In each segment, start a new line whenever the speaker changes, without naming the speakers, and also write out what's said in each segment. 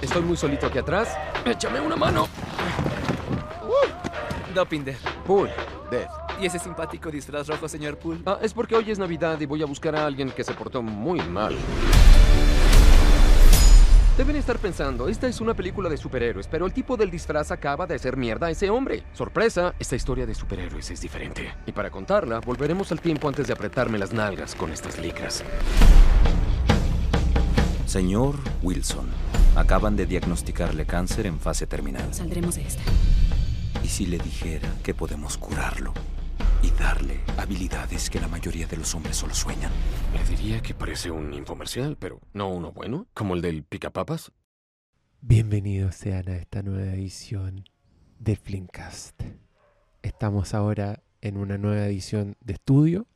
Estoy muy solito aquí atrás. Échame una mano.
Dopinder.
Pool, Death.
¿Y ese simpático disfraz rojo, señor Poole?
Ah, es porque hoy es Navidad y voy a buscar a alguien que se portó muy mal. Deben estar pensando, esta es una película de superhéroes, pero el tipo del disfraz acaba de hacer mierda a ese hombre. Sorpresa, esta historia de superhéroes es diferente. Y para contarla, volveremos al tiempo antes de apretarme las nalgas con estas licras.
Señor Wilson, acaban de diagnosticarle cáncer en fase terminal.
Saldremos de esta.
¿Y si le dijera que podemos curarlo y darle habilidades que la mayoría de los hombres solo sueñan?
Le diría que parece un infomercial, pero no uno bueno, como el del picapapas.
Bienvenidos sean a esta nueva edición del Flimcast. Estamos ahora en una nueva edición de estudio,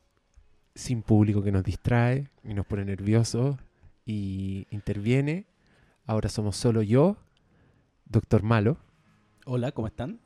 sin público que nos distrae y nos pone nerviosos y interviene. Ahora somos solo yo, Doctor Malo,
Hola, ¿cómo están?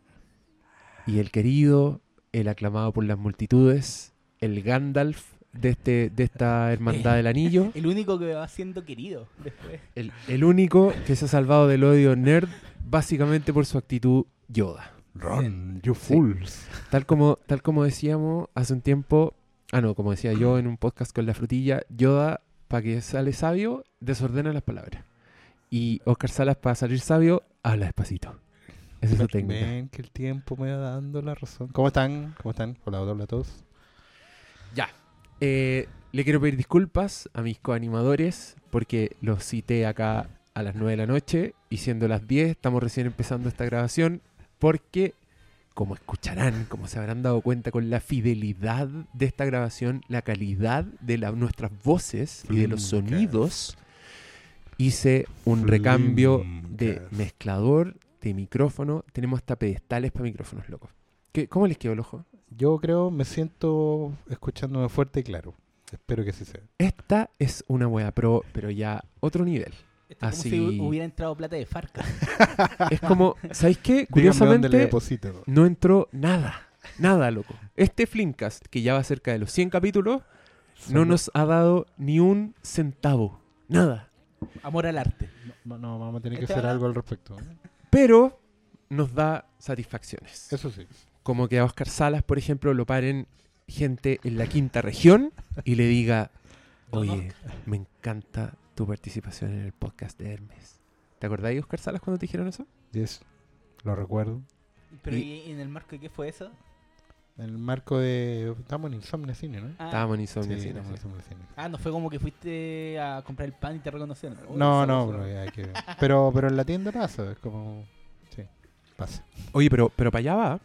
y el querido, el aclamado por las multitudes, el Gandalf de, este, de esta Hermandad del Anillo.
El único que va siendo querido después.
El, el único que se ha salvado del odio nerd, básicamente por su actitud Yoda.
Run, you
Sí.
fools.
Tal como, tal como decíamos hace un tiempo, ah no, como decía yo en un podcast con la frutilla, Yoda, para que sale sabio, desordena las palabras. Y Oscar Salas, para salir sabio, habla despacito. Esa es su técnica.
Ven que el tiempo me va dando la razón. ¿Cómo están? ¿Cómo están? Hola, hola a todos.
Ya. Eh, le quiero pedir disculpas a mis coanimadores porque los cité acá a las 9 de la noche y siendo las 10 estamos recién empezando esta grabación porque, como escucharán, como se habrán dado cuenta con la fidelidad de esta grabación, la calidad de la- nuestras voces y de los sonidos, hice un recambio de mezclador, de micrófono. Tenemos hasta pedestales para micrófonos, locos. ¿Qué, ¿Cómo les quedó el ojo?
Yo creo, me siento escuchándome fuerte y claro. Espero que así sea.
Esta es una wea pro, pero ya otro nivel.
Esto es
Así-
como si hubiera entrado plata de Farca.
Es como, ¿sabéis qué?
Díganme dónde le
Curiosamente,
deposito.
no entró nada. Nada, loco. Este Flimcast, que ya va cerca de los 100 capítulos, no
Son-
nos ha dado ni un centavo. Nada.
Amor al arte.
No, no, vamos a tener que
Este
hacer
va-
algo al respecto.
Pero nos da satisfacciones.
Eso sí.
Como que a Oscar Salas, por ejemplo, lo paren gente en la quinta región y le diga, oye, me encanta tu participación en el podcast de Hermes. ¿Te acordáis, Oscar Salas, cuando te dijeron eso?
Yes, lo recuerdo.
Pero
Y-
¿y en el marco de qué fue eso?
En el marco de... Estamos en Insomnia Cine, ¿no?
Ah,
Estábamos en
Sí,
Insomnia Cine,
estamos en
sí.
Insomnia Cine.
ah, no fue como que fuiste a comprar el pan y te reconocieron.
No, no, pero, ya que- pero, pero en la tienda pasa, es como... Sí, pasa.
Oye, pero, pero para allá va.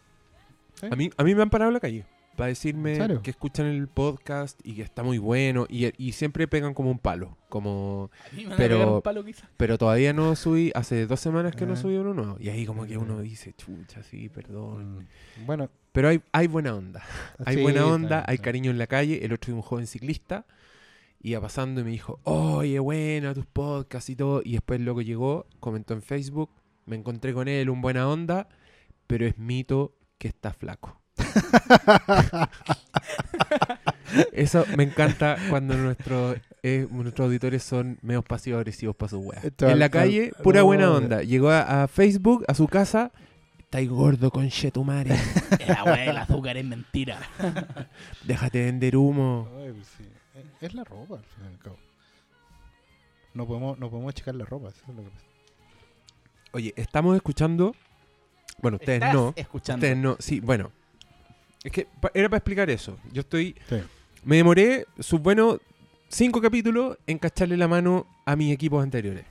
Sí.
A mí, a mí me han parado en la calle para
¿En
decirme que escuchan el podcast y que está muy bueno y, y siempre pegan como un palo. Como,
A mí me
Pero-
un palo quizás.
pero todavía no subí, hace dos semanas que no
Ah.
subí uno nuevo. Y ahí como que uno dice, chucha, sí, perdón.
Mm, Bueno,
Pero hay, hay buena onda. Hay
sí,
buena onda, hay cariño en la calle. El otro es un joven ciclista. Iba pasando y me dijo, oye, buena tus podcasts y todo. Y después luego llegó, comentó en Facebook, me encontré con él, un buena onda, pero es mito que está flaco. Eso me encanta cuando nuestros eh, nuestros auditores son medio pasivos agresivos para su wea. En la
al-
calle,
al-
pura buena onda. Llegó a, a Facebook, a su casa. Estáis gordo con chetumare.
La weá del azúcar es mentira.
Déjate vender humo.
Ay, pues sí. Es- Es la ropa, al fin y al cabo. No podemos, no podemos checar la ropa, eso es lo que pasa.
Oye, estamos escuchando. Bueno, ustedes
Estás
no.
escuchando.
Ustedes no. Sí, bueno. Es que pa- era para explicar eso. Yo estoy.
Sí.
Me demoré sus buenos cinco capítulos en cacharle la mano a mis equipos anteriores.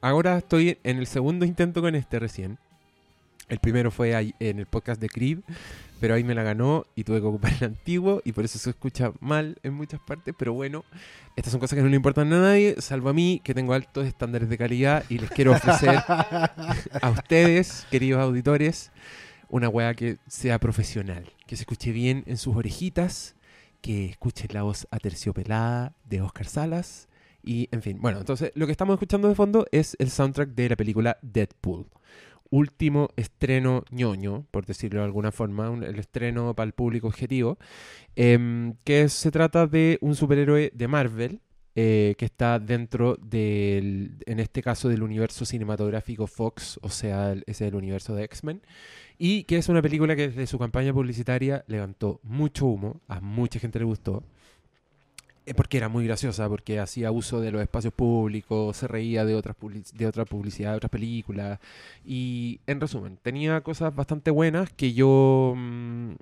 Ahora estoy en el segundo intento con este recién. El primero fue ahí en el podcast de Crib, pero ahí me la ganó y tuve que ocupar el antiguo y por eso se escucha mal en muchas partes. Pero bueno, estas son cosas que no le importan a nadie, salvo a mí, que tengo altos estándares de calidad y les quiero ofrecer a ustedes, queridos auditores, una weá que sea profesional, que se escuche bien en sus orejitas, que escuchen la voz aterciopelada de Oscar Salas. Y, en fin, bueno, entonces lo que estamos escuchando de fondo es el soundtrack de la película Deadpool. Último estreno ñoño, por decirlo de alguna forma, el estreno para el público objetivo, em, que se trata de un superhéroe de Marvel eh, que está dentro del, en este caso, del universo cinematográfico Fox, o sea, el- es el universo de X-Men, y que es una película que desde su campaña publicitaria levantó mucho humo, a mucha gente le gustó, porque era muy graciosa, porque hacía uso de los espacios públicos, se reía de otras de otra publicidad, de otras películas, y en resumen, tenía cosas bastante buenas que yo mm,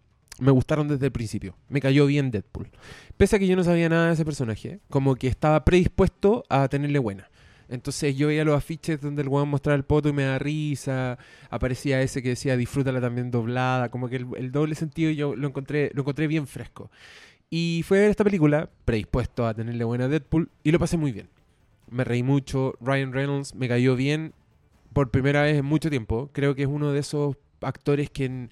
me gustaron desde el principio. Me cayó bien Deadpool. Pese a que yo no sabía nada de ese personaje, como que estaba predispuesto a tenerle buena. Entonces yo veía los afiches donde el weón mostraba el poto y me da risa. Aparecía ese que decía disfrútala también doblada. Como que el, el doble sentido yo lo encontré, lo encontré bien fresco. Y fue a ver esta película, predispuesto a tenerle buena Deadpool, y lo pasé muy bien. Me reí mucho. Ryan Reynolds me cayó bien por primera vez en mucho tiempo. Creo que es uno de esos actores que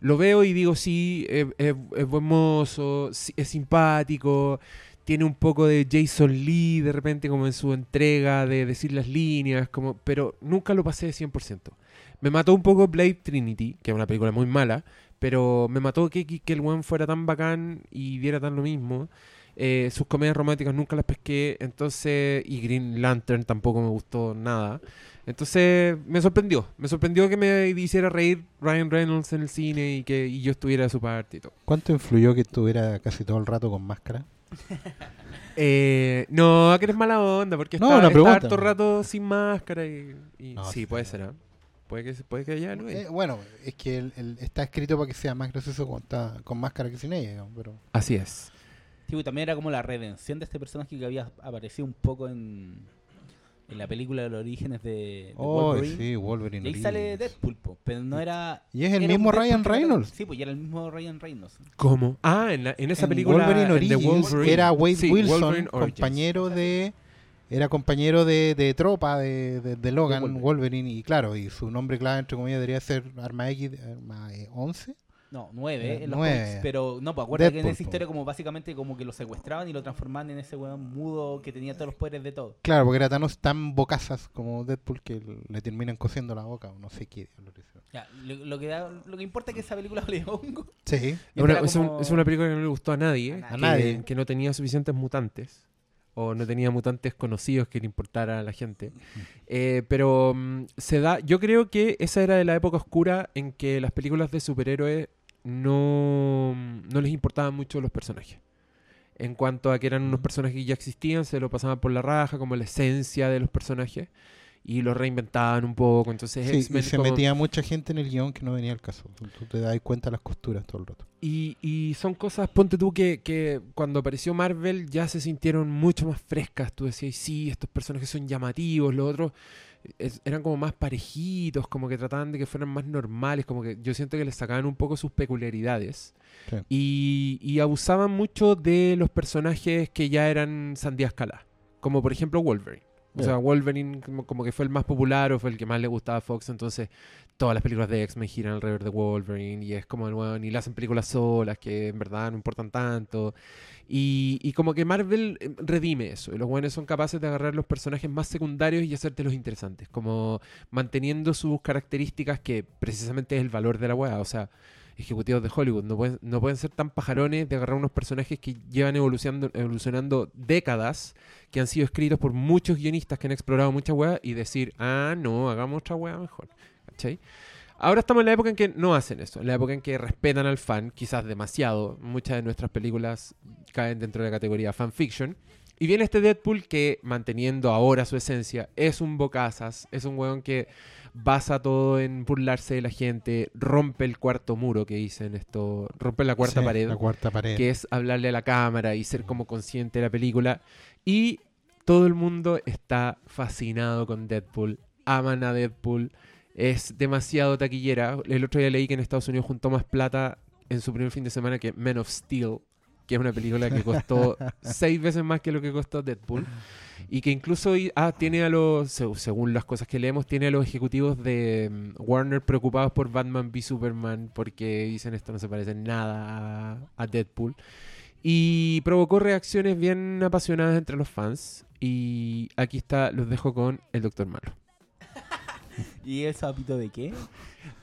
lo veo y digo, sí, es, es- es buen mozo, es simpático, tiene un poco de Jason Lee de repente como en su entrega de decir las líneas, como, pero nunca lo pasé de 100%. Me mató un poco Blade Trinity, que es una película muy mala, pero me mató que, que, el weón fuera tan bacán y diera tan lo mismo. Eh, sus comedias románticas nunca las pesqué, entonces, y Green Lantern tampoco me gustó nada. Entonces me sorprendió, me sorprendió que me hiciera reír Ryan Reynolds en el cine y que y yo estuviera de su parte y todo.
¿Cuánto influyó que estuviera casi todo el rato con máscara?
Eh, no, que eres mala onda, porque
No,
está, está harto rato sin máscara y, y-
No,
sí, puede ser, ¿ah? Puede que, puede que haya algo ahí.
Eh, bueno, es que el- el- está escrito para que sea más gracioso con, está- con máscara que sin ella, digamos, pero...
Así es.
Sí, pues, también era como la redención de este personaje que había aparecido un poco en, en la película de los orígenes de, de
Oh,
Wolverine.
sí, Wolverine.
Y ahí sale. Deadpool, po, pero no era...
Y es el mismo Ryan
era-
Reynolds.
Sí, pues y era el mismo Ryan Reynolds.
¿Cómo? Ah, en, la- en esa
En
película
Wolverine Origins
Wolverine.
era Wade
Sí,
Wilson, compañero de... Era compañero de, de tropa de, de- de Logan,
Wolverine.
Wolverine. y claro, y su nombre clave, entre comillas, debería ser Arma X, Arma eh, 11.
No, nueve,
Era
eh, en los pero no, pues acuérdate que en esa historia como básicamente como que lo secuestraban y lo transformaban en ese weón mudo que tenía todos los poderes de todo.
Claro, porque era Thanos tan bocazas como Deadpool que le terminan cosiendo la boca, o no sé qué. le hicieron.
Ya, lo, lo que da- lo que importa es que esa película le hongo.
Sí,
Es una, un- es una película que no le gustó a nadie,
A
que,
nadie.
que no tenía suficientes mutantes o no tenía mutantes conocidos que le importara a la gente. Eh, pero mm, se da, yo creo que esa era de la época oscura en que las películas de superhéroes no, no les importaban mucho los personajes. En cuanto a que eran unos personajes que ya existían, se lo pasaban por la raja, como la esencia de los personajes, y los reinventaban un poco. Entonces,
Sí, y se
como-
metía mucha gente en el guion que no venía al caso. Tú te das cuenta las costuras todo el rato.
Y, y son cosas, ponte tú, que, que cuando apareció Marvel ya se sintieron mucho más frescas. Tú decías, sí, estos personajes son llamativos, los otros es- eran como más parejitos, como que trataban de que fueran más normales, como que yo siento que les sacaban un poco sus peculiaridades.
Sí.
Y, y abusaban mucho de los personajes que ya eran sandía escala, como por ejemplo Wolverine. O sea, Wolverine como, que fue el más popular o fue el que más le gustaba a Fox, entonces todas las películas de X-Men giran alrededor de Wolverine y es como el weón, y le hacen películas solas que en verdad no importan tanto. Y, y como que Marvel eh, redime eso, y los buenos son capaces de agarrar los personajes más secundarios y hacértelos interesantes, como manteniendo sus características que precisamente es el valor de la weá, o sea, ejecutivos de Hollywood no pueden, no pueden ser tan pajarones de agarrar unos personajes que llevan evolucionando, evolucionando décadas, que han sido escritos por muchos guionistas que han explorado muchas weas y decir, ah, no, hagamos otra wea mejor. ¿Cachai? Ahora estamos en la época en que no hacen eso, en la época en que respetan al fan, quizás demasiado. Muchas de nuestras películas caen dentro de la categoría fanfiction. Y viene este Deadpool que, manteniendo ahora su esencia, es un bocazas, es un weón que basa todo en burlarse de la gente, rompe el cuarto muro que dicen esto, rompe la cuarta
Sí,
pared
La cuarta pared.
que es hablarle a la cámara y ser como consciente de la película. Y todo el mundo está fascinado con Deadpool, aman a Deadpool, es demasiado taquillera. El otro día leí que en Estados Unidos juntó más plata en su primer fin de semana que Men of Steel, que es una película que costó seis veces más que lo que costó Deadpool. Y que incluso ah, tiene a los, se- según las cosas que leemos, tiene a los ejecutivos de mm, Warner preocupados por Batman v Superman porque dicen esto no se parece en nada a, a Deadpool. Y provocó reacciones bien apasionadas entre los fans. Y aquí está, los dejo con el Doctor Malo.
¿Y eso a pito de qué?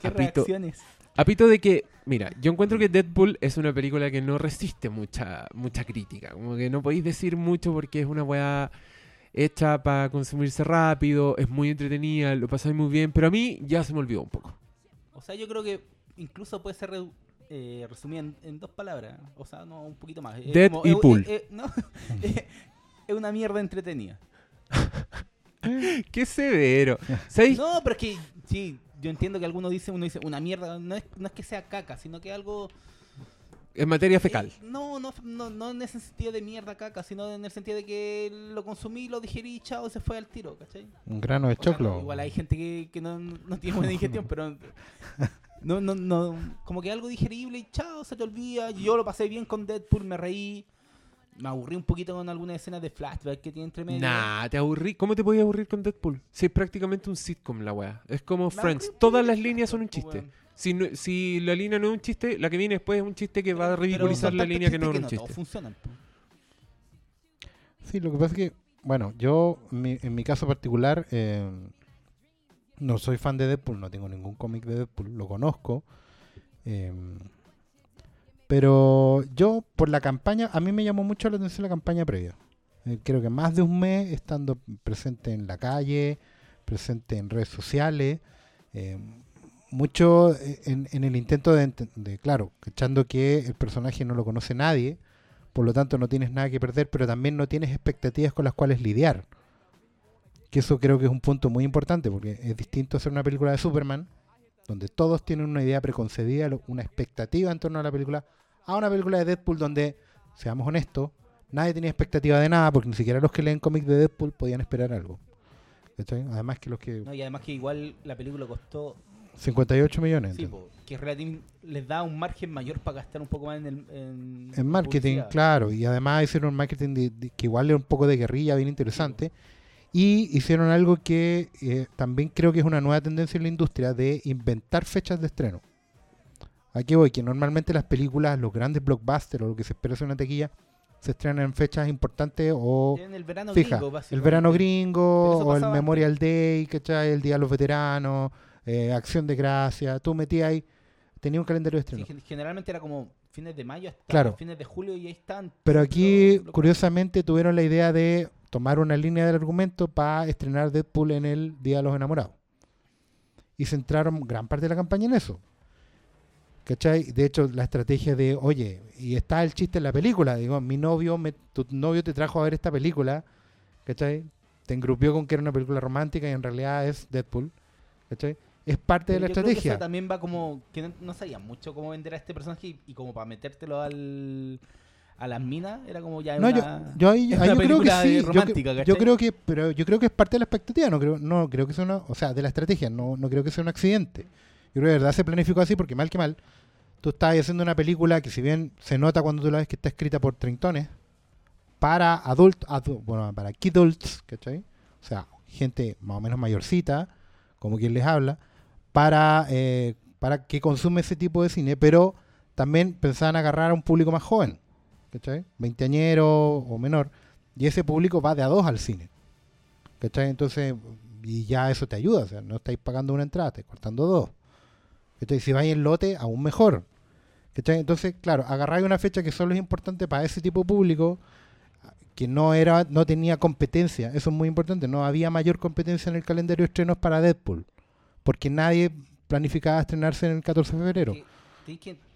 ¿Qué reacciones?
A pito de que, mira, yo encuentro que Deadpool es una película que no resiste mucha, mucha crítica. Como que no podéis decir mucho porque es una weá hecha para consumirse rápido, es muy entretenida, lo pasáis muy bien, pero a mí ya se me olvidó un poco.
O sea, yo creo que incluso puede ser eh, resumida en, en dos palabras. O sea, no, un poquito más. Es
Dead
como-
y
es-
pool.
no, una mierda entretenida.
¡Qué severo! ¿Sabéis?
No, pero es que sí, yo entiendo que algunos dicen, uno dice una mierda, no es, no es que sea caca, sino que algo...
En materia fecal.
eh, no, no, no, no en ese sentido de mierda caca, sino en el sentido de que lo consumí, lo digerí chao, se fue al tiro, ¿cachai?
Un grano de
O sea,
choclo.
no, igual hay gente que, que no, no tiene buena digestión, pero no, no, no, como que algo digerible y chao, se te olvida. Yo lo pasé bien con Deadpool, me reí. Me aburrí un poquito con algunas escenas de flashback que tiene entre medio.
Nah, te aburrí. ¿Cómo te podías aburrir con Deadpool? Si es prácticamente un sitcom la weá. Es como
Me
Friends. Todas las líneas son un
flashback,
chiste. Si, no- si la línea no es un chiste, la que viene después es un chiste que va a ridiculizar la línea que no era un
todos
chiste.
funcionan. po.
Sí, lo que pasa es que, bueno, yo mi- en mi caso particular eh, no soy fan de Deadpool, no tengo ningún cómic de Deadpool, lo conozco. eh, pero yo, por la campaña, a mí me llamó mucho la atención la campaña previa. Eh, creo que más de un mes estando presente en la calle, presente en redes sociales, eh, mucho eh, en, el intento de, de, claro, echando que el personaje no lo conoce nadie, por lo tanto no tienes nada que perder, pero también no tienes expectativas con las cuales lidiar. Que eso creo que es un punto muy importante, porque es distinto hacer una película de Superman, donde todos tienen una idea preconcebida, una expectativa en torno a la película, a una película de Deadpool donde, seamos honestos, nadie tenía expectativa de nada, porque ni siquiera los que leen cómics de Deadpool podían esperar algo. Además que los que...
No, y además que igual la película costó
58 millones.
Sí, po, que relativ- les da un margen mayor para gastar un poco más en el en,
En marketing,
publicidad.
claro, y además hicieron un marketing de- de- que igual era un poco de guerrilla, bien interesante. Y hicieron algo que eh, también creo que es una nueva tendencia en la industria de inventar fechas de estreno. Aquí voy, que normalmente las películas, los grandes blockbusters o lo que se espera ser una tequilla, se estrenan en fechas importantes o
En el verano
fija,
gringo,
el verano gringo o el Memorial Day, ¿cachai? El Día de los Veteranos, eh, Acción de Gracia, tú metías ahí, tenía un calendario de estreno.
gen- generalmente era como fines de mayo hasta
Claro.
fines de julio y ahí están.
Pero aquí, curiosamente, tuvieron la idea de tomar una línea del argumento para estrenar Deadpool en el Día de los Enamorados. Y centraron gran parte de la campaña en eso. ¿Cachai? De hecho, la estrategia de, oye, y está el chiste en la película, digo, mi novio, me- tu novio te trajo a ver esta película, ¿cachai? Te engrupió con que era una película romántica y en realidad es Deadpool, ¿cachai? Es parte de la
yo creo que
estrategia.
eso también va como que no, no sabían mucho cómo vender a este personaje y, y como para metértelo al a las minas era como ya
No, yo,
una,
yo ahí,
es
ahí
una
yo creo que sí. yo
romántica,
yo, creo que, pero yo creo que es parte de la expectativa. No creo, no creo que sea una, o sea, de la estrategia. No, no creo que sea un accidente. Yo creo que de verdad se planificó así porque mal que mal, tú estás haciendo una película que si bien se nota cuando tú la ves que está escrita por treintones para adultos, bueno, para kidults, ¿cachai? O sea, gente más o menos mayorcita, como quien les habla, para, eh, para que consume ese tipo de cine, pero también pensaban agarrar a un público más joven, ¿cachai? Veinteañero o menor, y ese público va de a dos al cine. Entonces, y ya eso te ayuda, o sea, no estáis pagando una entrada, estáis cortando dos, ¿cachai? Si vais en lote, aún mejor. Entonces, claro, agarráis una fecha que solo es importante para ese tipo de público, que no era no tenía competencia, eso es muy importante, no había mayor competencia en el calendario de estrenos para Deadpool, porque nadie planificaba estrenarse en el 14 de febrero.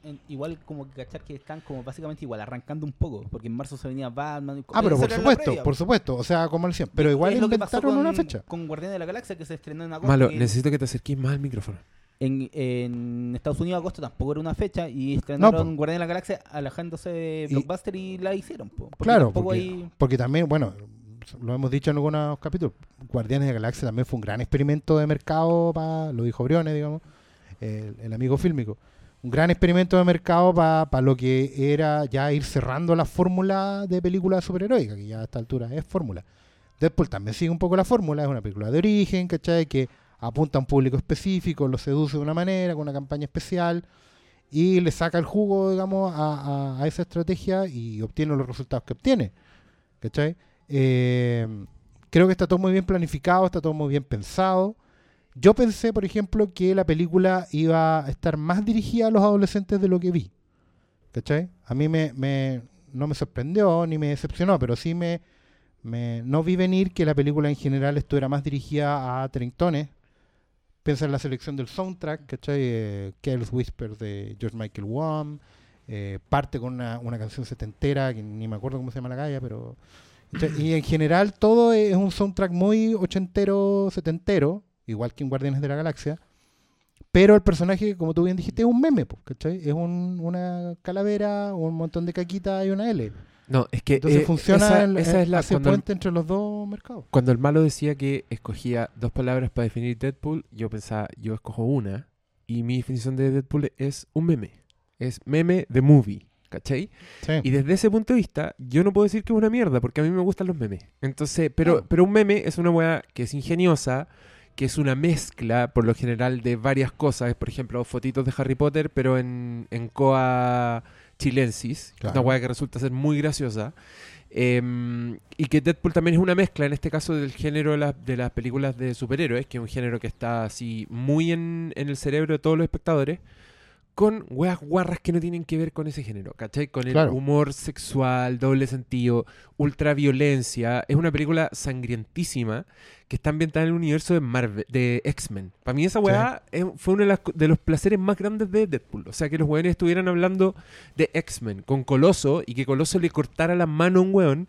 En- igual como que cachar que están como básicamente igual arrancando un poco porque en marzo se venía Batman y-
Ah, pero por supuesto,
previa,
por supuesto, o sea, como decían, pero
Y
igual
es lo que pasó
inventaron
con-
una fecha.
con Guardianes de la Galaxia que se estrenó en agosto
Malo,
que
necesito que te acerques más al micrófono.
en, en Estados Unidos agosto tampoco era una fecha y estrenaron
po.
Guardianes de la Galaxia alejándose de
Y-
Blockbuster y la hicieron po, porque
Claro, porque, porque también, bueno, lo hemos dicho en algunos capítulos, Guardianes de la Galaxia también fue un gran experimento de mercado para, lo dijo Briones, digamos, el, el amigo fílmico, un gran experimento de mercado para lo que era ya ir cerrando la fórmula de película superheroica, que ya a esta altura es fórmula. Deadpool también sigue un poco la fórmula, es una película de origen, ¿cachai? Que apunta a un público específico, lo seduce de una manera, con una campaña especial, y le saca el jugo, digamos, a, a- a esa estrategia y obtiene los resultados que obtiene. ¿Cachai? Eh, creo que está todo muy bien planificado, está todo muy bien pensado. Yo pensé, por ejemplo, que la película iba a estar más dirigida a los adolescentes de lo que vi. ¿Cachai? A mí me, no me sorprendió ni me decepcionó, pero sí me, me- no vi venir que la película en general estuviera más dirigida a treintones. Piensa en la selección del soundtrack, ¿cachai? Eh, Careless Whisper de George Michael Wham. eh, parte con una, canción setentera, que ni me acuerdo cómo se llama la calle, pero... Y en general todo es un soundtrack muy ochentero, setentero, igual que en Guardianes de la Galaxia. Pero el personaje, como tú bien dijiste, es un meme, ¿cachai? Es un- una calavera, un montón de caquitas y una L.
No, es que
Entonces
eh,
funciona,
esa, esa es la
hace
el-
puente entre los dos mercados.
Cuando el malo decía que escogía dos palabras para definir Deadpool, yo pensaba, yo escojo una, y mi definición de Deadpool es un meme. Es meme de movie, ¿cachai?
Sí.
Y desde ese punto de vista, yo no puedo decir que es una mierda, porque a mí me gustan los memes. Entonces, pero,
Claro.
pero un meme es una weá que es ingeniosa, que es una mezcla, por lo general, de varias cosas. Por ejemplo, fotitos de Harry Potter, pero en, en Coa chilensis.
Claro.
Una weá que resulta ser muy graciosa. Em, y que Deadpool también es una mezcla, en este caso, del género de, las- de las películas de superhéroes, que es un género que está así muy en, en el cerebro de todos los espectadores, con weas guarras que no tienen que ver con ese género, ¿cachai? Con el
Claro.
humor sexual, doble sentido, ultraviolencia. Es una película sangrientísima que está ambientada en el universo de Marvel, de X-Men. Para mí esa wea es- fue uno de, las de los placeres más grandes de Deadpool. O sea, que los weones estuvieran hablando de X-Men con Coloso y que Coloso le cortara la mano a un weón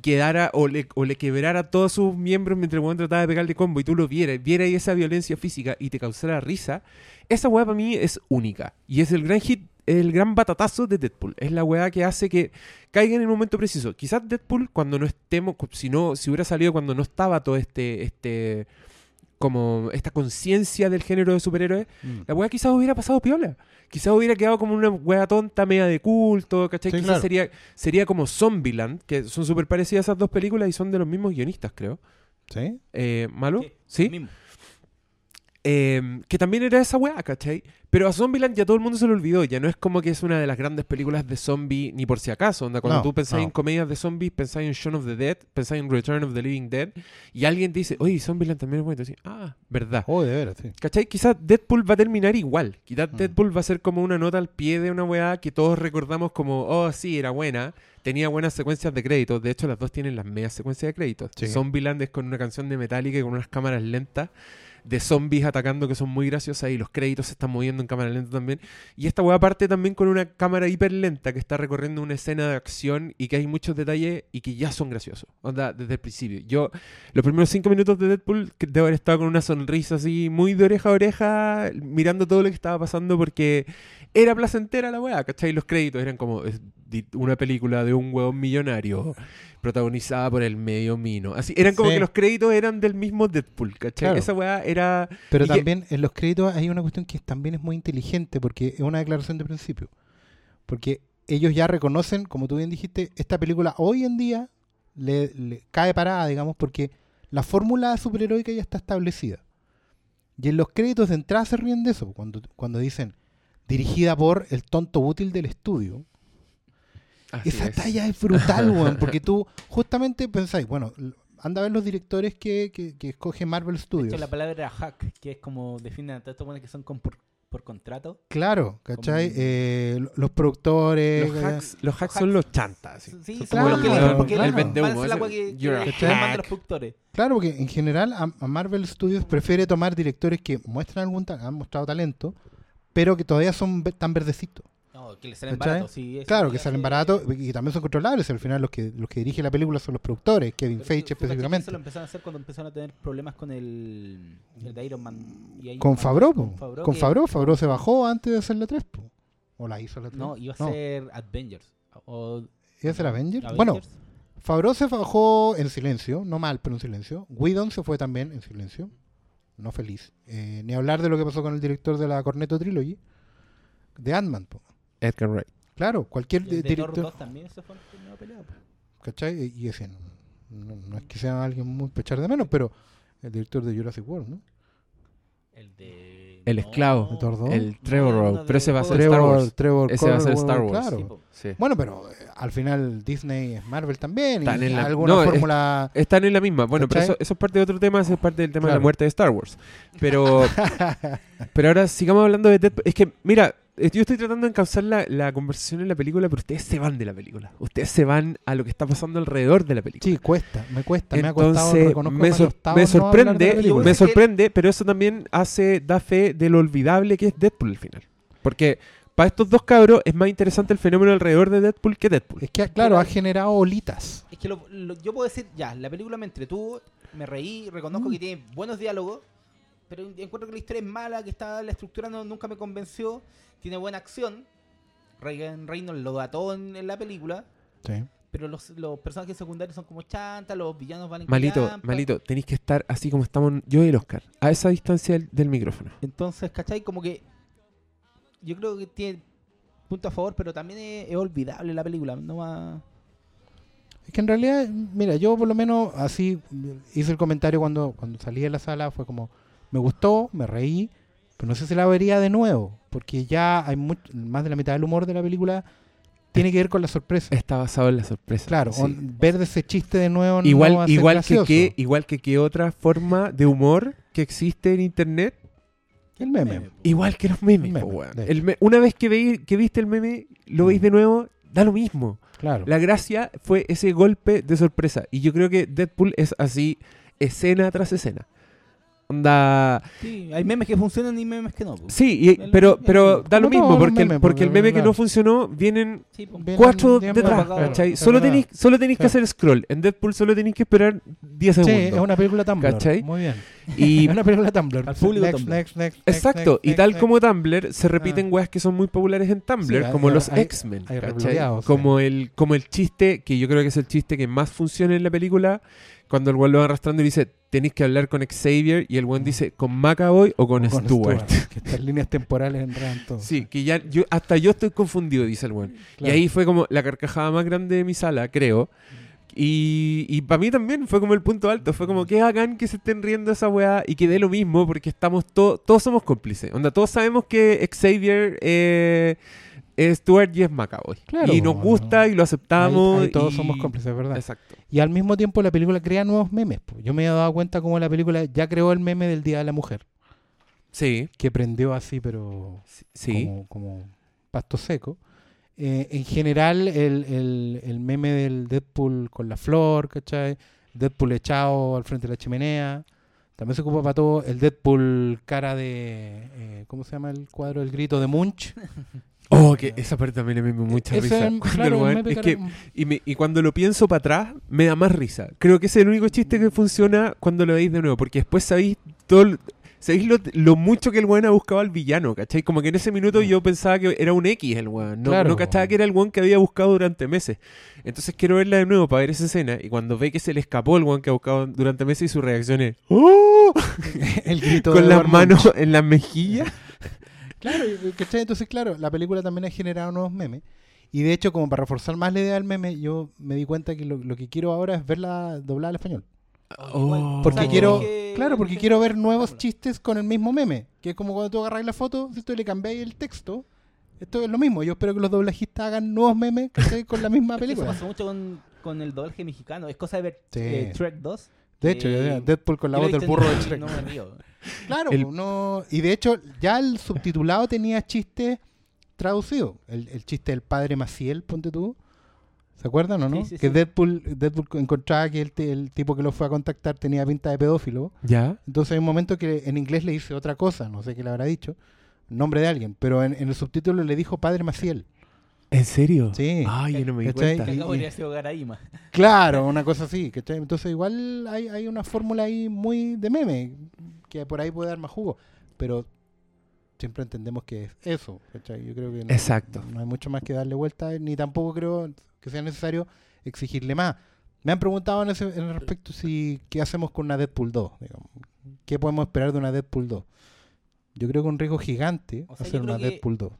quedara o le, o le quebrara todos sus miembros mientras el weón trataba de pegarle combo y tú lo vieras, vieras esa violencia física y te causara risa, esa weá para mí es única. Y es el gran hit, el gran batatazo de Deadpool. Es la weá que hace que caiga en el momento preciso. Quizás Deadpool, cuando no estemos, si no, si hubiera salido cuando no estaba todo este, este, como esta conciencia del género de superhéroes,
Mm.
la weá quizás hubiera pasado piola. Quizás hubiera quedado como una weá tonta, media de culto, ¿cachai?
Sí,
quizás
claro.
sería, sería como Zombieland, que son súper parecidas esas dos películas y son de los mismos guionistas, creo.
¿Sí?
Eh, ¿Malo?
Sí,
¿Sí?
mismo.
Eh, que también era esa weá, ¿cachai? Pero a Zombieland ya todo el mundo se lo olvidó. Ya no es como que es una de las grandes películas de zombie, ni por si acaso. Onda, cuando
No,
tú pensáis
no.
en comedias de zombies, pensáis en Shaun of the Dead, pensáis en Return of the Living Dead, y alguien te dice, oye, Zombieland también es bueno. Y dices, ah, verdad.
Oh, de veras, sí.
¿Cachai? Quizás Deadpool va a terminar igual. Quizás
Mm.
Deadpool va a ser como una nota al pie de una weá que todos recordamos como, oh, sí, era buena. Tenía buenas secuencias de créditos. De hecho, las dos tienen las medias secuencias de créditos.
Sí.
Zombieland es con una canción de Metallica y con unas cámaras lentas de zombies atacando que son muy graciosas y los créditos se están moviendo en cámara lenta también. Y esta weá parte también con una cámara hiper lenta que está recorriendo una escena de acción y que hay muchos detalles y que ya son graciosos. Onda, desde el principio. Yo, los primeros cinco minutos de Deadpool, debo haber estado con una sonrisa así, muy de oreja a oreja, mirando todo lo que estaba pasando porque era placentera la weá, ¿cachai? Los créditos eran como una película de un huevón millonario protagonizada por el medio mino. Así, eran como
Sí.
que los créditos eran del mismo Deadpool, ¿cachai?
Claro.
Esa weá era...
Pero
y que-
también en los créditos hay una cuestión que también es muy inteligente porque es una declaración de principio. Porque ellos ya reconocen, como tú bien dijiste, esta película hoy en día le, le cae parada, digamos, porque la fórmula superheroica ya está establecida. Y en los créditos de entrada se ríen de eso, cuando, cuando dicen dirigida por el tonto útil del estudio.
Así
Esa
es.
talla es brutal, weón, porque tú justamente pensáis, bueno, anda a ver los directores que, que, que escoge Marvel
De
Studios.
hecho, la palabra era hack, que es como definen a todos estos que son con- por, por contrato.
Claro, ¿cachai?
Como-
Eh, lo- los productores.
Los hacks, los hacks son los chantas.
Sí,
Son
claro,
como
que porque
claro.
el
agua que, que los productores.
Claro, porque en general a, a Marvel Studios prefiere tomar directores que muestran algún han mostrado talento, pero que todavía son tan verdecitos.
Que le salen eso
Claro, que salen baratos y también son controlables. Al final los que los que dirigen la película son los productores, Kevin Feige
que
específicamente.
Eso lo empezaron a hacer cuando empezaron a tener problemas con el, el de Iron Man. y Iron
Con
Man
Favreau,
2,
po.
Favreau,
con Favreau, Favreau se bajó antes de hacer la 3, po. o la hizo la 3.
No, iba a
No.
ser Avengers. O,
¿Iba a ser Avengers?
Avengers.
Bueno, Favreau se bajó en silencio, no mal, pero en silencio. Whedon se fue también en silencio, no feliz. Eh, ni hablar de lo que pasó con el director de la Cornetto Trilogy, de Ant-Man. po.
Edgar Wright.
Claro, cualquier
el de Thor
director,
2 también se fue peleado. po.
¿cachai? Y decían, no, no es que sea alguien muy pechar de menos, pero el director de Jurassic World, ¿no?
El de
El esclavo.
No.
Thor.
El Trevor
No,
Pero ese va a ser
juego.
Star
Trevor,
Wars.
Trevor
Ese va a ser Star Wars.
Claro.
Sí.
Bueno, pero eh, al final Disney es Marvel también.
Están
y
en la-
alguna
no, es-
fórmula.
Están en la misma. Bueno, pero eso, eso es parte de otro tema, eso es parte del tema de la muerte de Star Wars. Pero, pero ahora sigamos hablando de Deadpool. Es que, mira, yo estoy tratando de encauzar la, la conversación en la película, pero ustedes se van de la película. Ustedes se van a lo que está pasando alrededor de la película.
Sí, cuesta, me cuesta, me ha costado,
Entonces,
reconozco
me, sor- me sorprende, me sorprende, pero eso también hace, da fe de lo olvidable que es Deadpool al final. Porque para estos dos cabros es más interesante el fenómeno alrededor de Deadpool que Deadpool.
Es que, claro, ha generado olitas.
Es que lo- lo- yo puedo decir, ya, la película me entretuvo, me reí, reconozco
Mm.
que tiene buenos diálogos, pero encuentro que la historia es mala, que está la estructura no, nunca me convenció, tiene buena acción. Ryan Reynolds lo ató en, en la película,
Sí.
pero los, los personajes secundarios son como chantas, los villanos van en
Malito,
callampa.
malito, tenéis que estar así como estamos yo y el Oscar, a esa distancia del, del micrófono.
Entonces, ¿cachai? Como que yo creo que tiene punto a favor, pero también es, es olvidable la película. No va...
Es que en realidad, mira, yo por lo menos así hice el comentario cuando, cuando salí de la sala, fue como, me gustó, me reí, pero no sé si la vería de nuevo, porque ya hay más de la mitad del humor de la película tiene que ver con la sorpresa.
Está basado en la sorpresa.
Claro,
sí.
on- ver de ese chiste de nuevo no
igual,
va a ser
igual que qué, igual que qué otra forma de humor que existe en internet,
El meme.
igual que los memes.
El meme,
po, weón.
de
El me- una vez que veis, que viste el meme, lo veis de nuevo, da lo mismo.
Claro.
La gracia fue ese golpe de sorpresa. Y yo creo que Deadpool es así, escena tras escena. Onda.
Sí, hay memes que funcionan y memes que no. po.
Sí, y- pero, pero da lo mismo,
los
porque, el, porque el
porque,
meme que no funcionó vienen
Sí.
Vienen
cuatro
tiempo
detrás. ¿cachai?
Es
Solo tenéis, solo tenéis que
Sí.
hacer scroll. En Deadpool solo tenéis que esperar 10
Sí,
segundos.
es una película Tumblr.
¿Cachai?
Muy bien.
Y
Es una película Tumblr.
Al público
Next,
Tumblr.
next, next, next,
Exacto,
next,
y tal
next.
como Tumblr, se repiten weas que son muy populares en Tumblr,
Sí, hay-
como los
hay-
X-Men,
rebloqueados, sí.
Como el, como el chiste, que yo creo que es el chiste que más funciona en la película, cuando el weón lo va arrastrando y dice, tenéis que hablar con Xavier, y el weón dice, ¿con Macaboy o con,
O con
Stewart?
Que estas líneas temporales enredan todo.
Sí, que ya, yo, hasta yo estoy confundido, dice el weón. Y
Claro.
ahí fue como la carcajada más grande de mi sala, creo. Y, y para mí también fue como el punto alto. Fue como que hagan que se estén riendo esa weá y que dé lo mismo porque estamos todos todos somos cómplices. Onda, todos sabemos que Xavier eh, Stuart y es Macaboy.
Claro,
y nos
no,
gusta
no.
y lo aceptamos.
Ahí- ahí todos
y-
somos cómplices, ¿verdad?
Exacto.
Y al mismo tiempo la película crea nuevos memes. po. Yo me he dado cuenta como la película ya creó el meme del Día de la Mujer,
Sí,
que prendió así, pero
sí.
como, como pasto seco. Eh, en general, el, el- el meme del Deadpool con la flor, ¿cachai? Deadpool echado al frente de la chimenea. También se ocupa para todo el Deadpool cara de... eh, ¿Cómo se llama el cuadro? El grito de Munch.
Oh, que esa parte también me dio mucha
Ese,
risa.
mm,
Cuando
claro,
es que Y, me- y cuando lo pienso para atrás, me da más risa. Creo que ese es el único chiste que funciona cuando lo veis de nuevo, porque después sabéis todo sabéis lo, lo mucho que el weón ha buscado al villano, ¿cachai? Como que en ese minuto yo pensaba que era un X el weón, no,
Claro.
no cachaba que era el weón que había buscado durante meses. Entonces quiero verla de nuevo para ver esa escena, y cuando ve que se le escapó el weón que ha buscado durante meses y su reacción es ¡Oh!
el grito
con las manos en las mejillas.
Claro. Entonces, claro, la película también ha generado nuevos memes. Y de hecho, como para reforzar más la idea del meme, yo me di cuenta que lo, lo que quiero ahora es verla doblada al español.
Oh.
Porque
O sea,
quiero,
que-
claro, porque
que-
quiero ver nuevos chistes con el mismo meme. Que es como cuando tú agarras la foto, si tú le cambiáis el texto, esto es lo mismo. Yo espero que los doblajistas hagan nuevos memes ¿cachai? con la misma
que Eso
película.
pasó mucho con, con el doblaje mexicano. Es cosa de ver
Sí.
eh, Shrek 2.
De hecho, ya- Deadpool con la voz del burro de
no-
Shrek.
No me río.
Claro,
El-
no, y de hecho ya el subtitulado tenía chistes traducidos. El, el chiste del padre Maciel, ponte tú. ¿Se acuerdan o no?
Sí, sí,
que
sí.
Deadpool, Deadpool encontraba que el, ti- el tipo que lo fue a contactar tenía pinta de pedófilo.
¿Ya?
Entonces hay un momento que en inglés le dice otra cosa, no sé qué le habrá dicho, nombre de alguien, pero en, en el subtítulo le dijo padre Maciel.
¿En serio?
Sí.
Ay, yo no me di
¿Cachai?
cuenta.
Que Garaíma.
Claro, una cosa así. ¿cachai? Entonces igual hay, hay una fórmula ahí muy de meme, que por ahí puede dar más jugo, pero siempre entendemos que es eso. ¿cachai? Yo creo que no,
Exacto.
no hay mucho más que darle vuelta, ni tampoco creo que sea necesario exigirle más. Me han preguntado en ese en respecto si qué hacemos con una Deadpool 2. digamos. ¿Qué podemos esperar de una Deadpool 2? Yo creo que un riesgo gigante
O sea,
hacer una Deadpool 2.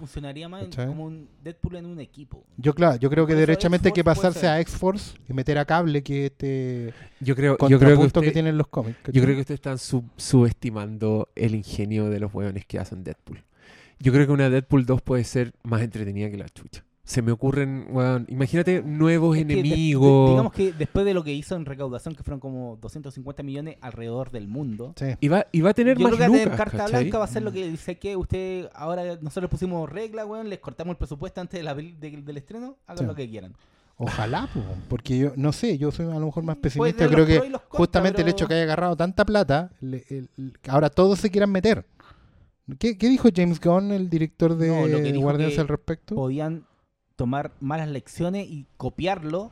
Funcionaría más como un Deadpool en un equipo.
Yo, claro, yo creo que derechamente hay que pasarse a X-Force y meter a cable que este
Yo creo, yo creo que,
que,
usted-
tienen los cómics. ¿cachai?
yo creo que ustedes están sub- subestimando el ingenio de los hueones que hacen Deadpool. Yo creo que una Deadpool 2 puede ser más entretenida que la chucha. Se me ocurren, weón, imagínate nuevos
Es que de- de-
enemigos.
digamos que después de lo que hizo en recaudación, que fueron como 250 millones alrededor del mundo,
Sí.
y, va, y va a tener
yo
más
creo que va a tener
lucas,
carta
¿cachai?
blanca va a ser lo que dice que usted ahora nosotros pusimos regla, weón, les cortamos el presupuesto antes de la peli- de- del estreno, hagan
Sí.
lo que quieran.
Ojalá, po, porque yo no sé, yo soy a lo mejor más pesimista.
tener
Creo que justamente el hecho que haya agarrado tanta plata, le- el- el- ahora todos se quieran meter. ¿Qué, qué dijo James Gunn, el director de
No,
Guardians al respecto?
podían tomar malas lecciones y copiarlo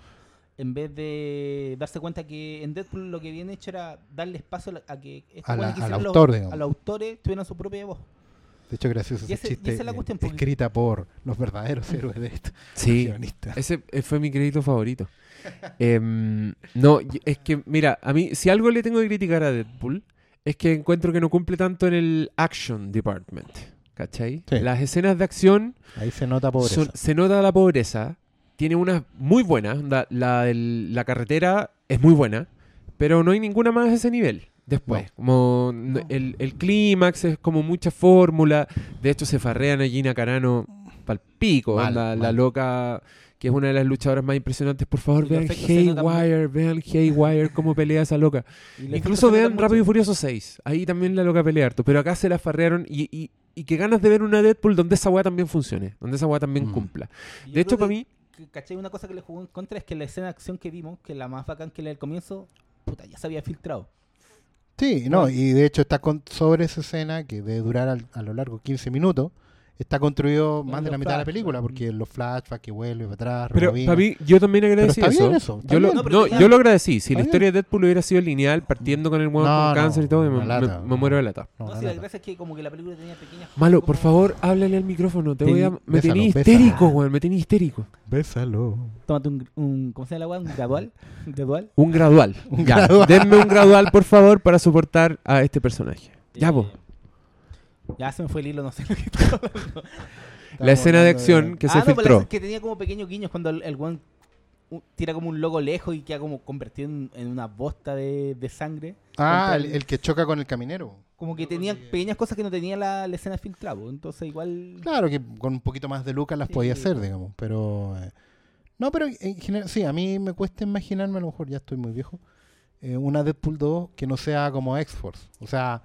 en vez de darse cuenta que en Deadpool lo que habían hecho era darle espacio a la- a que estos
A la-
weones que
al
los-
autor,
a los autores tuvieran su propia voz.
De hecho, gracioso ese,
ese-
chiste
esa es la cuestión, porque-
escrita por los verdaderos héroes de esto.
Sí, ese eh, fue mi crédito favorito. Em, no, es que, mira, a mí, si algo le tengo que criticar a Deadpool, es que encuentro que no cumple tanto en el action department. ¿Cachai?
Sí.
Las escenas de acción
Ahí se nota pobreza.
son- se nota la pobreza. Tiene unas muy buenas. La, del- la carretera es muy buena, pero no hay ninguna más de ese nivel. Después,
No.
como n- el, el clímax es como mucha fórmula. De hecho, se farrean a Gina Carano pal pico.
Mal,
onda, La loca, que es una de las luchadoras más impresionantes. Por favor,
Y
vean Haywire, vean Haywire, cómo pelea esa loca. Incluso vean Rápido y. Furioso 6. Ahí también la loca pelea harto. Pero acá se la farrearon y, y, y que ganas de ver una Deadpool donde esa weá también funcione. Donde esa weá también
Mm.
cumpla.
Yo
De hecho, para mí,
¿cachai? Una cosa que le jugó en contra es que la escena de acción que vimos, que es la más bacán que la del comienzo, puta, ya se había filtrado.
Sí, no, y de hecho está con, sobre esa escena que debe durar al- a lo largo 15 minutos. Está construido
Con
más de la mitad de la película, porque los flashbacks que vuelve para atrás,
Pero para mí, yo también agradecí
está
eso.
bien eso, está
yo, lo,
bien.
No,
no, yo lo agradecí. Si la historia de Deadpool hubiera sido lineal, partiendo con el hueón
No,
con
no,
cáncer y todo, me, muero de lata.
No,
No,
la
si la gracia es que como que la película tenía pequeñas
Malo,
como-
por favor, háblale al micrófono. Te voy a, me
bésalo,
tenía histérico, weón. Me tenía histérico.
Bésalo.
Tómate un, un ¿cómo se llama la weá? Un gradual, un gradual.
Un gradual.
Un
Ya,
gradual.
Denme un gradual, por favor, para soportar a este personaje. Ya,
Eh,
po.
Ya se me fue el hilo, no sé lo que estaba hablando.
La escena de acción que
ah,
se
no, la-
filtró.
que tenía como pequeños guiños cuando el, uh, tira como un logo lejos y queda como convertido en, en una bosta de, de sangre.
Ah, el, el que choca con el caminero.
Como que tenía pequeñas cosas que no tenía la, la escena filtrada. po. Entonces igual...
Claro que con un poquito más de lucas las
Sí.
podía hacer, digamos, pero... eh, no, pero en general, sí, a mí me cuesta imaginarme, a lo mejor ya estoy muy viejo, eh, una Deadpool 2 que no sea como X-Force. O sea,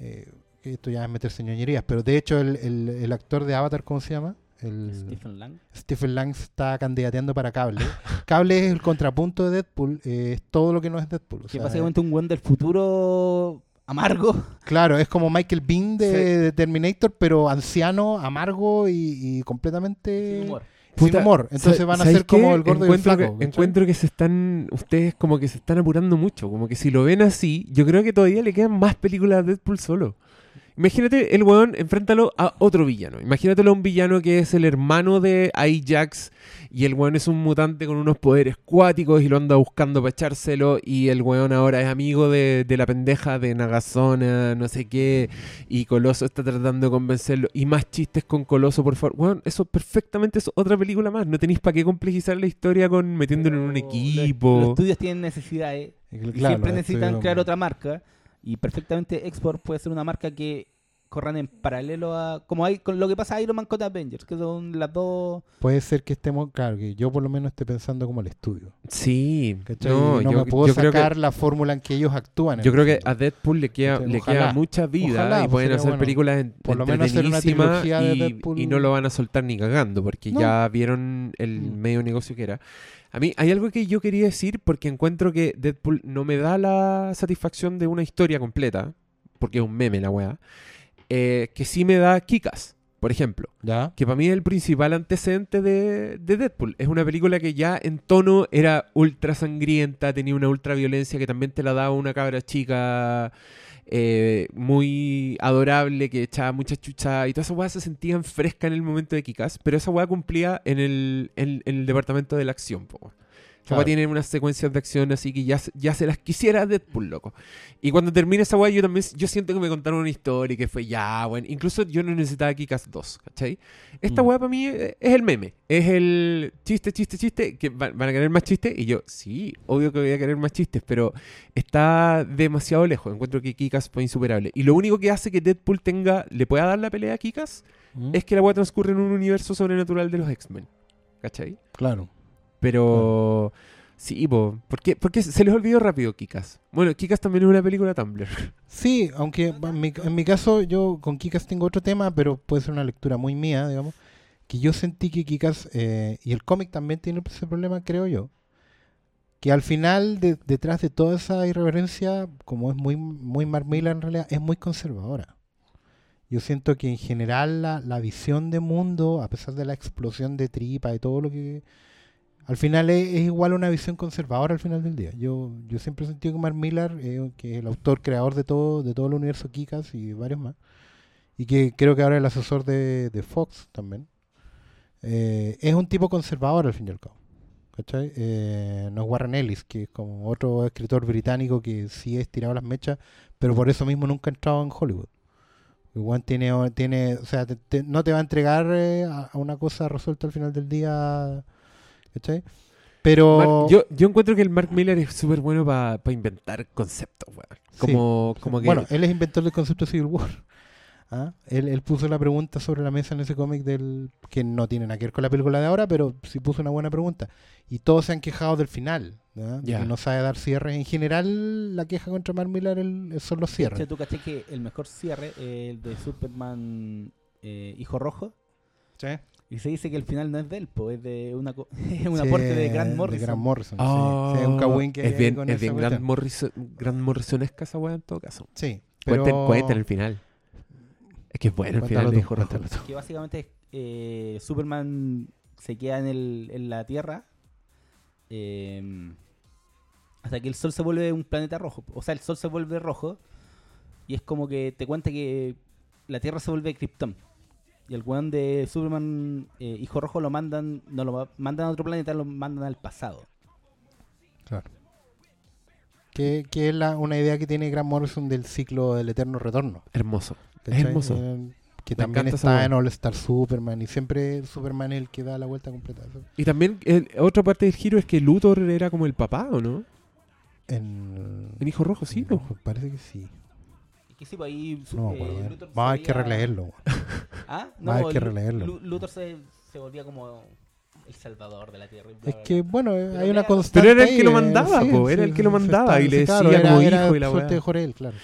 eh, esto ya es meterse en ñoñerías, pero de hecho el, el- el actor de Avatar, ¿cómo se llama? El
Stephen Lang.
Stephen Lang está candidateando para Cable. Cable es el contrapunto de Deadpool, eh, es todo lo que no es Deadpool. o
Que
sea,
básicamente un weón del futuro amargo.
Claro, es como Michael Bean de,
Sí.
de Terminator, pero anciano, amargo y, y completamente
Sin humor.
sin
Puta,
humor. Entonces
¿sa-
van a
¿sabes
ser como el gordo y el
encuentro
flaco.
Encuentro que se están, ustedes como que se están apurando mucho. Como que si lo ven así, yo creo que todavía le quedan más películas a Deadpool solo. Imagínate el weón, enfréntalo a otro villano. Imagínatelo a un villano que es el hermano de Ajax y el weón es un mutante con unos poderes cuáticos y lo anda buscando para echárselo y el weón ahora es amigo de, de la pendeja de Nagasona, no sé qué, y Coloso está tratando de convencerlo y más chistes con Coloso, por favor. Weón, eso perfectamente es otra película más. No tenéis para qué complejizar la historia con metiéndolo en un equipo.
Los, los estudios tienen necesidades.
Y
y
claro,
siempre necesitan
estudios-
crear otra marca. Y perfectamente Export puede ser una marca que corran en paralelo a. Como hay con lo que pasa a Iron Man con Avengers, que son las dos.
Puede ser que estemos, claro, que yo por lo menos esté pensando como el estudio.
Sí, no,
no
yo,
me puedo
yo creo que
sacar la fórmula en que ellos actúan.
Yo creo que a Deadpool le queda,
Entonces,
le
ojalá,
queda mucha vida
ojalá,
y
pues,
pueden hacer
bueno.
películas en,
Por lo menos hacer una trilogía de
y,
Deadpool.
y no lo van a soltar ni cagando porque
No.
ya vieron el
Mm.
medio negocio que era. A mí hay algo que yo quería decir porque encuentro que Deadpool no me da la satisfacción de una historia completa, porque es un meme la weá, eh, que sí me da Kikas, por ejemplo.
¿Ya?
que para mí es el principal antecedente de, de Deadpool. Es una película que ya en tono era ultra sangrienta, tenía una ultra violencia que también te la daba una cabra chica eh, muy adorable, que echaba mucha chucha y todas esas weas se sentían frescas en el momento de Kikas, pero esa wea cumplía en el, en, el departamento de la acción. po. Esa weá tiene unas secuencias de acción así que ya, ya se las quisiera Deadpool, loco. Y cuando termine esa weá, yo también yo siento que me contaron una historia y que fue ya, bueno. Incluso yo no necesitaba Kikas 2, ¿cachai? Esta
Mm.
weá para mí es, es el meme. Es el chiste, chiste, chiste. Que van, van a querer más chistes. Y yo, sí, obvio que voy a querer más chistes, pero está demasiado lejos. Encuentro que Kikas fue insuperable. Y lo único que hace que Deadpool tenga, le pueda dar la pelea a Kikas
Mm,
es que la weá transcurre en un universo sobrenatural de los X-Men. ¿Cachai?
Claro.
Pero. Sí, po. ¿Por qué? Porque se les olvidó rápido Kikas. Bueno, Kikas también es una película Tumblr.
Sí, aunque en mi, caso yo con Kikas tengo otro tema, pero puede ser una lectura muy mía, digamos, que yo sentí que Kikas, eh, y el cómic también tiene ese problema, creo yo, que al final, de- detrás de toda esa irreverencia, como es muy, muy en realidad, es muy conservadora. Yo siento que en general la, la visión de mundo, a pesar de la explosión de tripa, de todo lo que... Al final es, es igual una visión conservadora al final del día. Yo, yo siempre he sentido que Mark Millar, eh, que es el autor, creador de todo, de todo el universo Kikas y varios más, y que creo que ahora es el asesor de, Fox también, eh, es un tipo conservador al fin y al cabo. ¿cachai? Eh, no es Warren Ellis, que es como otro escritor británico que sí es tirado las mechas, pero por eso mismo nunca ha entrado en Hollywood. Igual tiene, tiene o sea, te- te- no te va a entregar eh, a una cosa resuelta al final del día, ¿cachai? Pero
Mark- yo, yo encuentro que el Mark Miller es súper bueno para inventar conceptos, weón. Como, como que.
Bueno, él es inventor del concepto de Civil War. ¿Ah? Él, él puso la pregunta sobre la mesa en ese cómic del que no tiene nada que ver con la película de ahora, pero sí puso una buena pregunta. Y todos se han quejado del final, Ya. que no sabe dar cierres. En general, la queja contra Mark Millar el- son los cierres.
hecho, tú caché que el mejor cierre es el de Superman eh, Hijo Rojo. Y se dice que el final no es de él, pues es de una, co- es un
Sí,
aporte de Grant Morrison.
Grant Morrison, sí.
Oh,
Sí, es un cagüín que hay
es
ahí
bien,
con
es bien Grant. Morrison, Grant Morrisonesca esa weá en todo caso.
Sí, pero...
Cuenten, cuenten el final. Es que es bueno el final de
tú.
Que básicamente eh, Superman se queda en, el, en la Tierra eh, hasta que el Sol se vuelve un planeta rojo. O sea, el Sol se vuelve rojo y es como que te cuenta que la Tierra se vuelve Krypton. Y el weón de Superman eh, Hijo Rojo lo mandan, no lo ma- mandan a otro planeta, lo mandan al pasado.
Claro. Que, que es la- una idea que tiene Grant Morrison del ciclo del eterno retorno.
Hermoso. Es hermoso.
Eh, que
Me
también está en All Star Superman y siempre Superman es el que da la vuelta completa.
Y también, el- otra parte del giro es que Luthor era como el papá, ¿o no?
En,
En Hijo Rojo, sí,
no, parece que sí.
Y que sí, pues ahí
No
eh. Luthor
Vamos haber que releerlo.
¿Ah?
Va a haber que releerlo.
Lu- Luthor se, se volvía como el salvador de la Tierra. bla,
Es que, bueno,
Pero
hay una
era-
constante.
Pero era el que lo
eh,
mandaba,
sí,
po, era el que lo mandaba y le
claro,
decía
era-
como
era
hijo y la
suerte de Jorel, claro.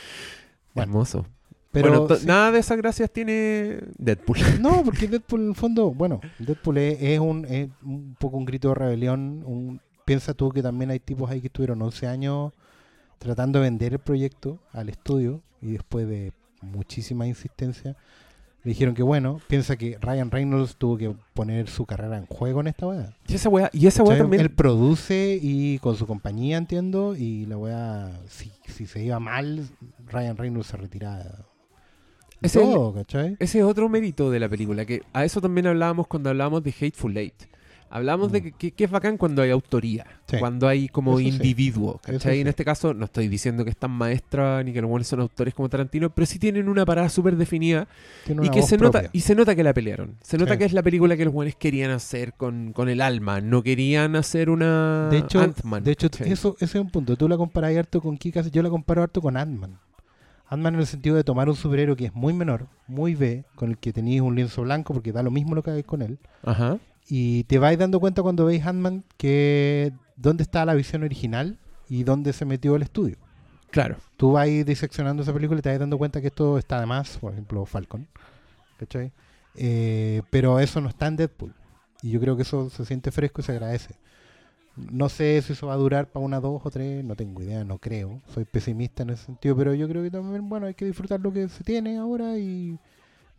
Bueno,
Hermoso.
pero
bueno, to-
sí.
nada de esas gracias tiene Deadpool.
No, porque Deadpool en el fondo, bueno, Deadpool es, es un, es un poco un grito de rebelión. Un, piensa tú que también hay tipos ahí que estuvieron 11 años tratando de vender el proyecto al estudio y después de muchísima insistencia le dijeron que bueno, piensa que Ryan Reynolds tuvo que poner su carrera en juego en esta weá.
Y esa weá, y esa weá también.
Él produce y con su compañía, entiendo, y la weá, si, si se iba mal, Ryan Reynolds se retiraba. de
Es el-
todo, ¿cachai?
Ese es otro mérito de la película, que a eso también hablábamos cuando hablábamos de Hateful Eight. Hablamos de
Mm.
que, que- que es bacán cuando hay autoría,
Sí.
cuando hay como
Eso sí.
individuo, ¿cachai?
Eso
En
sí.
este caso no estoy diciendo que están maestras ni que los buenos son autores como Tarantino, pero sí tienen una parada súper definida y que se nota y se nota que la pelearon. Se nota
Sí.
que es la película que los buenos querían hacer con, con el alma, no querían hacer una
De hecho,
Ant-Man,
de hecho eso, ese es un punto. Tú la comparas harto con Kikas, yo la comparo harto con Ant-Man. Ant-Man en el sentido de tomar un superhéroe que es muy menor, muy B, con el que tenéis un lienzo blanco porque da lo mismo lo que hagáis con él.
Ajá.
Y te vais dando cuenta cuando veis Ant-Man que dónde está la visión original y dónde se metió el estudio.
Claro.
Tú vas diseccionando esa película y te vas dando cuenta que esto está de más, por ejemplo, Falcon. ¿Cachai? Eh, pero eso no está en Deadpool. Y yo creo que eso se siente fresco y se agradece. No sé si eso va a durar para una, dos o tres, no tengo idea, no creo. Soy pesimista en ese sentido, pero yo creo que también, bueno, hay que disfrutar lo que se tiene ahora y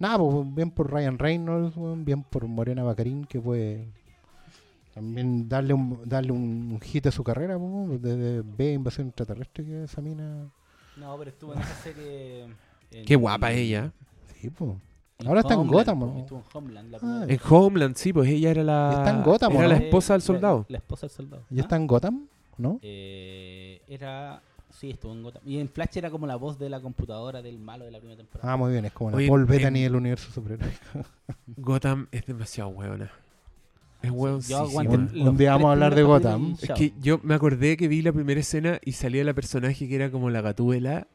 nada, pues bien por Ryan Reynolds, bien por Morena Bacarín, que puede también darle un, darle un hit a su carrera, pues, desde B Invasión Extraterrestre, que esa mina...
No, pero estuvo en esa serie. en-
Qué guapa ella.
Sí, pues. Ahora está en Gotham,
po,
¿no?
Estuvo en Homeland. La
Ah,
En Homeland, sí, pues ella era la.
Está en Gotham,
Era
¿o
la esposa del soldado.
La, la esposa del soldado.
¿Y
¿Ah?
está en Gotham? ¿No?
Eh, era. Sí, estuvo en Gotham. Y en Flash era como la voz de la computadora del malo de la primera temporada.
Ah, muy bien, es como la Paul Bettany del universo superhéroe.
Gotham es demasiado hueona. Es hueón.
Un- un día vamos a hablar de Gotham.
Es que yo me acordé que vi la primera escena y salía la personaje que era como la gatúbela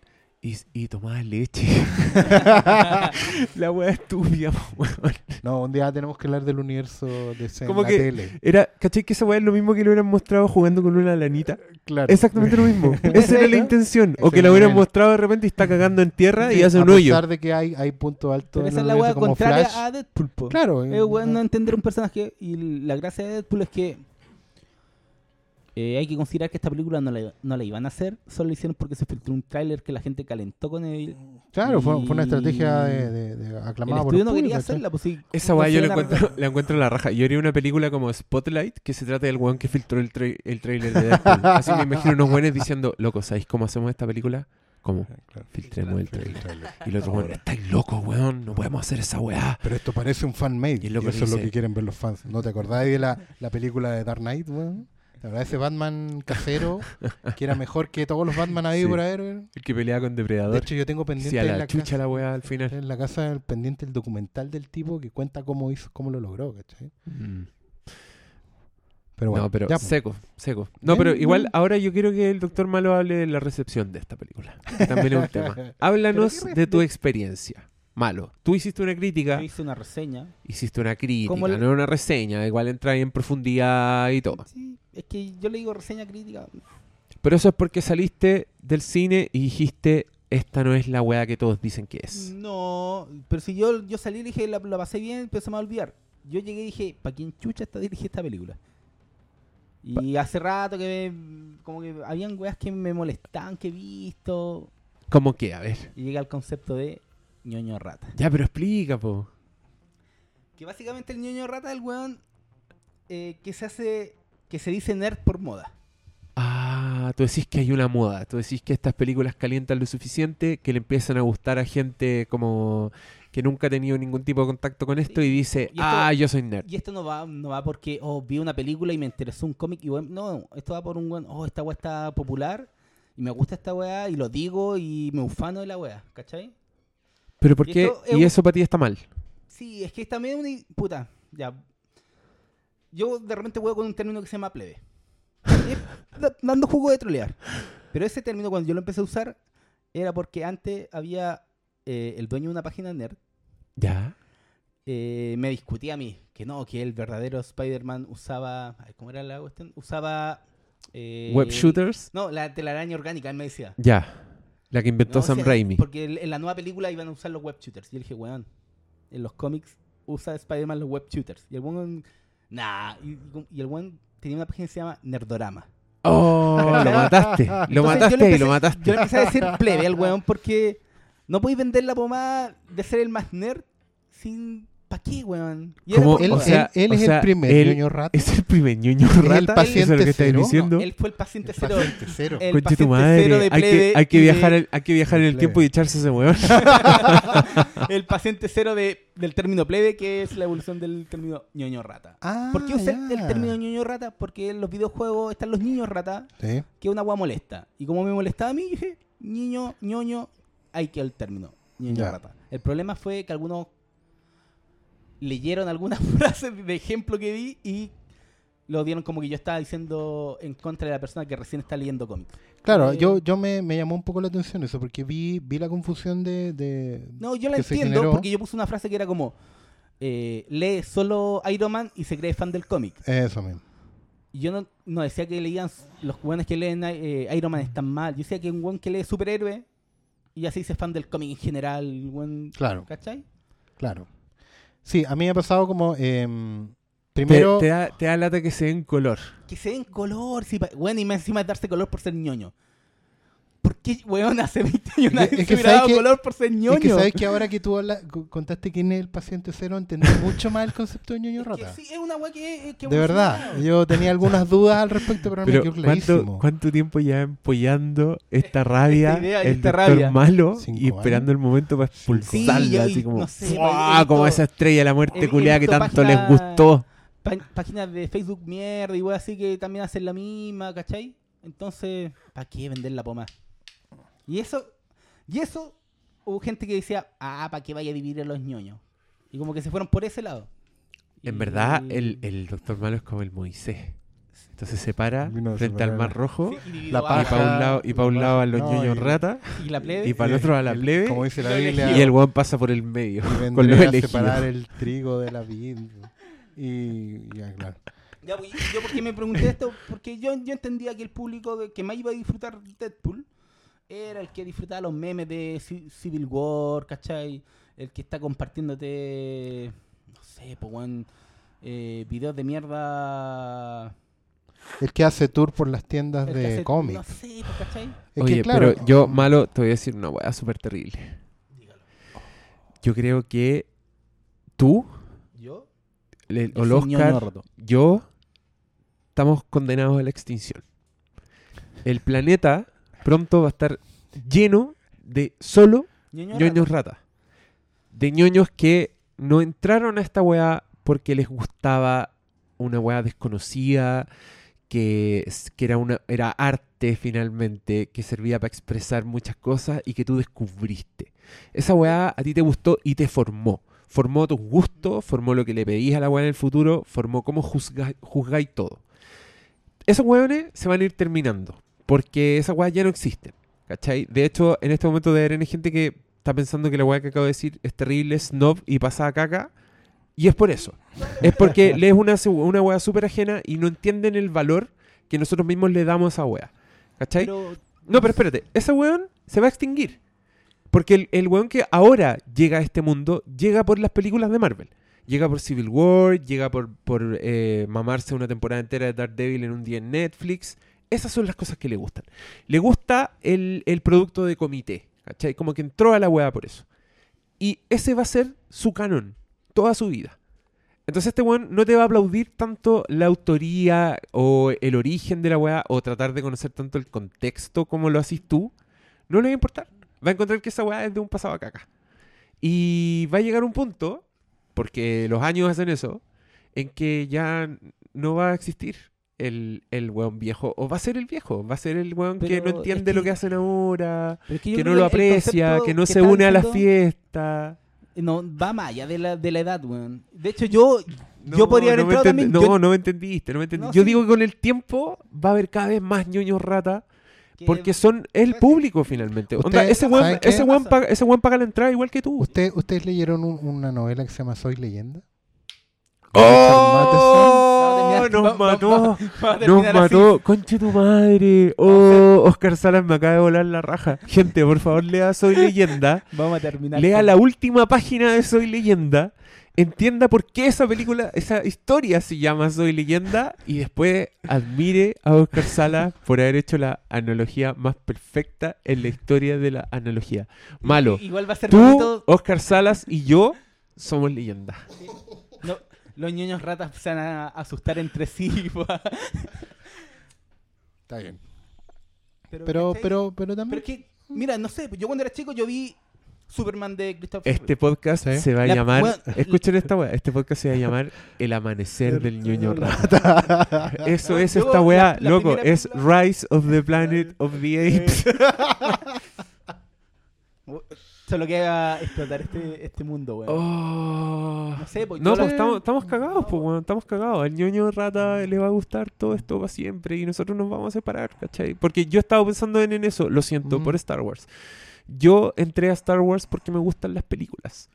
y, y tomaba leche. la wea estúpida, weón.
No, un día tenemos que hablar del universo de en
Como
la
que-
tele.
Era, ¿cachai? Que esa wea es lo mismo que lo hubieran mostrado jugando con una lanita.
Claro.
Exactamente lo mismo. Esa era la intención. O que la hubieran mostrado de repente y está cagando en tierra y hace
a
un hoyo.
pesar de que hay, hay puntos altos
Pero esa es la weá contraria
Flash.
a Deadpool, po.
Claro.
Es bueno no entender un personaje. Y la gracia de Deadpool es que eh, hay que considerar que esta película no la, no la iban a hacer, solo la hicieron porque se filtró un tráiler que la gente calentó con él.
Claro, fue, fue una estrategia de, de- de
El
aclamada por
estudio
el
no
público,
quería hacerla, pues sí.
Esa weá yo la encuentro, la encuentro en la raja. Yo haría una película como Spotlight que se trata del weón que filtró el, tra- el trailer de Deadpool. Así me imagino unos weones diciendo, loco, ¿sabéis cómo hacemos esta película? ¿Cómo?
Claro.
Filtremos el trailer.
Trailer.
Y los otros weones, estáis locos, weón, no podemos hacer esa weá.
Pero esto parece un fan-made.
Y
Y, eso es lo
dice-
que quieren ver los fans. ¿No te acordáis de la, la película de Dark Knight, weón? La verdad, ese Batman casero, que era mejor que todos los Batman ahí
Sí.
por weón.
El que pelea con
De
Depredador.
hecho, yo tengo pendiente
Sí, a
en,
la
la
chucha
casa,
la weá al final.
en la casa el pendiente el documental del tipo que cuenta cómo hizo, cómo lo logró, ¿cachai?
Mm.
Pero bueno,
no, pero
ya, pues.
seco, seco. No, pero igual ahora yo quiero que el doctor Malo hable de la recepción de esta película. También es un tema. Háblanos de tu experiencia. Malo. Tú hiciste una crítica,
Yo hice una reseña.
hiciste una crítica,
Como el-
no una reseña, igual entra ahí en profundidad y todo.
Sí, es que yo le digo reseña crítica.
Pero eso es porque saliste del cine y dijiste, esta no es la weá que todos dicen que es.
No, pero si yo, yo salí y dije, la, la pasé bien, pero se me va a olvidar. Yo llegué y dije, ¿para quién chucha está dirigida esta película? Y hace rato que me- como que habían weas que me molestaban, que he visto.
¿Cómo que? A ver.
Y llegué al concepto de ñoño rata.
Ya, pero explica, po.
Que básicamente el ñoño rata es el weón eh, que se hace, que se dice nerd por moda.
Ah, tú decís que hay una moda. Tú decís que estas películas calientan lo suficiente que le empiezan a gustar a gente como que nunca ha tenido ningún tipo de contacto con esto y dice,
Y esto-
ah, yo soy nerd.
Y esto no va, no va porque, oh, vi una película y me interesó un cómic y weón, no, esto va por un weón, oh, esta weá está popular y me gusta esta weá y lo digo y me ufano de la weá, ¿cachai?
Pero ¿por
y
qué?
es
Y
un-
eso para ti está mal.
Sí, es que también una... Puta, ya. Yo de repente juego con un término que se llama plebe. Dando jugo de trolear. Pero ese término cuando yo lo empecé a usar era porque antes había eh, el dueño de una página nerd
Ya.
eh, me discutía a mí que no, que el verdadero Spider-Man usaba... ¿Cómo era la cuestión? Usaba... eh,
Web shooters.
No, la telaraña orgánica, él me decía.
Ya. La que inventó
No,
Sam
o sea,
Raimi.
Porque el- en la nueva película iban a usar los web shooters. Y yo le dije, weón, en los cómics usa Spider-Man los web shooters. Y el weón, nah. Y, y el weón tenía una página que se llama Nerdorama.
Oh, lo mataste. Lo
Entonces,
mataste
empecé-
lo mataste.
Yo le empecé a decir plebe al weón porque no podéis vender la pomada de ser el más nerd sin... ¿Para qué, weón?
Como-
Él,
o sea-
él- él
o
es
sea,
el primer
él-
ñoño rata.
Es el primer ñoño
el
rata.
paciente
es lo que estáis
cero.
diciendo.
no, él fue el paciente
El
cero.
paciente cero.
el
Conche
paciente
madre.
cero de
hay, que,
plebe
hay, que
y de-
viajar el, hay que viajar en el
plebe.
tiempo y echarse ese weón.
el paciente cero de, del término plebe, que es la evolución del término ñoño rata.
Ah,
¿Por qué usé
ya.
el término ñoño rata? Porque en los videojuegos están los niños rata,
Sí.
que es una agua molesta. Y como me molestaba a mí, dije, niño, ñoño, hay que el término ñoño
Ya.
rata. El problema fue que algunos leyeron algunas frases de ejemplo que di y lo dieron como que yo estaba diciendo en contra de la persona que recién está leyendo cómics.
Claro,
Eh,
yo, yo me, me llamó un poco la atención eso, porque vi, vi la confusión de... de-
No, yo la entiendo porque yo puse una frase que era como eh, lee solo Iron Man y se cree fan del cómic.
Eso mismo.
Yo no, no decía que leían los buenos que leen eh, Iron Man están mal. Yo decía que un buen que lee superhéroe y así se fan del cómic en general. buen-
Claro,
¿Cachai?
claro. Sí, a mí me ha pasado como... em,
Te,
primero...
te da, te da lata que se den color.
Que se den color. Sí, bueno, y más encima de darse color por ser ñoño. ¿Por qué, weón, hace 20 años nadie
es
se
que
hubiera
sabes
dado
que-
color por ser ñoño?
Es que sabes que ahora que tú habla- cu- contaste quién es el paciente cero, entendí mucho más el concepto de ñoño
Es que
rata.
sí, es una weá que, que
De verdad, yo tenía algunas dudas al respecto, pero,
Pero
me quedó
¿cuánto,
clarísimo.
¿cuánto tiempo ya empollando esta rabia,
Esta idea
el
esta rabia?
malo
Cinco
y esperando el momento para expulsarla?
Sí,
así como,
no sé,
como esa estrella de la muerte
he
culiada que tanto les gustó.
Pá- páginas de Facebook mierda y weá así que también hacen la misma, ¿cachai? Entonces, ¿para qué vender la poma? Y eso, y eso, hubo gente que decía, ah, ¿para qué vaya a dividir a los ñoños? Y como que se fueron por ese lado.
En
Y-
verdad, el, el doctor malo es como el Moisés. Entonces se para
a
frente al
separar
mar rojo
Sí, y
la
y
abajo.
para un lado, y pa' un
la
lado a
paja.
los
No,
ñoños
y-
rata
y la plebe.
y para el otro a la
El-
plebe
Como dice la Biblia,
y el weón pasa por el medio
y
con los
a separar el trigo de la vid. Y ya, claro.
Ya, pues, yo porque me pregunté esto, porque yo, yo entendía que el público de- que más iba a disfrutar Deadpool era el que disfrutaba los memes de Ci- Civil War, ¿cachai? El que está compartiéndote, no sé, pues, weón, eh, videos de mierda.
El que hace tour por las tiendas
el
de
hace-
cómics.
No sé, ¿cachai?
Es
Oye,
que, claro,
pero yo, malo, te voy a decir una weá súper terrible. Yo creo que tú,
Yo,
el, el Oscar, yo, estamos condenados a la extinción. El planeta pronto va a estar lleno de solo
Ñoño
ñoños rata. De ñoños que no entraron a esta weá porque les gustaba una weá desconocida, que, que era, una, era arte finalmente, que servía para expresar muchas cosas y que tú descubriste. Esa weá a ti te gustó y te formó. Formó tus gustos, formó lo que le pedís a la weá en el futuro, formó cómo juzgáis todo. Esos weones se van a ir terminando, porque esas weas ya no existen. ¿Cachai? De hecho, en este momento de haber hay gente que está pensando que la weá que acabo de decir es terrible, snob y pasa a caca. Y es por eso. Es porque lees una, una weá súper ajena y no entienden el valor que nosotros mismos le damos a esa weá. ¿Cachai?
Pero,
No, pero espérate, ese weón se va a extinguir. Porque el, el weón que ahora llega a este mundo llega por las películas de Marvel. Llega por Civil War, llega por, por eh, mamarse una temporada entera de Daredevil en un día en Netflix. Esas son las cosas que le gustan. Le gusta el, el producto de comité. ¿Cachai? Como que entró a la weá por eso. Y ese va a ser su canon, toda su vida. Entonces este weón no te va a aplaudir tanto la autoría o el origen de la weá o tratar de conocer tanto el contexto como lo haces tú. No le va a importar. Va a encontrar que esa weá es de un pasado a caca. Y va a llegar un punto, porque los años hacen eso, en que ya no va a existir el, el weón viejo. O va a ser el viejo. Va a ser el weón que no
es
entiende
que-
lo que hacen ahora,
es que
no lo aprecia, que no se une a la fiesta.
No, va más allá de la, de la edad, weón. De hecho, yo,
No,
yo podría haber
no
entrado también.
No,
yo-
no me entendiste, no me entendiste.
No,
Yo
sí.
digo que con el tiempo va a haber cada vez más ñoños rata
que-
porque son el público finalmente. Onda, ese weón, ese, weón paga, ese weón paga la entrada igual que tú.
¿Usted, ¿Ustedes leyeron un- una novela que se llama Soy Leyenda?
¡Oh! Nos
Va-
mató.
va- va
Nos
así.
mató. Conche tu madre. Oh, Oscar Salas me acaba de volar la raja. Gente, por favor, lea Soy Leyenda.
Vamos a terminar.
Lea
con-
la última página de Soy Leyenda. Entienda por qué esa película, esa historia se llama Soy Leyenda. Y después admire a Oscar Salas por haber hecho la analogía más perfecta en la historia de la analogía. Malo.
Igual va a ser
Tú,
bonito.
Oscar Salas y yo somos leyenda.
no, los niños ratas se van a asustar entre sí.
Está bien.
Pero,
Pero, pero, pero
Pero
también.
es que, mira, no sé, yo cuando era chico yo vi Superman de Christopher
Este podcast se va a
La-
llamar.
bueno,
escuchen esta weá. Este podcast se va a llamar El amanecer del ñoño rata. Eso es
luego,
esta weá, loco. Es
película-
Rise of the Planet of the Apes.
Solo queda explotar este, este mundo, weón.
Oh.
No sé, pues
No,
yo
pues
la-
estamos, estamos cagados, pues, weón, estamos cagados. Al ñoño rata le va a gustar todo esto para siempre y nosotros nos vamos a separar, ¿cachai? Porque yo estaba pensando en, en eso, lo siento,
Mm.
por Star Wars. Yo entré a Star Wars porque me gustan las películas.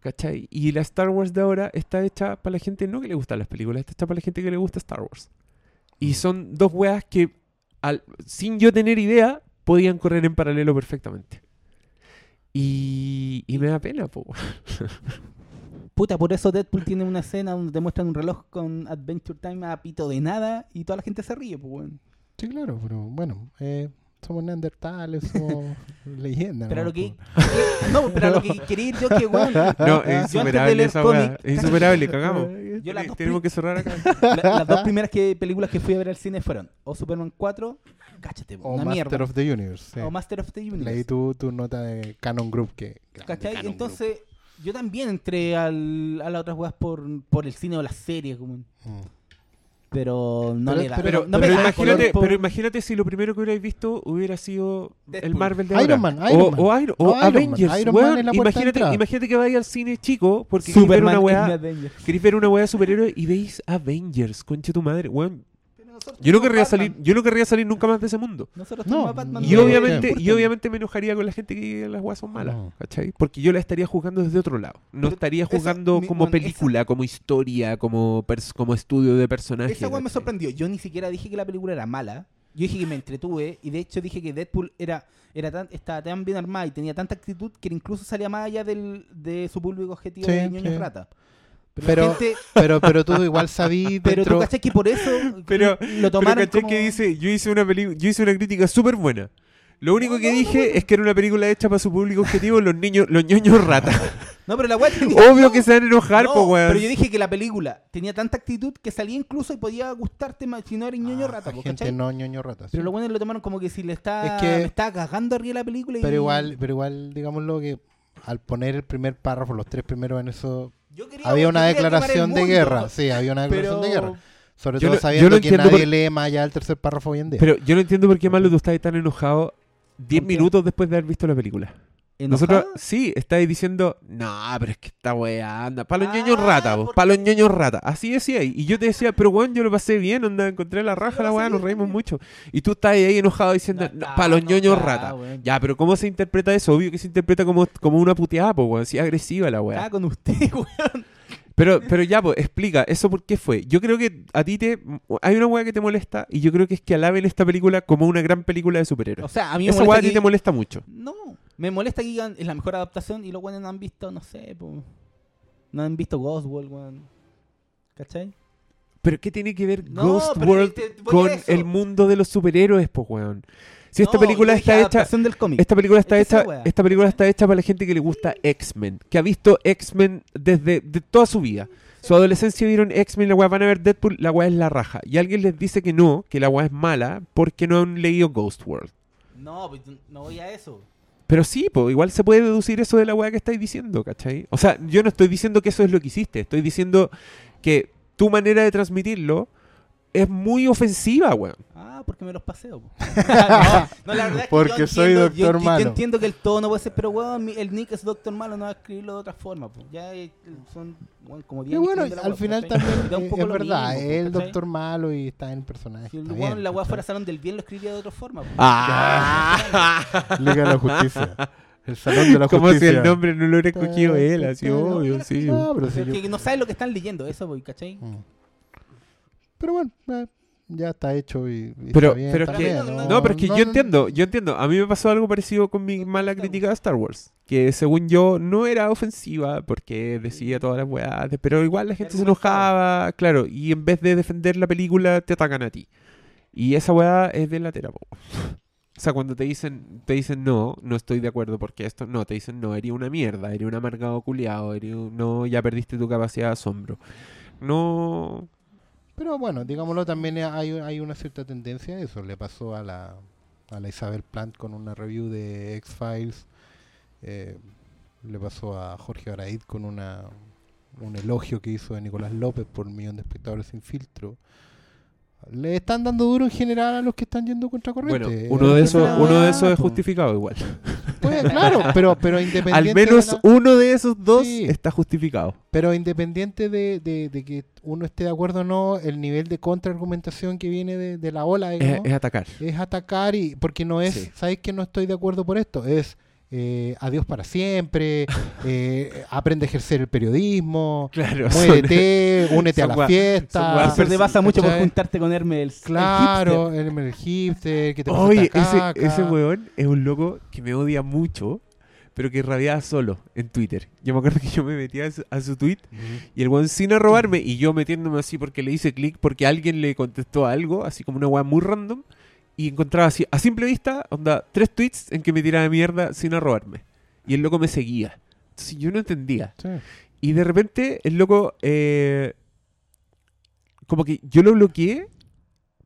¿cachai? Y la Star Wars de ahora está hecha para la gente no que le gustan las películas, está hecha para la gente que le gusta Star Wars. Y son dos weas que, al- sin yo tener idea, podían correr en paralelo perfectamente. Y, y me da pena, po.
Puta, por eso Deadpool tiene una escena donde te muestran un reloj con Adventure Time a pito de nada y toda la gente se ríe, pues.
Sí, claro, pero bueno. eh, somos neandertales, somos leyendas.
Pero lo que. No, pero a lo que quería ir yo que, weón.
No, es
yo antes de
insuperable
leer
esa weá. Es insuperable, cagamos.
Yo las dos
Tenemos que cerrar acá.
la- las dos primeras que, películas que fui a ver al cine fueron o Superman 4, cáchate,
O
una
Master
mierda.
of the Universe. sí.
O Master of the Universe.
Leí tu, tu nota de Canon Group que...
¿Cachai?
Canon
Entonces, yo también entré al, a las otras weas por, por el cine o las series, como.
Mm.
Pero no
Pero-
le da.
Pero,
no
pero
me da
imagínate,
color
pero imagínate si lo primero que hubierais visto hubiera sido el. Marvel de
Iron
ahora.
Man,
o,
Iron Man.
o Iron- o
No, Man.
Avengers.
Iron Man la
imagínate, imagínate que vaya al cine chico porque queréis ver una weá, queréis ver una weá de superhéroe y veis Avengers, conche tu madre, weón.
Nosotros
Yo no querría
Batman.
salir, yo no querría salir nunca más de ese mundo.
Nosotros
No,
Batman.
Y obviamente, y obviamente me enojaría con la gente que las weas son malas,
No.
¿cachai? Porque yo la estaría jugando desde otro lado. No
Pero
estaría
esa-
jugando
mi-
como película, como historia, como, pers- como estudio de personaje.
Esa weá me sorprendió. Yo ni siquiera dije que la película era mala. Yo dije que me entretuve. Y de hecho dije que Deadpool era, era tan, estaba tan bien armada y tenía tanta actitud que incluso salía más allá del, de su público objetivo
Sí,
de ñoños
sí.
rata. Pero, gente-
Pero, pero tú igual sabí
pero tú cachai que por eso
Pero-
lo tomaron
Pero ¿cachai
como...
que dice? Yo hice una peli- yo hice una crítica súper buena. Lo único que dije es que era una película hecha para su público objetivo, los niños, los ñoños ratas.
No, pero la weá tenía-
Obvio
no,
que se van a enojar,
no,
po, weón.
Pero yo dije que la película tenía tanta actitud que salía incluso y podía gustarte más si no eres ñoño
Ah,
rata, po,
gente
¿cachai?
no ñoño rata. sí.
Pero los buenos lo tomaron como que si le está,
Es que-
me estaba cagando arriba la película y...
Pero igual, pero igual, digámoslo que al poner el primer párrafo, los tres primeros en eso,
Yo quería-
había una declaración de guerra. Sí, había una declaración
Pero...
de guerra. Sobre
Yo
todo
lo-
sabiendo
lo
que nadie
por-
lee más allá del tercer párrafo hoy en día.
Pero yo no entiendo por qué malo tú estás tan enojado 10
¿Por qué?
minutos después de haber visto la película. Nosotros, sí, estáis diciendo, no, pero es que esta weá anda, para los
Ah,
ñoños rata,
porque-
para los ñoños rata. Así decía. Y yo te decía, pero weón, yo lo pasé bien, anda, encontré la raja, la weá, nos reímos mucho. Y tú estás ahí enojado diciendo,
No,
los
no,
ñoños rata.
weón.
Ya, pero ¿cómo se interpreta eso? Obvio que se interpreta como, como una puteada, pues, weón, si es agresiva la weá.
Con usted, weón.
Pero, pero ya, pues, explica, ¿eso por qué fue? Yo creo que a ti te... Hay una weá que te molesta y yo creo que es que alaben esta película como una gran película de superhéroes.
O sea, a mí me
Esa weá a ti te molesta mucho.
No, me molesta que digan es la mejor adaptación y los weones no han visto, no sé, po. No han visto Ghostworld, weón. ¿Cachai?
¿Pero qué tiene que ver
No,
Ghost World
te- te- por
con
eso.
el mundo de los superhéroes, pues, weón? Si esta
No,
película está hecha...
adaptación del cómic.
Esta película está
Es
hecha, esta película está hecha para la gente que le gusta X-Men, que ha visto X-Men desde de toda su vida. Su adolescencia vieron X-Men, la weá van a ver Deadpool, la weá es la raja. Y alguien les dice que no, que la weá es mala, porque no han leído Ghost World.
No, pues, no voy a eso.
Pero sí, pues igual se puede deducir eso de la weá que estáis diciendo, ¿cachai? O sea, yo no estoy diciendo que eso es lo que hiciste, estoy diciendo que tu manera de transmitirlo es muy ofensiva, weón.
Ah, porque me los paseo. po. no, no, la verdad es que
Porque
yo
soy
entiendo-
Doctor
yo, yo-
Malo.
Yo entiendo que el tono puede ser, pero weón, el Nick es Doctor Malo, no va a escribirlo de otra forma. Po. Ya eh, son weón, como 10
Y bueno, al
weá,
final también
Da un
eh,
poco
es verdad,
mismo,
es el
¿cachai?
doctor malo y está en el personaje.
Si el
está
weón,
bien,
la weá fuera Salón del Bien, lo escribiría de otra forma. po.
Ah.
Liga de la Justicia. El Salón de la
Como si
Justicia.
el nombre no lo hubiera escogido él, así, obvio, sí.
No, pero sí, yo-
que no sabes lo que están leyendo, eso voy, ¿cachai?
Mm. Pero bueno, eh, ya está hecho y, y
Pero,
está bien,
pero es
está
que,
bien,
no, pero es que
no,
yo
no,
entiendo, yo entiendo. A mí me pasó algo parecido con mi mala crítica a Star Wars. Que según yo no era ofensiva porque decía todas las weas, pero igual la gente se enojaba, claro, y en vez de defender la película te atacan a ti. Y esa weá es de la tela, po. O sea, cuando te dicen, te dicen no, no estoy de acuerdo porque esto, no, te dicen no, eres una mierda, eres un amargado culiado, eres un- no, ya perdiste tu capacidad de asombro. No,
Pero bueno, digámoslo, también hay, hay una cierta tendencia a eso. Le pasó a la, a la Isabel Plant con una review de X-Files. eh, le pasó a Jorge Araid con una un elogio que hizo de Nicolás López por un millón de espectadores sin filtro. Le están dando duro en general a los que están yendo contra corriente.
bueno,
Eh,
uno de
es
esos, uno de esos es justificado igual.
Pues, claro, pero, pero independiente
Al
de
menos
la-
uno de esos dos
Sí.
está justificado.
Pero independiente de, de- de que uno esté de acuerdo o no, el nivel de contraargumentación que viene de, de la ola,
Es,
digamos,
es atacar.
es atacar y porque no es,
Sí.
¿sabes que no estoy de acuerdo por esto? Es eh, adiós para siempre, eh, aprende a ejercer el periodismo,
Claro.
muévete, únete a la fiesta.
Eso te pasa mucho por juntarte con Hermes. el- el
Claro,
hipster.
el, hipster, que te
Oye, ese, ese weón es un loco que me odia mucho, pero que rabiaba solo en Twitter. Yo me acuerdo que yo me metía a su, a su tweet
Ujú.
y el weón sin arrobarme y yo metiéndome así porque le hice clic porque alguien le contestó algo, así como una weá muy random. Y encontraba así, a simple vista, onda, tres tweets en que me tiraba mierda sin arrobarme. Y el loco me seguía. Entonces yo no entendía.
Sí.
Y de repente el loco, eh, como que yo lo bloqueé,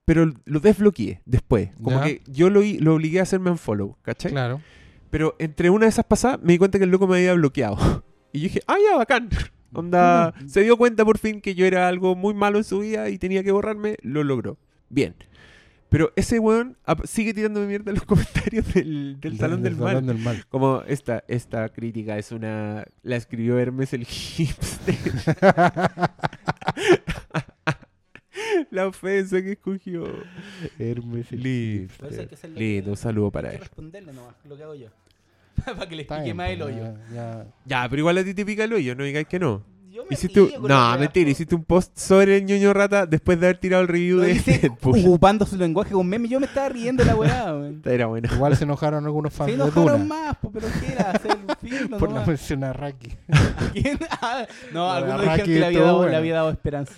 pero lo desbloqueé después. Como
Ya.
que yo lo, lo obligué a hacerme un follow, ¿cachai?
Claro.
Pero entre una de esas pasadas me di cuenta que el loco me había bloqueado. Y yo dije, ah, ya, bacán. Onda, se dio cuenta por fin que yo era algo muy malo en su vida y tenía que borrarme, lo logró. Bien. Pero ese weón sigue tirándome mierda en los comentarios del, del Salón del, Mal.
Salón del Mal.
Como esta, esta crítica es una. La escribió Hermes el hipster. la ofensa que escogió. Hermes el hipster.
que
Lindo, un saludo para él.
responderle nomás, lo que hago yo. Para que le explique más el
pues,
hoyo.
ya- ya.
Ya, pero igual a ti te pica el hoyo, no digáis que no.
Yo me
Hiciste un-
la
No, mentira, hiciste un post sobre el ñoño rata después de haber tirado el review de Deadpool.
ocupando su lenguaje con meme. Yo me estaba riendo de la weá.
Era bueno.
Igual se enojaron algunos fans
Se
de
enojaron
Duna
más, po, pero ¿qué era? Hacer
por no
nomás.
mencionar a Raki.
¿Quién? Ah, no,
La de
algunos dijeron que le había, dado, le
buena.
había dado esperanza.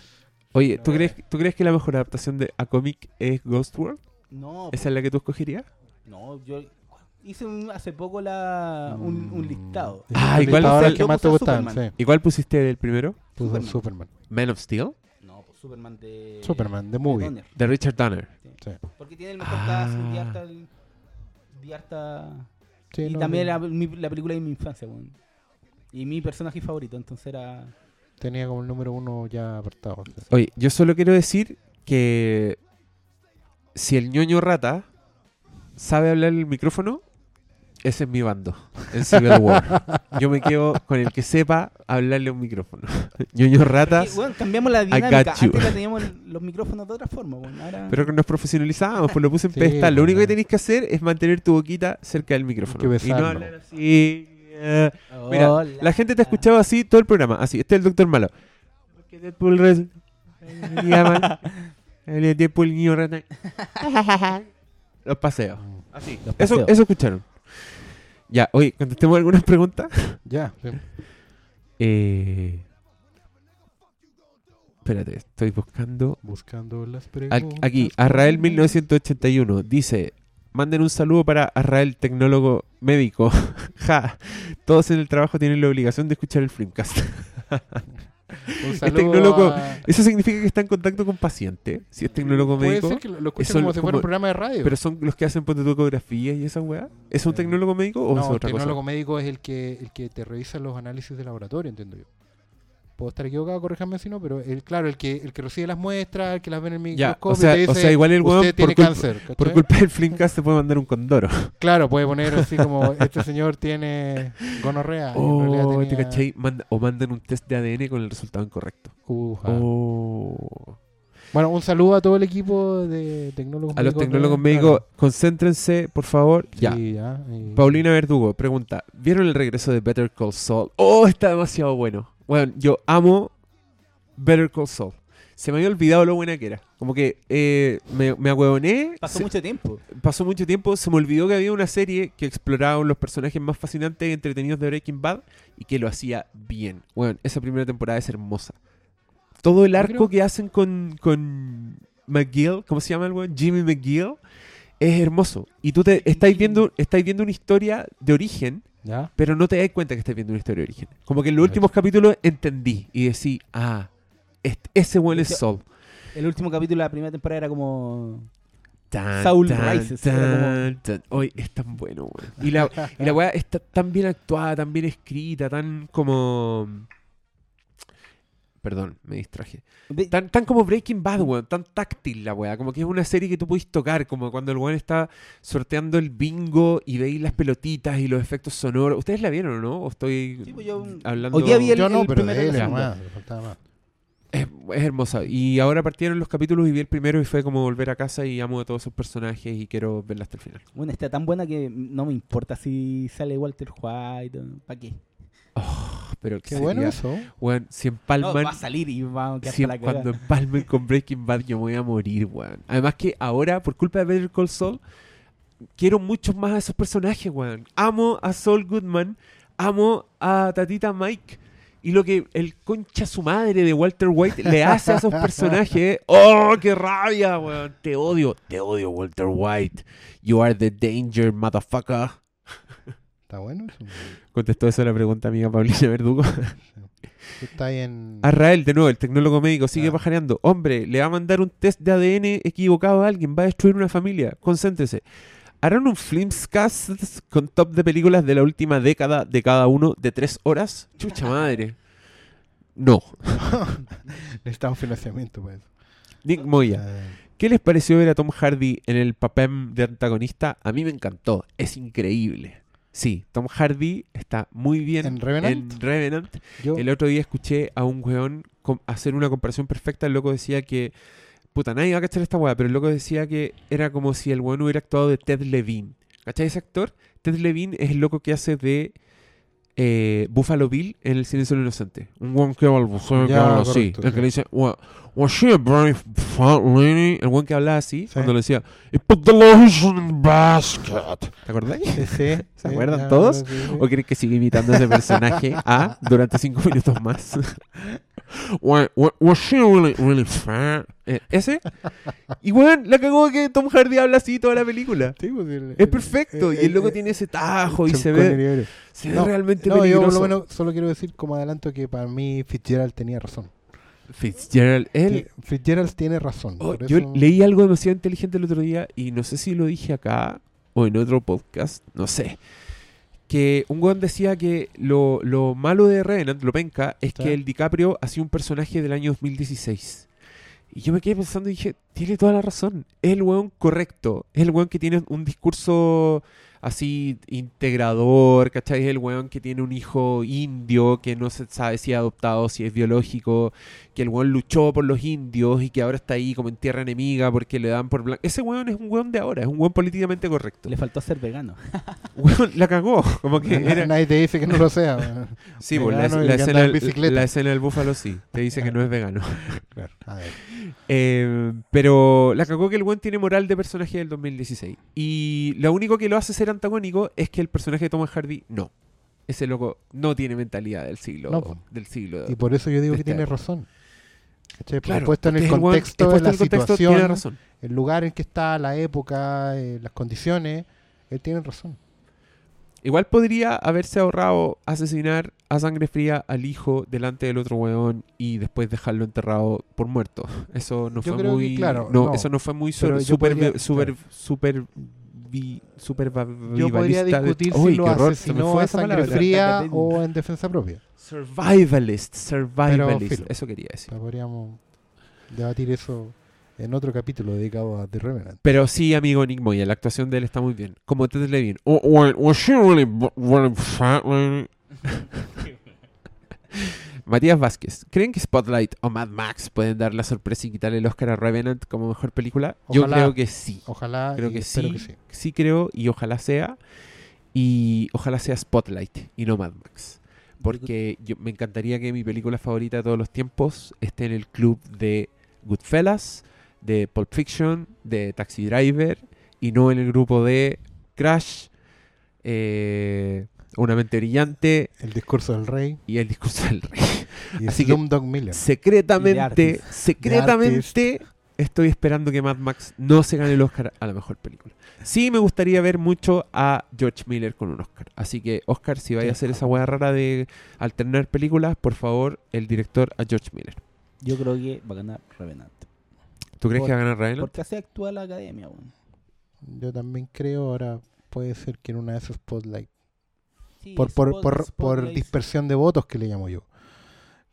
Oye, ¿tú crees, ¿tú crees que la mejor adaptación de a cómic es Ghost World?
No,
¿Esa es la que tú escogerías?
no, yo hice un- hace poco la, un, un listado.
Ah,
¿y
igual
cuál el que más te gustan?
Superman.
Sí,
¿Y cuál pusiste el primero?
puso
Superman.
Superman.
Man of Steel,
No, pues Superman de.
Superman, de movie.
Donner.
de Richard Donner.
Sí.
Porque tiene el mejor
Ah.
cast de harta. de harta-
Sí,
y
no,
también
no.
la, mi- la película de mi infancia. Y mi personaje favorito, entonces era.
Tenía como el número uno ya apartado. sí.
Oye, yo solo quiero decir que si el ñoño rata sabe hablar el micrófono, ese es mi bando en Civil War. Yo me quedo con el que sepa hablarle a un micrófono. ñoño ratas,
cambiamos la
got
dinámica.
you.
Antes la teníamos los micrófonos de otra forma, weón. Ahora.
pero que nos profesionalizamos, pues lo puse en
Sí,
pedestal. Lo único que tenéis que hacer es mantener tu boquita cerca del micrófono.
que
y no hablar así. eh. Mira,
Hola.
La gente te ha escuchado así todo el programa. Así, este es el doctor malo. Porque Deadpool res- le llaman- el Deadpool niño rata. Los paseos. Así.
Los
Eso,
paseos.
eso escucharon. Ya, oye, contestemos algunas preguntas.
Ya. sí.
Eh, espérate, estoy buscando.
Buscando las preguntas.
Aquí, Arrael 1981 dice: Manden un saludo para Arrael, tecnólogo médico. ja, todos en el trabajo tienen la obligación de escuchar el Flimcast.
Saludo
tecnólogo
a-
Eso significa que está en contacto con paciente. Si es tecnólogo
Puede
médico.
ser que lo, escuchen como
es
si
como-
fuera un programa de radio.
Pero son los que hacen ponte y esa weá. ¿Es un
Eh,
tecnólogo médico o es
no, el
otra
tecnólogo
cosa?
médico es el que, el que te revisa los análisis de laboratorio, entiendo yo. Puedo estar equivocado, corríjame si no, pero el, claro, el que, el que recibe las muestras, el que las ve en el
Ya,
microscopio,
o sea-
te dice,
o sea, igual el por
tiene
culpa-
cáncer.
Por culpa del Flimcast te puede mandar un condoro.
Claro, puede poner así como, este señor tiene gonorrea.
Oh, ¿te
tenía-
cachai? Manda- o mandan un test de ADN con el resultado incorrecto. Oh.
Bueno, un saludo a todo el equipo de tecnólogos
A los
médicos
tecnólogos médicos, concéntrense, por favor. Ya.
Ya, y-
Paulina Verdugo pregunta: ¿Vieron el regreso de Better Call Saul? Oh, está demasiado bueno. Bueno, yo amo Better Call Saul. Se me había olvidado lo buena que era. Como que eh, me, me ahueoné.
Pasó
se-
mucho tiempo.
pasó mucho tiempo. Se me olvidó que había una serie que exploraba los personajes más fascinantes y entretenidos de Breaking Bad y que lo hacía bien. Bueno, esa primera temporada es hermosa. Todo el arco
creo-
que hacen con, con McGill, ¿cómo se llama el weón? Jimmy McGill, es hermoso. Y tú te estáis viendo, estáis viendo una historia de origen
¿Ya?
pero no te das cuenta que estás viendo una historia de origen. Como que en los últimos capítulos entendí y decí, ah, este- ese weón es Sol.
El último capítulo de la primera temporada era como.
Tan,
Saul
tan,
Rises, como-
tan, tan. Oye, es tan bueno, weón. Y la, y la weá está tan bien actuada, tan bien escrita, tan como... Perdón, me distraje.
de-
Tan, tan como Breaking Bad, weón. Tan táctil la weá. Como que es una serie que tú puedes tocar. Como cuando el weón está sorteando el bingo y veis las pelotitas y los efectos sonoros. ¿Ustedes la vieron o no? ¿O estoy
Sí, pues yo-
hablando...?
Hoy día vi el-
Yo no, pero
primero
de él más, más.
Es, es hermosa. Y ahora partieron los capítulos y vi el primero y fue como volver a casa y amo a todos esos personajes y quiero verla hasta el final.
Bueno, está tan buena que no me importa si sale Walter White. ¿Para qué?
Pero
Qué
sería-
bueno eso.
Weón, si
No,
empalman...
va a salir y va a quedar
si
para la cagada.
cuando empalmen con Breaking Bad yo me voy a morir, weón. Además que ahora, por culpa de Better Call Saul, quiero muchos más a esos personajes, weón. Amo a Saul Goodman, amo a Tatita Mike Y lo que el concha su madre de Walter White le hace a esos personajes. ¡Oh, qué rabia, weón! Te odio. Te odio, Walter White. You are the danger, motherfucker.
Está bueno eso.
Contestó eso la pregunta amiga Paulina Verdugo.
Ahí en.
Arrael, de nuevo, el tecnólogo médico, sigue
Ah.
pajareando. Hombre, le va a mandar un test de ADN equivocado a alguien, va a destruir una familia. Concéntrese. ¿Harán un Flimscast con top de películas de la última década de cada uno de tres horas? Chucha madre. No.
Necesitamos financiamiento para eso.
Nick Moya.
Eh,
¿Qué les pareció ver a Tom Hardy en el papel de antagonista? A mí me encantó. Es increíble. Sí, Tom Hardy está muy bien
¿En Revenant?
en Revenant.
yo,
El otro día escuché a un weón hacer una comparación perfecta. El loco decía que. Puta, nadie va a cachar esta weá, pero el loco decía que era como si el weón hubiera actuado de Ted Levine. ¿Cachai ese actor? Ted Levine es el loco que hace de eh, Buffalo Bill en El Silencio del Inocente. Un weón que habla, que habla así. El que le dice, "Wa- was she a very fat lady?" El weón que hablaba así,
Sí.
cuando le decía, "He put the lotion in the basket. ¿Te acordás?
sí, sí,
¿Se acuerdan todos? ¿O crees que sigue imitando a ese personaje A durante cinco minutos más? Wa- wa- Was she really, really fat? Eh, ¿Ese? Y weón, la cagó que Tom Hardy habla así toda la película.
Sí, pues, el-
Es
el-
perfecto.
el-
Y el loco
el-
tiene ese tajo y se ve, se ve
No,
realmente
No, yo por
peligroso.
lo menos solo quiero decir como adelanto que para mí Fitzgerald tenía razón.
Fitzgerald, él...
Fitzgerald tiene razón.
Oh,
por
yo
eso-
leí algo demasiado inteligente el otro día y no sé si lo dije acá o en otro podcast, no sé. Que un weón decía que lo, lo malo de Revenant, lo penca, es
Sí.
que el DiCaprio hacía un personaje del año 2016. Y yo me quedé pensando y dije, tiene toda la razón. Es el weón correcto. Es el weón que tiene un discurso así integrador, ¿cachai? Es el weón que tiene un hijo indio que no se sabe si es adoptado, si es biológico, que el weón luchó por los indios y que ahora está ahí como en tierra enemiga porque le dan por blanco. Ese weón es un weón de ahora, es un weón políticamente correcto.
Le faltó ser vegano.
Weón, la cagó. Como que era...
Nadie te dice que no lo sea. weón.
Sí, pues, la, la escena,
bicicleta.
la escena del búfalo sí, te dice que no es vegano.
Claro, a ver.
Eh, pero la cagó que el buen tiene moral de personaje del 2016. Y lo único que lo hace ser antagónico es que el personaje de Thomas Hardy no. Ese loco no tiene mentalidad del siglo.
No,
del siglo.
Y por eso yo digo que
esta
tiene razón. ¿Cachai?
Claro,
puesto en el contexto de la
en el contexto,
situación,
razón.
el lugar en que está, la época, eh, las condiciones, él tiene razón.
Igual podría haberse ahorrado asesinar a sangre fría al hijo delante del otro weón y después dejarlo enterrado por muerto. Eso no
Yo
fue
que,
muy.
claro,
no,
no.
eso no fue muy super, super,
podría-
super,
claro.
super, vi- super
Yo podría
vivalista de-
discutir
Uy,
si lo asesinó a sangre
palabra.
fría o en defensa propia.
Survivalist, survivalist.
filo.
Eso quería decir.
podríamos debatir eso en otro capítulo dedicado a The Revenant.
Pero sí, amigo Nick Moya, la actuación de él está muy bien. Como Ted Levine. Oh, wa- was she really really fat? Matías Vázquez, ¿creen que Spotlight o Mad Max pueden dar la sorpresa y quitarle el Oscar a Revenant como mejor película? Yo creo que sí.
Ojalá
Creo que sí,
que sí.
sí creo y ojalá sea. Y ojalá sea Spotlight y no Mad Max. Porque yo, me encantaría que mi película favorita de todos los tiempos esté en el club de Goodfellas, de Pulp Fiction, de Taxi Driver y no en el grupo de Crash, eh, Una mente brillante
El discurso del rey
y El discurso del rey.
y
Así que-
Slumdog Millionaire.
Secretamente, secretamente estoy esperando que Mad Max no se gane el Oscar a la mejor película. Sí me gustaría ver mucho a George Miller con un Oscar. Así que, Oscar, si vaya a hacer esa hueá rara de alternar películas, por favor, el director a George Miller.
Yo creo que va a ganar Revenant.
¿Tú crees
Por-
que va a ganar Ryan?
Porque así actúa la academia, weón.
Yo también creo, ahora puede ser que en una de esas Spotlight.
Sí,
Por, por,
Spot-
por, dispersión de votos que le llamo yo.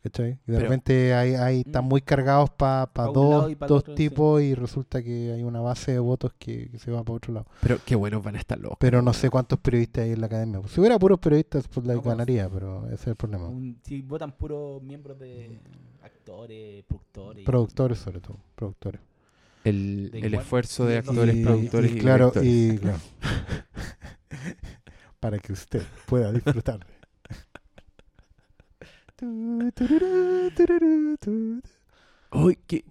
¿Cachai? Y de
Pero-
repente hay, hay, están
Mm.
muy cargados para
Pa
dos,
pa
dos
otro, sí.
tipos y resulta que hay una base de votos que, que se va para otro lado.
Pero qué buenos van a estar los
Pero no sé cuántos periodistas hay en la academia. Si hubiera puros periodistas, Spotlight
No, pues,
ganaría, pero ese es el problema.
Un- si votan puros miembros de actores, productores.
Productores sobre todo, productores.
El,
De
el
igual-
esfuerzo de actores,
Y-
productores y,
y claro, y claro. Para que usted pueda disfrutar.
Uy, ¿qué,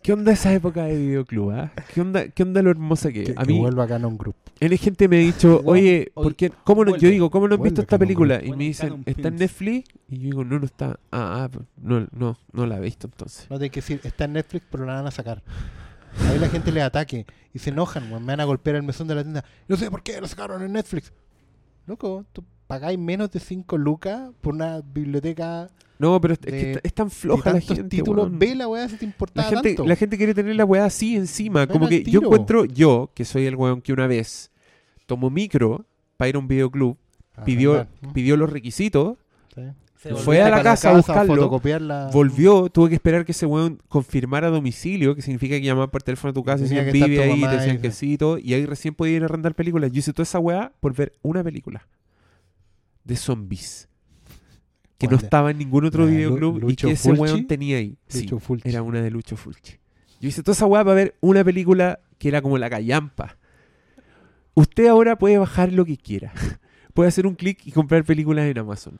¿qué onda esa época de videoclub? ah? ¿Qué, onda, ¿Qué onda lo hermosa que es?
Que,
A
que
mí,
vuelva Canon Group.
N gente me ha dicho, oye, ¿por qué, ¿cómo no, yo digo, ¿cómo no has visto esta película? Y me dicen, ¿está en. Netflix? Y yo digo, no, no está. Ah, ah, pues, no, no, no la he visto entonces.
No te que decir, está en Netflix, pero la van a sacar. Ahí la gente le ataque y se enojan, me van a golpear el mesón de la tienda. No sé por qué lo sacaron en Netflix. Loco, tú pagáis menos de 5 lucas por una biblioteca
No, pero es,
De-
que es tan floja la gente.
títulos. Ve la weá si te
La
importaba
gente,
tanto.
la gente quiere tener la weá así encima.
Ven
Como que yo encuentro, yo, que soy el weón que una vez tomó micro para ir a un videoclub,
Ah,
pidió,
verdad.
pidió los requisitos,
Sí.
Fue a la casa a buscarlo, volvió, tuve que esperar que ese weón confirmara domicilio, que significa que llamaba por teléfono a tu casa y decían vive ahí, te decían que
sí.
y todo, y ahí recién podía ir a arrendar películas. Yo hice toda esa weá por ver una película de zombies. Que no
¿Cuál de-
estaba en ningún otro
la
videoclub y que ese
Fulci?
weón tenía ahí. Sí, era una de Lucho Fulci. Yo hice toda esa weá para ver una película que era como la callampa. Usted ahora puede bajar lo que quiera. Puede hacer un clic y comprar películas en Amazon.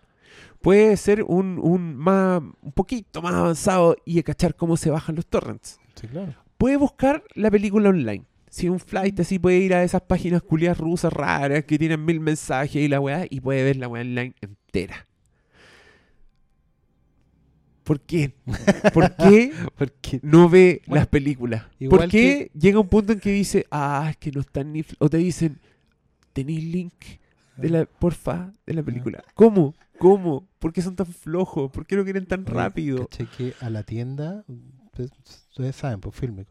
Puede ser un, un, más, un poquito más avanzado y cachar cómo se bajan los torrents.
Sí, claro.
Puede buscar la película online. Si un flight así puede ir a esas páginas culiadas rusas raras que tienen mil mensajes y la weá y puede ver la weá online entera. ¿Por qué? ¿Por qué
Porque
no ve
Bueno,
las películas? ¿Por qué llega un punto en que dice, ah, es que no están ni... O te dicen, tenéis link de la, porfa, de la película. ¿Cómo? ¿Cómo? ¿Por qué son tan flojos? ¿Por qué lo quieren tan
Oye,
rápido?
¿cachai que a la tienda, pues, ustedes saben, pues fílmico.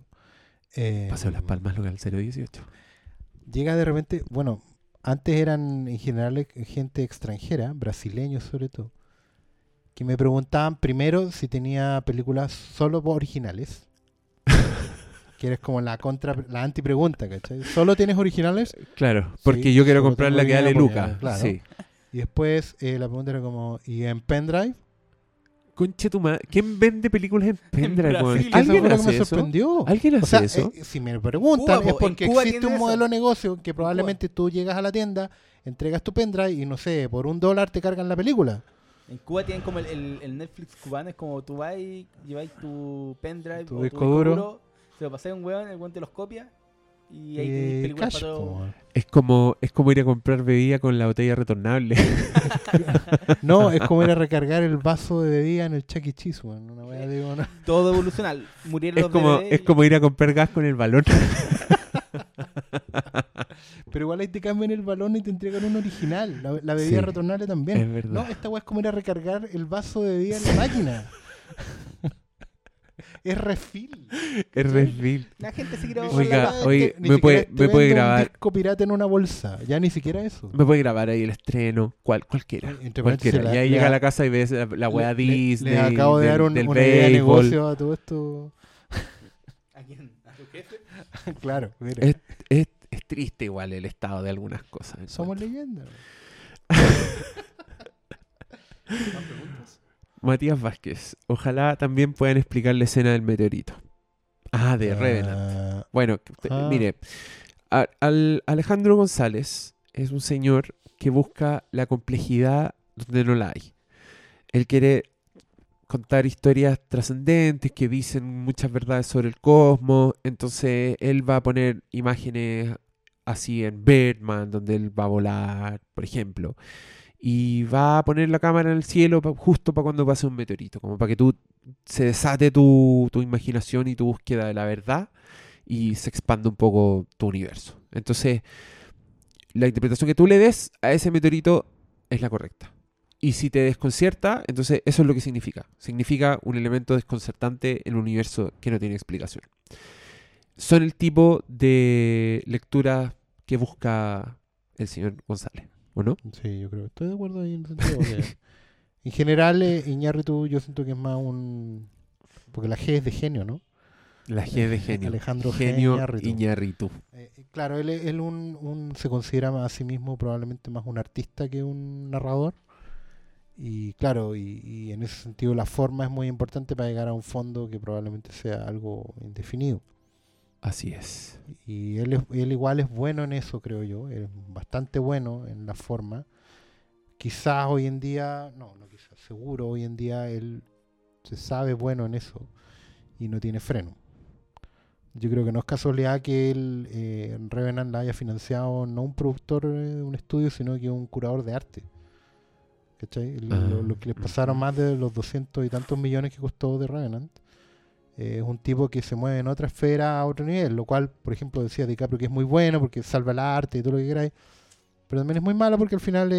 Eh,
Paseo Las Palmas local 018.
Llega de repente, bueno, antes eran en general eh, gente extranjera, brasileños sobre todo, que me preguntaban primero si tenía películas solo originales. que eres como la contra, la antipregunta, ¿cachai? ¿Solo tienes originales?
Claro, porque
Sí,
yo quiero comprar la que dale Luca.
claro.
Sí.
Y después eh, la pregunta era como, ¿y en pendrive?
Conche tu madre. ¿Quién vende películas en pendrive?
Brasil.
weón?
Es que
Eso
¿Alguien hace
me
eso?
sorprendió.
¿Alguien hace
O sea,
eso?
eh, si me preguntan
Cuba, po,
es
en
porque
Cuba
existe un
eso.
modelo de negocio que probablemente tú llegas a la tienda, entregas tu pendrive y no sé, por un dólar te cargan la película.
En Cuba tienen como el, el- el Netflix cubano, es como tú vas y lleváis tu pendrive
Tu
o
disco
tu disco
duro.
se lo pasé a un weón, el weón te los copia y ahí
Y
tenéis películas
cash,
para todo.
po, weón.
Es como, es como ir a comprar bebida con la botella retornable.
No, es como ir a recargar el vaso de bebida en el Chuck E. Cheese, weón. Una wea, digo, no.
Todo evolucional. Murieron
es
los
como,
bebés
es
y-
como ir a comprar gas con el balón.
Pero igual ahí te cambian el balón y te entregan un original. La, la bebida
Sí,
retornable también.
es verdad.
No, esta weá es como ir a recargar el vaso de bebida en la máquina. es refill.
es refill.
La gente se quiere
Oiga, oye, me puede- me puede grabar.
Un disco pirata en una bolsa. Ya ni siquiera eso.
Me puede grabar ahí el estreno, cual, cualquiera.
Entre
cualquiera.
la-
y ahí
le
llega a la casa y ves la, la
le-
Disney.
Le acabo de
del-
dar un-
del
una idea de negocio a todo esto.
¿A quién? ¿A tu jefe?
claro, mira.
Es, es, es triste igual el estado de algunas cosas.
Somos leyendas.
Matías Vázquez. Ojalá también puedan explicar la escena del meteorito. Ah, de Revenant.
Ah,
Bueno,
Ah.
mire, a- al- Alejandro González es un señor que busca la complejidad donde no la hay. Él quiere contar historias trascendentes que dicen muchas verdades sobre el cosmos, entonces él va a poner imágenes así en Birdman, donde él va a volar, por ejemplo, y va a poner la cámara en el cielo justo para cuando pase un meteorito, como para que tú se desate tu, tu imaginación y tu búsqueda de la verdad y se expanda un poco tu universo. Entonces, la interpretación que tú le des a ese meteorito es la correcta. Y si te desconcierta, entonces eso es lo que significa. Significa un elemento desconcertante en un universo que no tiene explicación. Son el tipo de lectura que busca el señor González, ¿o no?
Sí, yo creo. Estoy de acuerdo ahí en el sentido que en general eh, Iñárritu yo siento que es más un porque la G es de genio, ¿no?
La G de genio.
Alejandro
genio
Iñárritu.
Iñárritu.
Eh, eh, claro, él, es- él un, un- se considera a sí mismo probablemente más un artista que un narrador. Y claro, y, y en ese sentido la forma es muy importante para llegar a un fondo que probablemente sea algo indefinido.
Así es.
Y él, es- él igual es bueno en eso, creo yo. Es bastante bueno en la forma. Quizás hoy en día, no, no quizás, seguro hoy en día él se sabe bueno en eso. y no tiene freno. Yo creo que no es casualidad que el eh, Revenant la haya financiado no un productor de un estudio, sino que un curador de arte. ¿Cachai? Lo,
Ah.
lo- lo que les pasaron más de los 200 y tantos millones que costó de Revenant eh, es un tipo que se mueve en otra esfera a otro nivel, lo cual, por ejemplo, decía DiCaprio que es muy bueno porque salva el arte y todo lo que queráis, pero también es muy malo porque al final eh,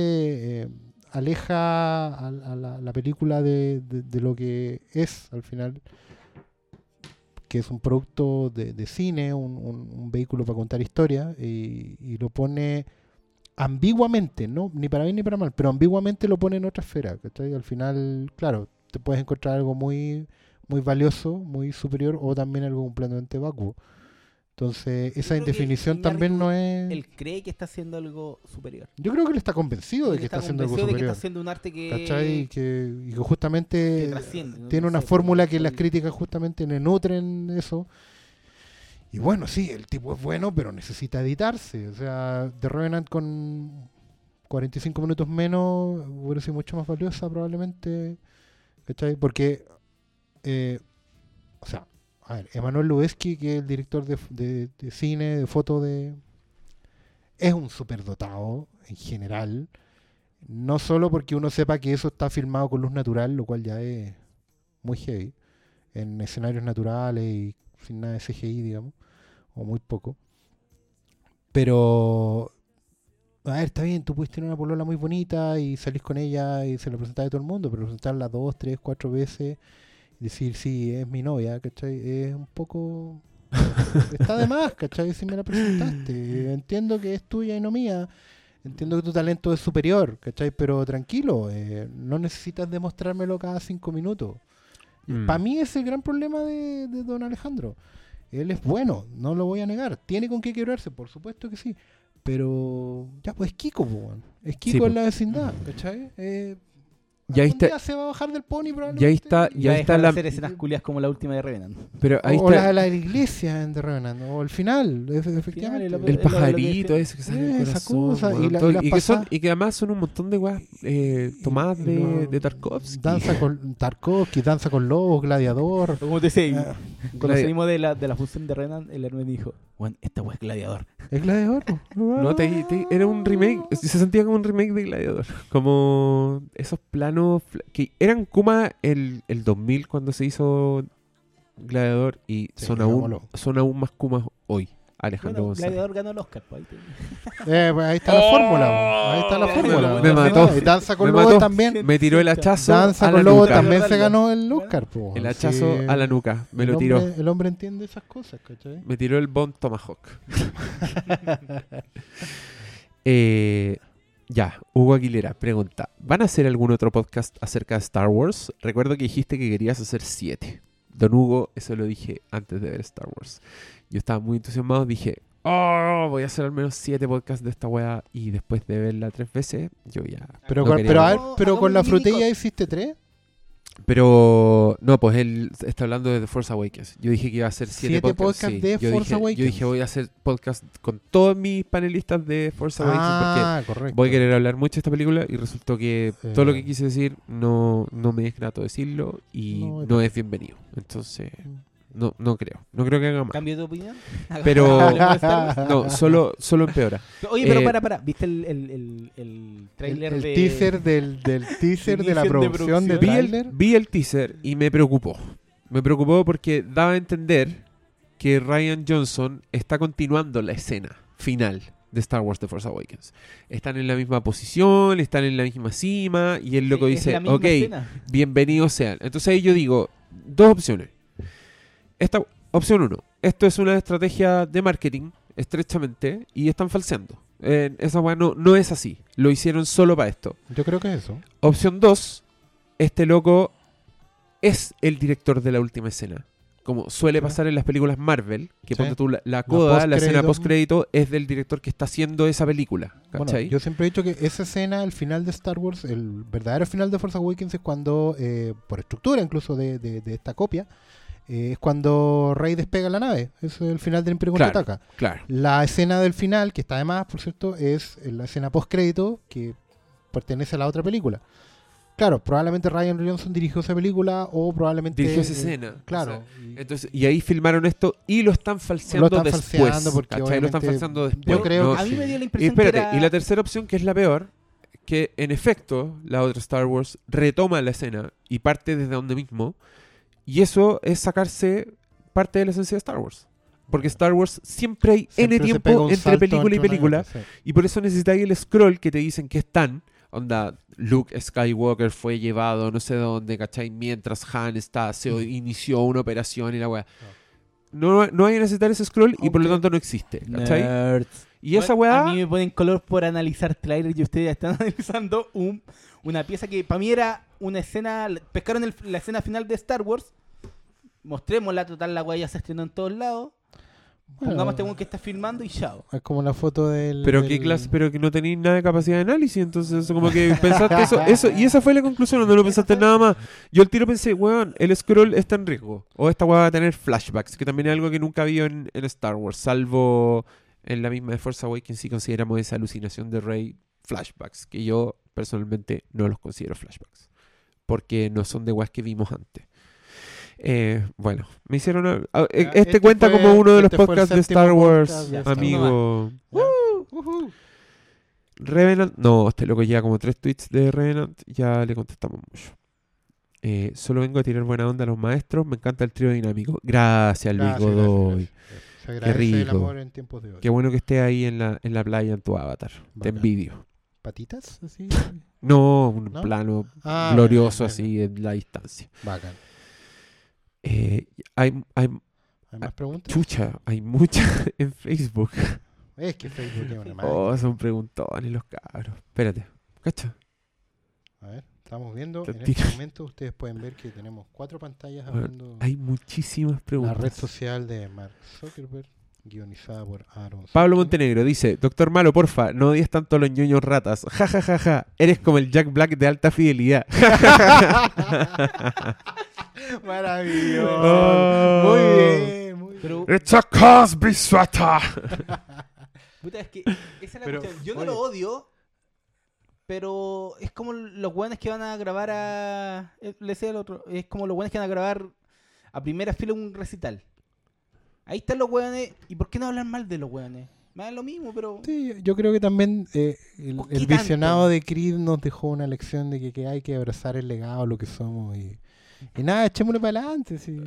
eh, aleja a, la, la película de, lo que es al final, que es un producto de, cine, un, vehículo para contar historias, y, y lo pone ambiguamente, no ni para bien ni para mal, pero ambiguamente lo pone en otra esfera. ¿cachai? Al final, claro, te puedes encontrar algo muy, muy valioso, muy superior, o también algo completamente vacuo. Entonces, esa indefinición también no es...
Él cree que está haciendo algo superior.
Yo creo que él está convencido de que está, haciendo algo
convencido de que
superior.
está haciendo un arte que,
¿Cachai? Y que, y que
que
justamente
trasciende. ¿no?
tiene
No
una
sé,
fórmula que
soy-
las críticas justamente le nutren eso. Y bueno, sí, el tipo es bueno, pero necesita editarse. O sea, The Revenant con 45 minutos menos hubiera sido mucho más valiosa probablemente. ¿Cachai? Porque, eh, o sea, a ver, Emanuel Lubezki, que es el director de, de- de cine, de foto de... Es un superdotado en general. No solo porque uno sepa que eso está filmado con luz natural, lo cual ya es muy heavy, en escenarios naturales y sin nada de CGI, digamos, o muy poco. Pero, a ver, está bien, tú puedes tener una polola muy bonita y salís con ella y se la presentás a todo el mundo, pero presentarla dos, tres, cuatro veces decir, sí, es mi novia, ¿cachai? Es un poco... está de más, ¿cachai? Si me la presentaste. Entiendo que es tuya y no mía. Entiendo que tu talento es superior, ¿cachai? Pero tranquilo, eh, no necesitas demostrármelo cada cinco minutos.
Mm.
Para mí es el gran problema de, de don Alejandro. Él es bueno, no lo voy a negar. ¿Tiene con qué quebrarse? Por supuesto que sí. Pero ya, pues es Kiko, po. Es Kiko
po.
en la vecindad, ¿cachai? Eh,
Ya
algún
está-
día se va a bajar del pony probablemente.
Ya ahí está,
Y
ya
va a
está
de
la...
hacer escenas culias como la última de Revenant.
Pero ahí
o la
está
de la iglesia en The Revenant, o el final, efectivamente.
el-
pajarito
lo que-
ese que sale del
Esa
corazón,
cosa, y la- y
y, que son,
pasadas-
y que además son un montón de weas eh, tomadas
Y- y
de,
lo-
de Tarkovsky.
Danza con Tarkovsky, Danza con Lobos, Gladiador.
Como te decía,
Ah,
cuando
Gladi-
salimos de la, de la función de Revenant, el Hermes dijo, bueno, esta wea es gladiador.
¿Es Gladiador?
No, te- te- era un remake, se sentía como un remake de Gladiador. Como esos planos que eran como el, el 2000 cuando se hizo Gladiador y
Sí,
son, aún, son aún más kumas hoy. Alejandro
Bueno,
González.
gladiador ganó el Oscar. pues, ahí
Eh, pues está la fórmula. Ahí está la
Me
fórmula.
me mató.
Y Danza con
mató.
también.
Me tiró el hachazo
Danza
a la
con
nuca.
también se ganó el Oscar. po.
El hachazo
Sí.
a la nuca. Me
El
lo tiró.
hombre- el hombre entiende esas cosas, ¿cachai?
Me tiró el Bond Tomahawk. Eh, ya, Hugo Aguilera pregunta: ¿Van a hacer algún otro podcast acerca de Star Wars? Recuerdo que dijiste que querías hacer siete. Don Hugo, eso lo dije antes de ver Star Wars. Yo estaba muy entusiasmado, dije, oh, voy a hacer al menos siete podcasts de esta weá. Y después de verla tres veces, yo ya.
Pero,
no
con, pero, a
ver.
pero con la frutilla hiciste tres.
Pero no, pues él está hablando de The Force Awakens. Yo dije que iba a hacer siete,
Siete
podcasts.
podcasts
sí.
de
yo
Force
dije,
Awakens.
Yo dije, voy a hacer podcast con todos mis panelistas de Force Awakens porque
Ah, correcto.
voy a querer hablar mucho de esta película y resultó que todo lo que quise decir no, no me es grato decirlo y
No,
no, es bienvenido. Entonces, no, no creo. No creo que haga más.
¿Cambio de opinión?
Pero-. No, solo, solo empeora.
Oye, pero
Eh,
para, para. ¿Viste el, el, el, el trailer
el
de...
teaser del, del teaser de la
de
producción de
producción.
Vi el, vi el teaser y me preocupó. Me preocupó porque daba a entender que Ryan Johnson está continuando la escena final de Star Wars The Force Awakens. Están en la misma posición, están en la misma cima y el loco
Es
dice,
la misma
ok,
escena.
bienvenidos sean. Entonces ahí yo digo, dos opciones. Esta opción uno, esto es una estrategia de marketing estrechamente y están falseando. Eh, esa weá no, no es así. Lo hicieron solo para esto.
Yo creo que es eso.
Opción 2, este loco es el director de la última escena. Como suele pasar en las películas Marvel, que
Sí.
ponte tú la, la coda, la, escena
postcrédito.
es del director que está haciendo esa película.
Bueno, yo siempre he dicho que esa escena, el final de Star Wars, el verdadero final de Force Awakens es cuando, eh, por estructura incluso de, de- de esta copia, eh, es cuando Rey despega la nave. Eso es el final del Imperio
Claro.
contraataca.
Claro.
La escena del final, que está además, por cierto, es la escena post-crédito que pertenece a la otra película. Claro, probablemente Ryan Johnson dirigió esa película o probablemente...
Dirigió esa
eh,
escena.
Claro.
o sea,
y-
entonces, y ahí filmaron esto y lo están falseando
Lo están
después.
falseando porque
¿cachai? Lo están falseando después.
yo creo
No,
que
A mí
sí.
me dio la
Y
impresión
espérate,
que era...
y la tercera opción, que es la peor, que en efecto la otra Star Wars retoma la escena y parte desde donde mismo, y eso es sacarse parte de la esencia de Star Wars. Porque Star Wars siempre hay
siempre
N tiempo entre película y película,
sí.
y por eso necesitáis el scroll que te dicen que están. Onda, Luke Skywalker fue llevado no sé dónde, ¿cachai? Mientras Han está, se
Mm.
inició una operación y la weá. No, no hay que necesitar ese scroll y por lo tanto no existe, ¿cachai?
Nerds.
Y esa weá...
A mí me ponen color por analizar trailer y ustedes ya están analizando un, una pieza que para mí era una escena. Pescaron el- la escena final de Star Wars. Mostrémosla, total, la weá ya se estrenó en todos lados.
Bueno,
Pongamos este que está filmando y chao.
Es como la foto del...
Pero
del-
qué clase, pero que no tenéis nada de capacidad de análisis, entonces como que pensaste eso, eso, y esa fue la conclusión, no lo pensaste nada más. Yo al tiro pensé, weón, el scroll está en riesgo. O esta weá va a tener flashbacks, que también es algo que nunca vi en, en Star Wars, salvo en la misma de Force Awakens si consideramos esa alucinación de Rey flashbacks, que yo personalmente no los considero flashbacks. Porque no son de weas que vimos antes. Eh, bueno, me hicieron... a- a-
Ya,
este,
este
cuenta
fue-
como uno de los
este
podcasts de Star Wars,
Star
amigo. Revenant, no, este loco lleva como tres tweets de Revenant, ya le contestamos mucho. Eh, solo vengo a tirar buena onda a los maestros, me encanta el trío dinámico. Gracias, Luis
Gracias,
Godoy.
gracias, gracias. Se agradece el
rico.
amor en tiempos de hoy.
Qué bueno que estés ahí en la, en la playa en tu avatar. Te
Bacán.
envidio.
¿Patitas? Así.
No, un
¿No?
plano
Ah,
glorioso así en la distancia.
Bacán.
Eh, hay, hay,
¿Hay más preguntas?
chucha, hay muchas en Facebook.
Es que Facebook es una máquina.
Oh, son preguntones los cabros. Espérate, ¿cacha?
A ver, estamos viendo. En este momento ustedes pueden ver que tenemos cuatro pantallas
Bueno,
abriendo
Hay muchísimas
la
preguntas.
red social de Mark Zuckerberg, guionizada por Aaron.
Pablo. Montenegro dice, Doctor Malo, porfa, no odies tanto a los ñoños ratas. Ja, ja, ja, ja. Eres como el Jack Black de alta fidelidad.
Maravilloso.
Oh.
Muy bien, muy bien.
Pero,
It's a Cosby sweater.
puta, es que esa es la
Pero,
cuestión. Yo no
oye.
lo odio, pero es como los weones que van a grabar a. eh, Le decía al otro, es como los weones que van a grabar a primera fila un recital. Ahí están los weones. ¿Y por qué no hablan mal de los weones? Me da lo mismo, pero.
Sí, yo creo que también eh, el,
¿Por qué
el visionado de Creed nos dejó una lección de que, que hay que abrazar el legado, lo que somos y, y nada, echémosle para adelante. Sí.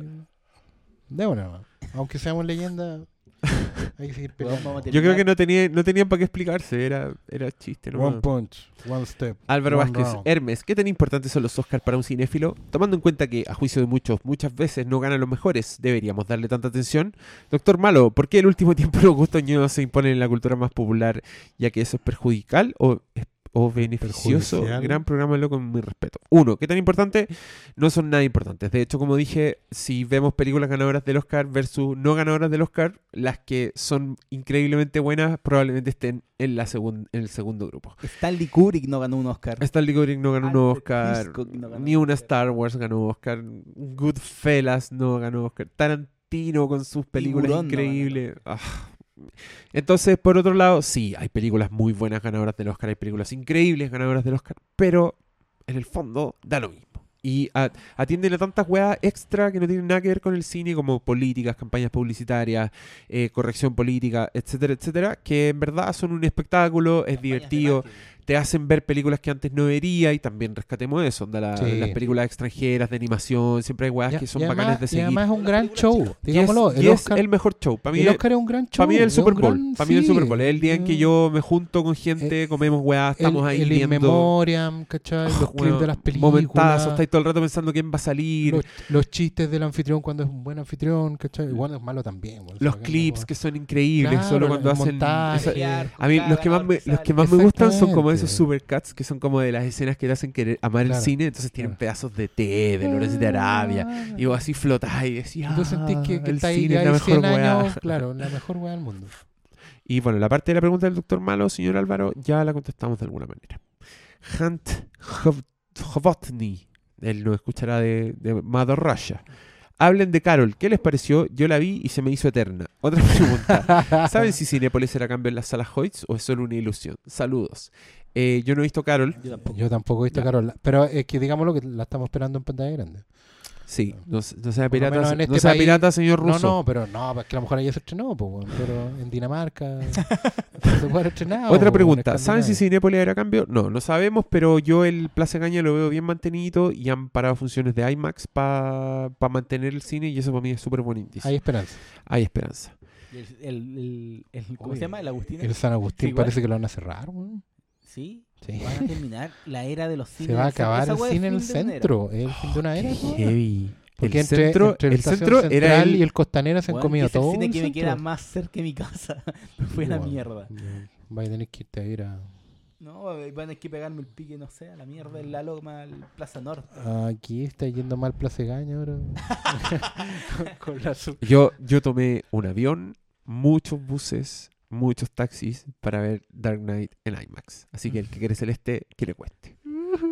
Démonos, nomás. aunque seamos leyenda, hay que seguir
Weón,
peleando.
vamos a
Yo creo que no, tenía, no tenían para qué explicarse, era, era chiste. ¿no?
One punch, one step.
Álvaro
one
Vázquez,
round.
Hermes, ¿qué tan importantes son los Oscars para un cinéfilo? Tomando en cuenta que, a juicio de muchos, muchas veces no ganan los mejores, ¿deberíamos darle tanta atención? Doctor Malo, ¿por qué el último tiempo los gustos ñoños se imponen en la cultura más popular, ya que eso es perjudicial o, es- o beneficioso? Gran programa, loco, con mi respeto. Uno, ¿qué tan importante? No son nada importantes. De hecho, como dije, si vemos películas ganadoras del Oscar versus no ganadoras del Oscar, las que son increíblemente buenas probablemente estén en, la segun- en el segundo grupo.
Stanley Kubrick no ganó un Oscar.
Stanley Kubrick no ganó un Oscar,
Hitchcock no ganó
ni
un
una. Star Wars ganó Oscar, Goodfellas no ganó Oscar, Tarantino con sus películas
Tiburón
increíbles. Entonces, por otro lado, sí, hay películas muy buenas ganadoras del Oscar, hay películas increíbles ganadoras del Oscar, pero en el fondo da lo mismo. Y atienden a tantas weas extra que no tienen nada que ver con el cine, como políticas, campañas publicitarias, eh, corrección política, etcétera, etcétera, que en verdad son un espectáculo, es divertido, te hacen ver películas que antes no vería y también rescatemos eso, onda la-
Sí.
las películas extranjeras de animación, siempre hay weas
Y-
que son
y
bacanas
además,
de
y
seguir.
además es un gran show,
Y es-
digámoslo.
y
el,
es
Oscar,
el mejor show. Para mí,
el
es-
Oscar es un gran show.
para mí es el
es
Super Bowl.
gran-
Para mí es el. Super Bowl. Es el día en que yo me junto con gente, comemos weá, estamos
el,
ahí
el
viendo.
Memoriam, ¿cachai? Los
Ah,
clips de las películas.
Momentazos, estáis todo el rato pensando quién va a salir.
los, los chistes del anfitrión cuando es un buen anfitrión, ¿cachai? Y cuando es malo también.
Los clips que son increíbles,
Claro,
solo cuando hacen.
montaje.
esa- a mí los que más me, los que más me gustan son como esos supercuts que son como de las escenas que te hacen querer amar
Claro.
el cine, entonces tienen
Claro.
pedazos de té, de Lores de Arabia,
Ah.
y vos así flotás y decís,
tú sentís que, que
el
está
cine es la mejor
100
weá.
claro, la mejor weá del mundo.
Y bueno, la parte de la pregunta del doctor Malo, señor Álvaro, ya la contestamos de alguna manera. Hunt Hovotny, él nos escuchará de, de Mother Russia. Hablen de Carol, ¿qué les pareció? Yo la vi y se me hizo eterna. Otra pregunta. ¿Saben si Cinépolis era cambio en las salas Hoyts o es solo una ilusión? Saludos. Eh, yo no he visto Carol.
Yo tampoco.
Yo tampoco he visto
Ya.
Carol. Pero es que digámoslo que la estamos esperando en pantalla grande.
Sí, no, se- no sea pirata, no
este
sea
país-
pirata, señor
No,
ruso.
no, pero no, es que a lo mejor allá se estrenó, pues, pero en Dinamarca se puede estrenar.
Otra
pues,
pregunta,
en
¿saben si. Cinépolis era cambio? No, no sabemos, pero yo el Plaza Gaña lo veo bien mantenido y han parado funciones de IMAX para mantener el cine y eso para mí es súper buen indicio.
Hay esperanza.
Hay esperanza.
Y El, el, el- ¿Cómo
Oye,
se llama? ¿El Agustín?
El San Agustín
Sí, igual.
parece que lo van a cerrar, weón.
Sí.
Sí.
Van a terminar la era de los cines.
Se va a acabar el cine en el
era.
centro. Es el fin de una era.
Qué
weón.
heavy.
Porque
el
entre,
centro,
entre
el centro era
Central
el...
y el Costanera se han
Weón,
comido
es el
todo.
cine que me
centro.
queda más cerca de mi casa. Me fue a la
Bueno,
mierda.
Vaya a tener que irte a ir a...
No, van a tener que pegarme el pique, no sé, a la mierda, en la loma, al Plaza Norte.
Aquí está yendo mal Plaza Gaña ahora. Con la
Yo, yo tomé un avión, muchos buses, muchos taxis para ver Dark Knight en IMAX. Así que el que quiere celeste, que le cueste.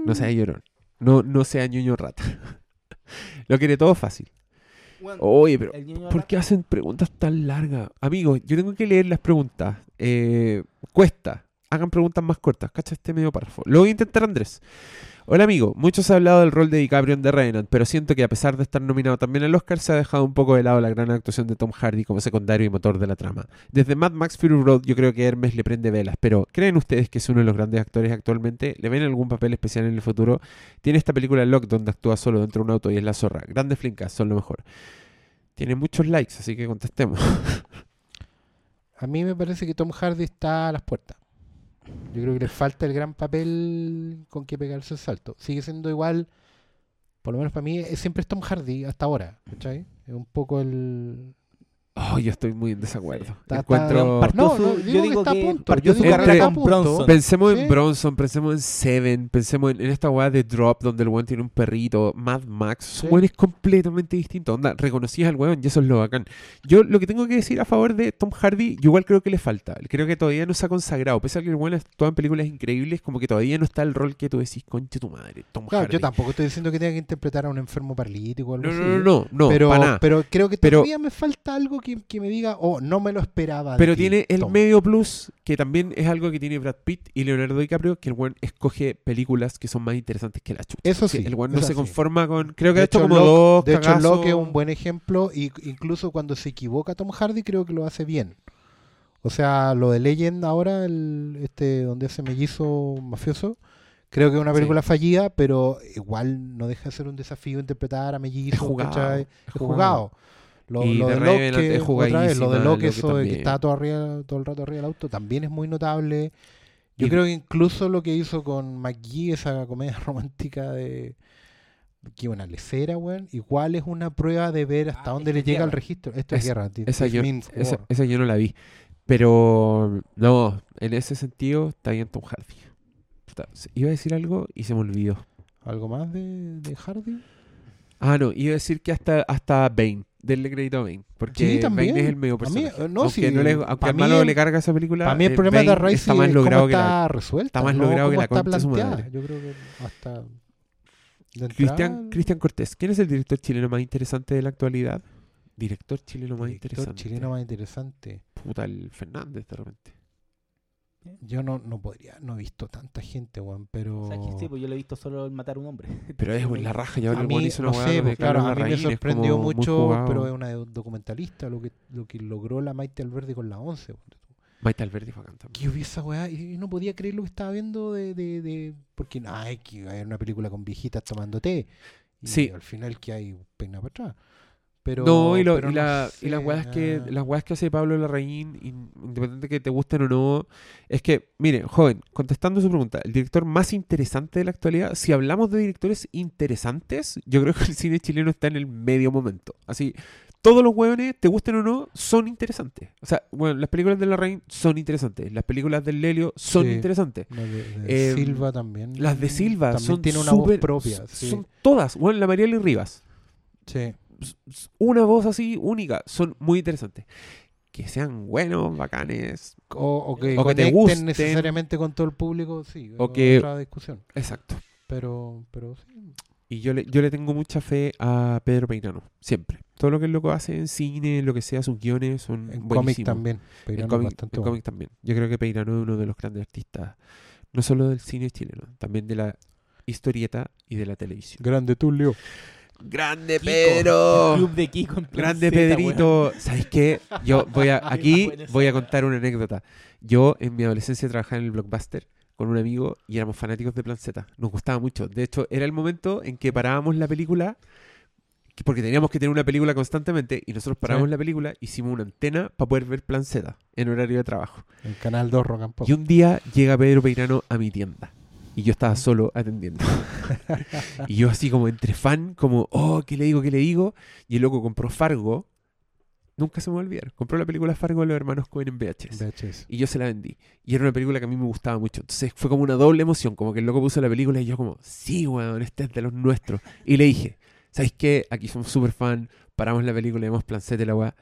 No sea llorón. No, no sea ñoño rata. Lo quiere todo fácil. Oye, pero ¿por qué hacen preguntas tan largas? Amigos, yo tengo que leer las preguntas. Eh, cuesta. Hagan preguntas más cortas. Cacha este medio párrafo. Lo voy intentar, Andrés. Hola amigo, muchos han hablado del rol de DiCaprio en The pero siento que a pesar de estar nominado también al Oscar, se ha dejado un poco de lado la gran actuación de Tom Hardy como secundario y motor de la trama. Desde Mad Max Fury Road yo creo que Hermes le prende velas, pero ¿creen ustedes que es uno de los grandes actores actualmente? ¿Le ven algún papel especial en el futuro? Tiene esta película Lock donde actúa solo dentro de un auto y es la zorra. Grandes flincas, son lo mejor. Tiene muchos likes, así que contestemos.
A mí me parece que Tom Hardy está a las puertas. Yo creo que le falta el gran papel con que pegarse el salto. Sigue siendo igual, por lo menos para mí, es, siempre Tom Hardy hasta ahora. ¿cachai? Es un poco el...
Oh, yo estoy muy en desacuerdo.
Está-
Encuentro...
está- No,
su-
no,
yo
digo que
que
punto.
partió
Yo
su
digo que
carrera
está a
con
punto.
Bronson.
Pensemos
Sí.
en Bronson, pensemos en Seven, pensemos en, en esta weá de Drop donde el weón tiene un perrito, Mad Max, son
Sí.
weones completamente distintos. Onda, reconocías al weón y eso es lo bacán. Yo lo que tengo que decir a favor de Tom Hardy, yo igual creo que le falta. Creo que todavía no se ha consagrado. Pese a que el weón actúa en películas increíbles, como que todavía no está el rol que tú decís, conche tu madre, Tom
Claro,
Hardy.
yo tampoco estoy diciendo que tenga que interpretar a un enfermo paralítico o algo
No,
así.
no, no, no, no,
pero,
nada.
pero creo que
Pero-
todavía me falta algo que, que me diga, oh, no me lo esperaba. de
Pero
ti,
tiene el
Tom".
medio plus, que también es algo que tiene Brad Pitt y Leonardo DiCaprio, que el weón escoge películas que son más interesantes que la chucha.
Eso sí,
El weón no se conforma con. Creo que
De
ha hecho
hecho,
como
Locke-
dos.
De hecho. Locke es un buen ejemplo y incluso cuando se equivoca Tom Hardy creo que lo hace bien. O sea, lo de Legend ahora, el, este donde ese mellizo mafioso, creo que es una
Sí.
película fallida, pero igual no deja de ser un desafío interpretar a mellizos.
Es jugado, jugado.
Lo,
Y
lo de Locke, otra vez, lo de Locke, eso de que está todo, arriba, todo el rato arriba del auto, también es muy notable. Yo
Y-
creo que incluso lo que hizo con McGee, esa comedia romántica de que una lecera, weón, igual es una prueba de ver hasta
Ah,
dónde le llega el registro. Esto es
Es-
guerra. This
Esa yo, esa, yo no la vi. Pero no, en ese sentido está bien Tom Hardy. Puta, Iba a decir algo y se me olvidó.
¿Algo más de, de Hardy?
Ah, no, iba a decir que hasta, hasta Bane. Denle crédito a Bane. Porque
Sí, también.
Bane es el medio
A mí,
personaje.
eh, no,
aunque
sí,
no le, aunque
mí
malo
el-
le carga esa película.
Para mí el
eh,
problema de Race
está más
es
logrado que la,
está resuelta.
está más
no
logrado que la
está
concha su madre.
Yo creo que hasta...
Cristian, Cristian Cortés, ¿quién es el director chileno más interesante de la actualidad? Director chileno más
director
interesante.
chileno más interesante.
Puta, el Fernández de repente.
Yo no, no podría, no he visto tanta gente, weón, pero...
O sea, que sí, pues yo le he visto solo el matar a un hombre.
Pero es la raja, ya
a mí, no sé, pues, claro, a mí me sorprendió mucho, pero es una documentalista lo que, lo que logró la Maite Alberdi con la 11. weón.
Maite Alberdi fue también.
Que vi esa weá y no podía creer lo que estaba viendo de... de, de porque, ay, que hay una película con viejitas tomando té. Y
Sí.
al final que hay peina para atrás. Pero,
no, y, lo-
pero
y,
no
la- y las weas que
ah.
las weas que hace Pablo Larraín, in- independiente que te gusten o no, es que, mire, joven, contestando su pregunta, el director más interesante de la actualidad, si hablamos de directores interesantes, yo creo que el cine chileno está en el medio momento. Así, todos los hueones, te gusten o no, son interesantes. O sea, bueno, las películas de Larraín son interesantes, las películas del Lelio son
Sí.
interesantes.
La de, de
Em,
Silva también.
Las de Silva
también
son
tiene una voz propia. Sí.
Son todas, bueno, la Mariela y Rivas.
sí.
Una voz así única. Son muy interesantes. Que sean buenos, bacanes.
O, o que,
O que te gusten.
necesariamente con todo el público, sí.
O que-
otra discusión.
Exacto.
Pero, pero sí.
Y yo le, yo le tengo mucha fe a Pedro Peirano, siempre. Todo lo que el loco hace en cine, lo que sea, sus guiones son
En
buenísimos.
también.
En
Peirano es
cómic, en
bueno.
cómic también. Yo creo que Peirano es uno de los grandes artistas, no solo del cine chileno, también de la historieta y de la televisión.
Grande Tulio.
¡Grande
Kiko, el club de Kiko en plan
Grande
weón.
Pedrito, ¿sabes qué? Yo voy a, aquí voy a contar una anécdota. Yo en mi adolescencia trabajaba en el Blockbuster con un amigo y éramos fanáticos de Plan Z. Nos gustaba mucho. De hecho, era el momento en que parábamos la película, que- porque teníamos que tener una película constantemente, y nosotros parábamos
Sí.
la película, hicimos una antena para poder ver Plan Z en horario de trabajo.
En Canal 2 Rock and Pop.
Y un día llega Pedro Peirano a mi tienda. Y yo estaba solo atendiendo. y yo así como entre fan, como, oh, ¿qué le digo? ¿Qué le digo? Y el loco compró Fargo. Nunca se me va a olvidar. Compró la película Fargo de los hermanos Cohen en VHS.
VHS.
Y yo se la vendí. Y era una película que a mí me gustaba mucho. Entonces fue como una doble emoción. Como que el loco puso la película y yo como, sí, weón, este es de los nuestros. Y le dije, ¿sabes qué? Aquí somos súper fan. Paramos la película y vemos plancete la weá.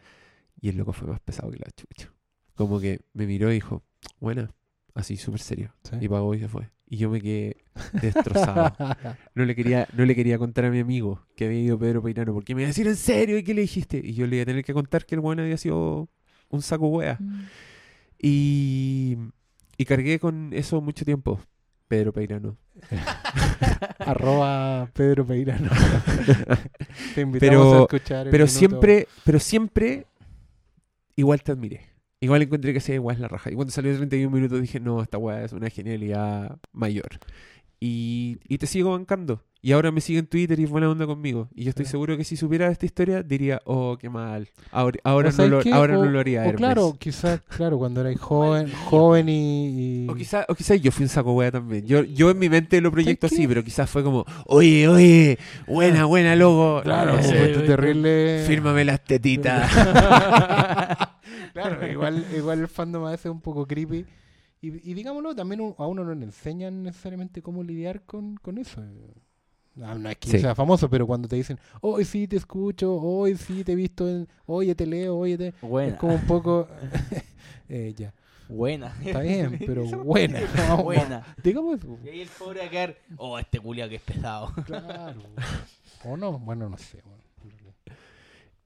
Y el loco fue más pesado que la chucha. Como que me miró y dijo, buena. Así, súper serio.
Sí.
Y pagó y se fue. Y yo me quedé destrozado. No le quería, no le quería contar a mi amigo que había ido Pedro Peirano, porque me iba a decir en serio y qué le dijiste. Y yo le iba a tener que contar que el bueno había sido un saco wea. Y, y cargué con eso mucho tiempo. Pedro Peirano.
Arroba Pedro Peirano. Te invitamos
Pero-
a escuchar el
Pero
minuto.
siempre, pero siempre igual te admiré. Igual encontré que sea igual la raja. Y cuando salió 31 minutos dije, no, esta weá es una genialidad mayor. Y, y te sigo bancando. Y ahora me sigue en Twitter y es buena onda conmigo. Y yo estoy
Sí.
seguro que si supiera esta historia diría, oh, qué mal. Ahora, ahora,
¿O
no, lo, ahora
O-
no lo haría
O claro, quizás, claro, cuando eras joven, joven y, y-
O quizás o quizá yo fui un saco wea también. Yo, yo en mi mente lo proyecto
¿Sabes
así,
qué?
pero quizás fue como, oye, oye, buena, buena, logo.
Claro,
Eh,
fuiste terrible.
Fírmame las tetitas.
claro, igual, igual el fandom a veces es un poco creepy. Y, y digámoslo, también un- a uno no le enseñan necesariamente cómo lidiar con, con eso. No, no es que
Sí.
sea famoso, pero cuando te dicen, hoy sí te escucho, hoy sí te he visto, en, oye te leo, oye te...
Buena.
Es como un poco... eh, ya,
Buena.
está bien, pero buena.
Buena.
Digamos eso.
Y ahí el pobre va a quedar, oh, este culia que es pesado.
Claro. ¿O no? Bueno, no sé. bueno.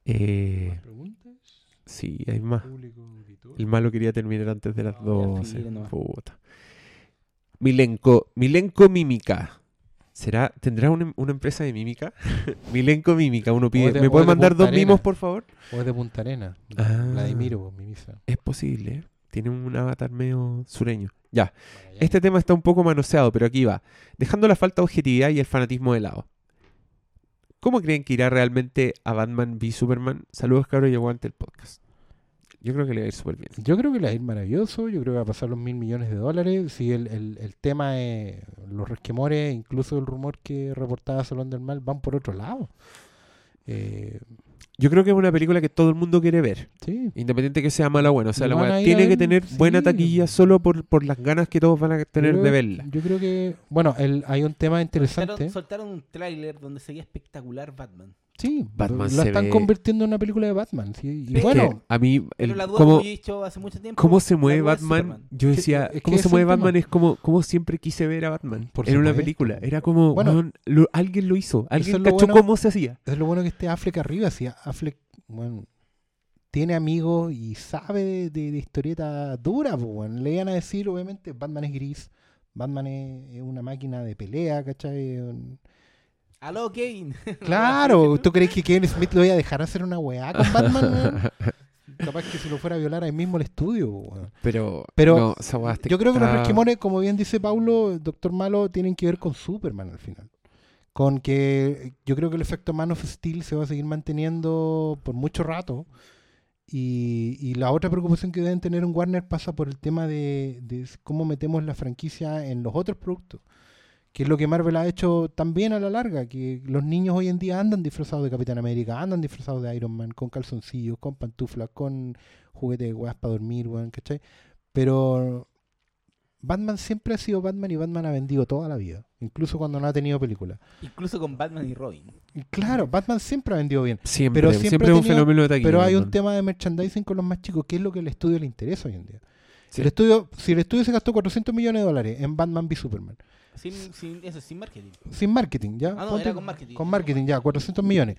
Eh,
¿Más preguntas?
Sí, hay más. El malo quería terminar antes de las
No, ya
12.
filo nomás.
Puta. Milenco, Milenco Mímica. ¿Será, ¿Tendrá una, una empresa de mímica? Milenco Mímica, uno pide.
De-
¿Me puede
de
mandar
Punta
dos mimos, por favor?
O es de Punta Arena.
Ah.
Vladimiro, mi misa.
Es posible, ¿eh? Tiene un avatar medio sureño. Ya. Este tema está un poco manoseado, pero aquí va. Dejando la falta de objetividad y el fanatismo de lado. ¿Cómo creen que irá realmente a Batman v Superman? Saludos, cabros, y aguante el podcast. Yo creo que le va a ir súper bien.
Yo creo que le va a ir maravilloso. Yo creo que va a pasar los mil millones de dólares. Si el, el, el tema es los resquemores, incluso el rumor que reportaba Salón del Mal, van por otro lado. Eh,
Yo creo que es una película que todo el mundo quiere ver.
sí.
Independiente que sea mala o buena. O sea, la
van
weá
a ir a
tiene que tener
sí.
buena taquilla solo por, por las ganas que todos van a tener de verla.
Yo creo que, bueno, el, hay un tema interesante.
Soltaron, soltaron un tráiler donde se veía espectacular Batman.
Sí,
Batman
lo están
ve-
convirtiendo en una película de Batman. Sí. Y
Es
bueno,
que a mí,
Pero
el,
la duda,
cómo,
como yo he dicho hace mucho tiempo,
cómo se mueve Batman,
Superman.
yo decía,
es que
cómo se mueve
tema.
Batman es como, como siempre quise ver a Batman
Por
en una película. Era como,
Bueno,
lo- alguien lo hizo, alguien
es lo
cachó
bueno-
cómo se hacía.
es lo bueno que esté Affleck arriba. Si Affleck, bueno, tiene amigos y sabe de, de- de historieta dura, pues, bueno. Le iban a decir, obviamente, Batman es gris. Batman es, es una máquina de pelea, ¿cachai?
Aló, Kane.
Claro, ¿tú crees que Kevin Smith lo iba a dejar hacer una weá con Batman? Capaz que si lo fuera a violar ahí mismo el estudio. weón.
Pero,
Pero
no,
Yo creo que los resquemores, como bien dice Paulo, Doctor Malo, tienen que ver con Superman al final. Con que yo creo que el efecto Man of Steel se va a seguir manteniendo por mucho rato. Y, y la otra preocupación que deben tener en Warner pasa por el tema de, de cómo metemos la franquicia en los otros productos. Que es lo que Marvel ha hecho también a la larga, que los niños hoy en día andan disfrazados de Capitán América, andan disfrazados de Iron Man, con calzoncillos, con pantuflas, con juguetes de weas para dormir, weón, ¿cachai? Pero Batman siempre ha sido Batman y Batman ha vendido toda la vida, incluso cuando no ha tenido película.
Incluso con Batman y Robin.
Claro, Batman siempre ha vendido bien,
Siempre,
pero
siempre,
siempre
es un fenómeno de taquilla.
pero hay un tema de merchandising con los más chicos, que es lo que al estudio le interesa hoy en día.
Sí.
El estudio, si el estudio se gastó 400 millones de dólares en Batman v Superman,
Sin, sin, eso, sin marketing.
sin marketing, ¿ya?
Ah, no, era con marketing.
Con marketing, ya, 400 millones.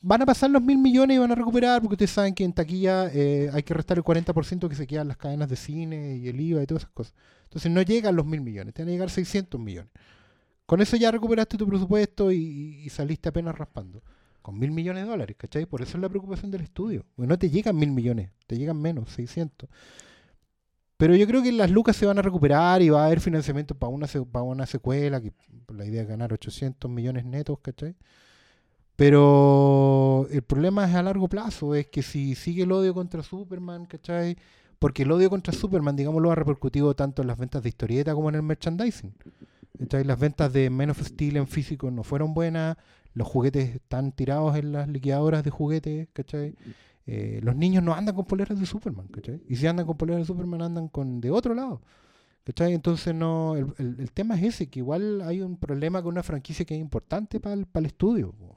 Van a pasar los mil millones y van a recuperar, porque ustedes saben que en taquilla eh, hay que restar el 40% que se quedan las cadenas de cine y el IVA y todas esas cosas. Entonces no llegan los mil millones, te van a llegar 600 millones. Con eso ya recuperaste tu presupuesto y, saliste apenas raspando. Con mil millones de dólares, ¿cachai? Por eso es la preocupación del estudio. Porque no te llegan mil millones, te llegan menos, 600. Pero yo creo que las lucas se van a recuperar y va a haber financiamiento para una, para una secuela, que la idea es ganar 800 millones netos, ¿cachai? Pero el problema es a largo plazo, es que si sigue el odio contra Superman, ¿cachai? Porque el odio contra Superman, digámoslo, ha repercutido tanto en las ventas de historieta como en el merchandising. ¿cachai? Las ventas de Men of Steel en físico no fueron buenas, los juguetes están tirados en las liquidadoras de juguetes, ¿cachai? Eh, los niños no andan con poleras de Superman, ¿cachai? Y si andan con poleras de Superman, andan con de otro lado. ¿Cachai? Entonces no, el, el- el tema es ese, que igual hay un problema con una franquicia que es importante para el, estudio. po.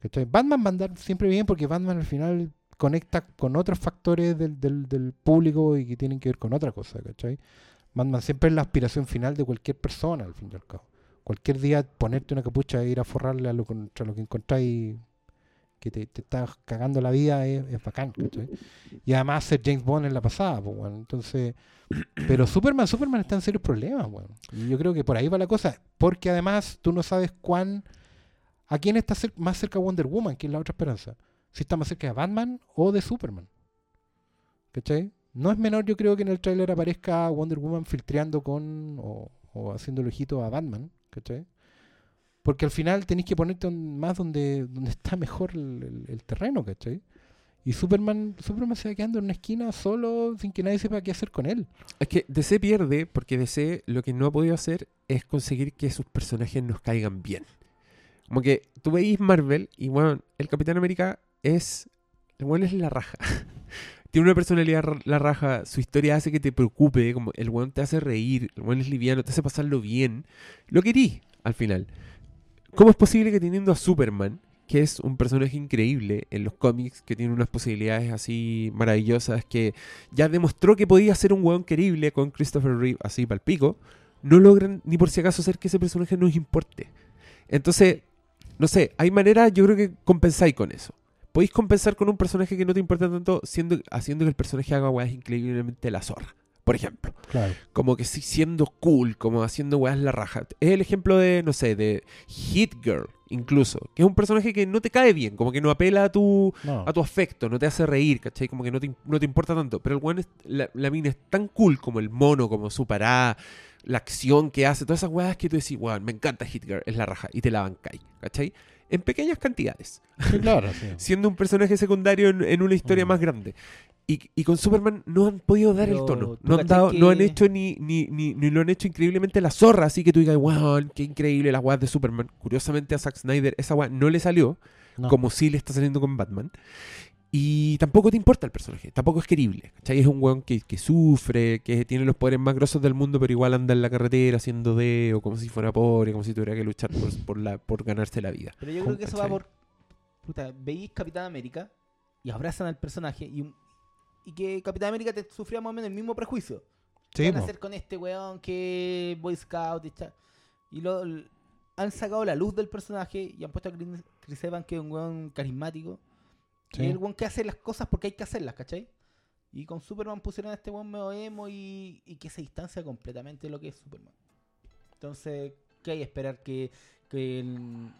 ¿Cachai? Batman va a andar siempre bien porque Batman al final conecta con otros factores del, del, del público y que tienen que ver con otra cosa, ¿cachai? Batman siempre es la aspiración final de cualquier persona, al fin y al cabo. Cualquier día ponerte una capucha e ir a forrarle a lo contra lo que encontráis que te, te está cagando la vida es, es bacán, ¿cachai? Y además ser James Bond en la pasada, pues. Entonces, pero Superman, Superman está en serios problemas, bueno. Y yo creo que por ahí va la cosa, porque además tú no sabes cuán a quién está más cerca Wonder Woman, que es la otra esperanza. Si está más cerca de Batman o de Superman. ¿Cachai? No es menor, yo creo que en el tráiler aparezca Wonder Woman filtreando con o, o haciendo el ojito a Batman, ¿cachai? Porque al final tenéis que ponerte más donde, donde está mejor el, el- el terreno, ¿cachai? Y Superman, Superman se va quedando en una esquina solo sin que nadie sepa qué hacer con él.
Es que DC pierde porque DC lo que no ha podido hacer es conseguir que sus personajes nos caigan bien. Como que tú veis Marvel y bueno, el Capitán América es. El weón es la raja. Tiene una personalidad la raja, su historia hace que te preocupe, como el weón te hace reír, el weón es liviano, te hace pasarlo bien. Lo querí al final. ¿Cómo es posible que teniendo a Superman, que es un personaje increíble en los cómics, que tiene unas posibilidades así maravillosas, que ya demostró que podía ser un weón querible con Christopher Reeve así para no logran ni por si acaso hacer que ese personaje nos importe. Entonces, no sé, hay maneras, yo creo que compensáis con eso. Podéis compensar con un personaje que no te importa tanto siendo, haciendo que el personaje haga weas increíblemente la zorra. Por ejemplo,
Claro.
como que sí siendo cool, como haciendo weas la raja. Es el ejemplo de, no sé, de Hit Girl, incluso, que es un personaje que no te cae bien, como que no apela a tu,
No.
a tu afecto, no te hace reír, ¿cachai? Como que no te, no te importa tanto. Pero el weón, es- la, la mina es tan cool como el mono, como su parada, la acción que hace, todas esas weas que tú decís, weón, me encanta Hit Girl, es la raja, y te la bancáis, ¿cachai? En pequeñas cantidades,
Sí, claro, sí.
siendo un personaje secundario en, en una historia
Mm.
más grande. Y, y con Superman no han podido dar el tono.
¿tú
No han, dado, no han hecho ni, ni, ni, ni lo han hecho increíblemente la zorra. Así que tú digas, wow, qué increíble las weas de Superman. Curiosamente a Zack Snyder esa wea no le salió
No.
como sí le está saliendo con Batman. Y tampoco te importa el personaje, tampoco es querible. ¿cachai? Es un weón que, que sufre, que tiene los poderes más grosos del mundo, pero igual anda en la carretera haciendo de o como si fuera pobre, como si tuviera que luchar por, por, la, por ganarse la vida.
Pero yo creo que eso va por. Puta, veis Capitán América y abrazan al personaje y, y que Capitán América te sufría más o menos el mismo prejuicio. ¿Qué van a hacer con este weón que Boy Scout y, cha- y lo, han sacado la luz del personaje y han puesto a Chris Evans que es un weón carismático.
Sí.
Y el weón que hace las cosas porque hay que hacerlas, ¿cachai? Y con Superman pusieron a este weón medio emo y, y que se distancia completamente de lo que es Superman. Entonces, ¿qué hay esperar? Que, que en,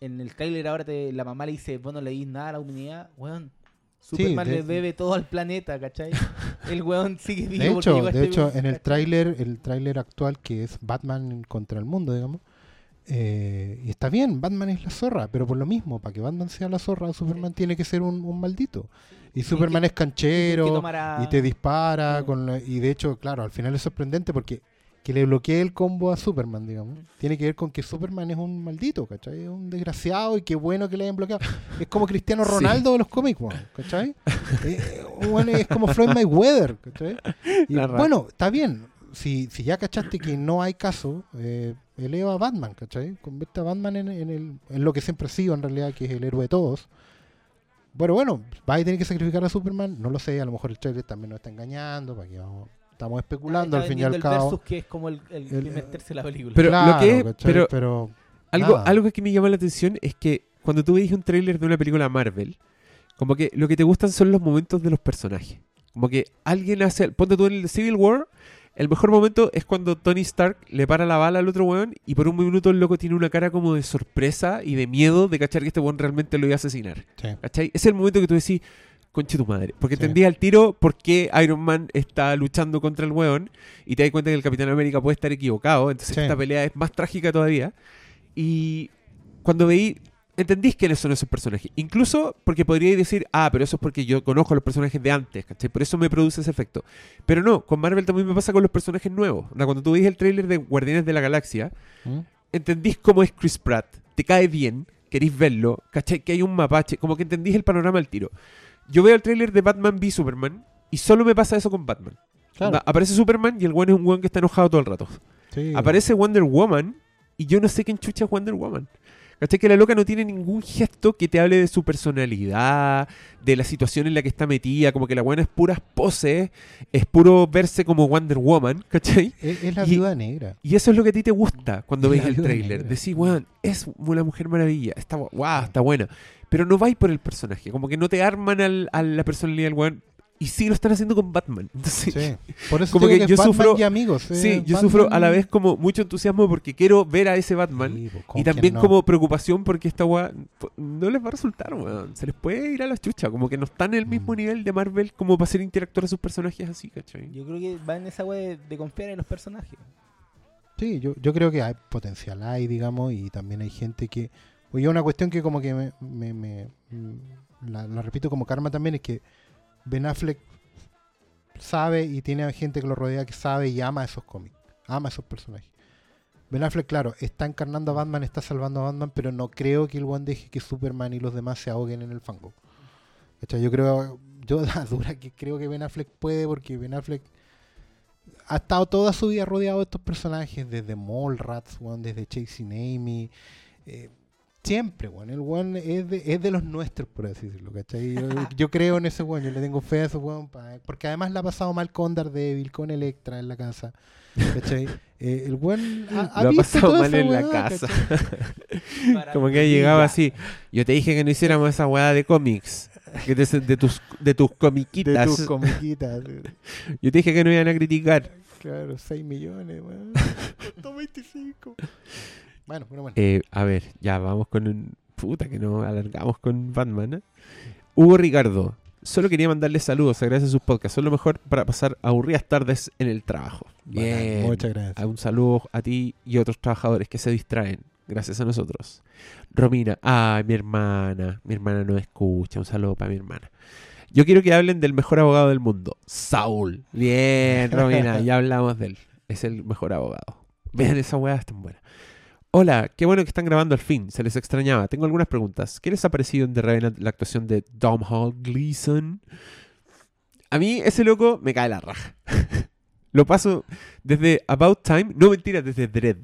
en el trailer ahora te- la mamá le dice, vos no le dis nada a la humanidad, weón. Superman
de-
le bebe todo al planeta, ¿cachai? El weón sigue vivo.
De hecho, de
este
hecho, en el tráiler, el tráiler actual que es Batman contra el mundo, digamos, eh, y está bien, Batman es la zorra, pero por lo mismo, para que Batman sea la zorra, Superman tiene que ser un, un maldito. Y Superman
que-
es canchero y te dispara, con la- y de hecho, claro, al final es sorprendente porque que le bloquee el combo a Superman, digamos, tiene que ver con que Superman es un maldito, ¿cachai? Es un desgraciado y qué bueno que le hayan bloqueado. Es como Cristiano. Ronaldo de los cómics, ¿cachai? Eh, bueno, es como Floyd Mayweather, ¿cachai? Y bueno, está bien. Si, si ya cachaste que no hay caso, eh, eleva a Batman, ¿cachai? Convierte a Batman en, en el, en lo que siempre ha sido en realidad, que es el héroe de todos. Bueno, bueno, va a tener que sacrificar a Superman, no lo sé, a lo mejor el trailer también nos está engañando, para que vamos- estamos especulando al fin y al cabo.
versus que es como el, el,
El-
tercio de la película.
Pero
Claro,
lo que es-
¿cachai?
pero-
pero
Algo,
Nada.
algo que me llama la atención es que cuando tú veis un tráiler de una película Marvel, como que lo que te gustan son los momentos de los personajes. Como que alguien hace... Ponte tú en el Civil War, el mejor momento es cuando Tony Stark le para la bala al otro weón y por un minuto el loco tiene una cara como de sorpresa y de miedo de cachar que este weón realmente lo iba a asesinar.
sí.
¿Cachai? Es el momento que tú decís, conche tu madre. Porque
Sí.
entendías al tiro por qué Iron Man está luchando contra el weón y te das cuenta que el Capitán América puede estar equivocado. Entonces
Sí.
esta pelea es más trágica todavía. Y cuando veí, entendís quiénes son esos personajes. Incluso porque podríais decir, ah, pero eso es porque yo conozco a los personajes de antes, ¿cachai? Por eso me produce ese efecto. Pero no, con Marvel también me pasa con los personajes nuevos. O sea, cuando tú veis el tráiler de Guardianes de la Galaxia,
¿Mm?
entendís cómo es Chris Pratt, te cae bien, queréis verlo, ¿cachai? Que hay un mapache, como que entendís el panorama al tiro. Yo veo el tráiler de Batman v Superman y solo me pasa eso con Batman.
Claro.
Onda, aparece Superman y el weón es un weón que está enojado todo el rato.
Sí.
Aparece Wonder Woman y yo no sé quién chucha es Wonder Woman. ¿Cachai? Que la loca no tiene ningún gesto que te hable de su personalidad, de la situación en la que está metida, como que la buena es puras poses, es puro verse como Wonder Woman, ¿cachai?
Es, es la
y-
viuda negra.
Y eso es lo que a ti te gusta cuando veis el
negra.
Decís, weón, es una mujer maravilla, está, guau, está buena. Pero no vais por el personaje, como que no te arman al- a la personalidad del weón. Y sí lo están haciendo con Batman. Entonces,
Sí. Por eso
Como que
es
yo
Batman
sufro-
y amigos.
sí,
eh,
yo
Batman-
sufro a la vez como mucho entusiasmo porque quiero ver a ese Batman.
Sí, pues, ¿cómo
Y también
no?
como preocupación porque esta weá no les va a resultar, weón. Se les puede ir a la chucha. Como que no están en el mismo
Mm.
nivel de Marvel como para hacer interactuar a sus personajes así, ¿cachai?
Yo creo que va en esa wea de, de confiar en los personajes.
Sí, yo, yo creo que hay potencial hay, digamos, y también hay gente que... Oye, una cuestión que como que me... me- me- mm, la, la repito como karma también, es que Ben Affleck sabe y tiene gente que lo rodea que sabe y ama esos cómics, ama esos personajes. Ben Affleck, claro, está encarnando a Batman, está salvando a Batman, pero no creo que el one deje que Superman y los demás se ahoguen en el fango. ¿Cachai? Yo creo, yo la dura que creo que Ben Affleck puede, porque Ben Affleck ha estado toda su vida rodeado de estos personajes, desde Mallrats, desde Chasing Amy. eh, siempre, weón. El weón es de, es de los nuestros, por así decirlo, ¿cachai? Yo, yo creo en ese weón, yo le tengo fe a ese weón, pa- porque además la ha pasado mal con Daredevil, con Electra en la casa. ¿Cachai? Eh, el weón ha, ha
Lo ha
visto
pasado mal en la casa. Como que llegaba así. Yo te dije que no hiciéramos esa weá de cómics. Que de, de tus, de tus
De
comiquitas.
tus comiquitas.
Yo te dije que no iban a criticar.
claro, 6 millones, weón. Costó 25. Bueno, pero bueno.
Eh, a ver, ya vamos con un. Puta, que no alargamos con Batman. ¿eh? Hugo Ricardo. Solo quería mandarle saludos, agradece sus podcasts. Son lo mejor para pasar aburridas tardes en el trabajo. Bien.
Muchas gracias.
A Un saludo a ti y a otros trabajadores que se distraen. Gracias a nosotros. Romina, ay, mi hermana. Mi hermana no escucha. Un saludo para mi hermana. Yo quiero que hablen del mejor abogado del mundo, Saúl. Bien, Romina, ya hablamos de él. Es el mejor abogado. Vean esa weá, es tan buena. Hola, qué bueno que están grabando al fin. Se les extrañaba. Tengo algunas preguntas. ¿Qué les ha parecido en The Revenant la actuación de Dom Hall Gleason? A mí ese loco me cae la raja. Lo paso desde About Time, no mentira, desde Dread.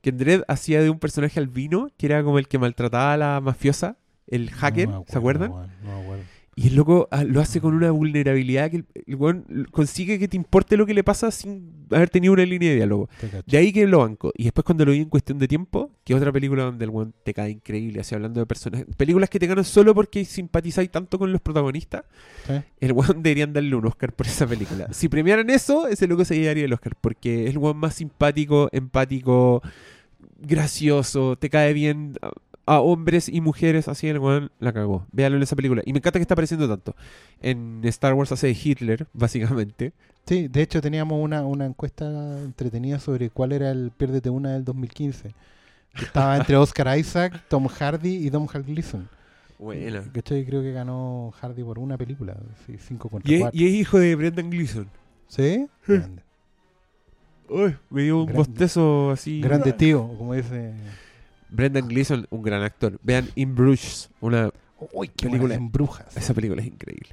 Que en Dread hacía de un personaje albino que era como el que maltrataba a la mafiosa, el hacker,
No
¿se acuerdan?
No me acuerdo.
Y el loco ah, lo hace con una vulnerabilidad que el, el weón consigue que te importe lo que le pasa sin haber tenido una línea de diálogo. De ahí que lo banco. Y después cuando lo vi en cuestión de tiempo, que otra película donde el weón te cae increíble, así hablando de personajes. Películas que te ganan solo porque simpatizáis tanto con los protagonistas. El weón deberían darle un Oscar por esa película. Si premiaran eso, ese loco se llevaría el Oscar. Porque es el weón más simpático, empático, gracioso, te cae bien a, hombres y mujeres, así el weón la cagó. Véanlo en esa película. Y me encanta que está apareciendo tanto. En Star Wars hace Hitler, básicamente.
Sí, de hecho teníamos una, una encuesta entretenida sobre cuál era el Piérdete Una del 2015. que Estaba entre Oscar Isaac, Tom Hardy y Dom Hal Gleason.
Buena.
¿Cachai? Creo que ganó Hardy por una película. Sí, 5 contra
Y es,
4.
y es hijo de Brendan Gleeson.
¿Sí? Grande.
Uy, me dio un
Grande.
bostezo así.
Grande tío, como dice.
Brendan Gleeson, un gran actor. Vean In Bruges, una
Uy, qué
Película.
en brujas.
esa película es increíble.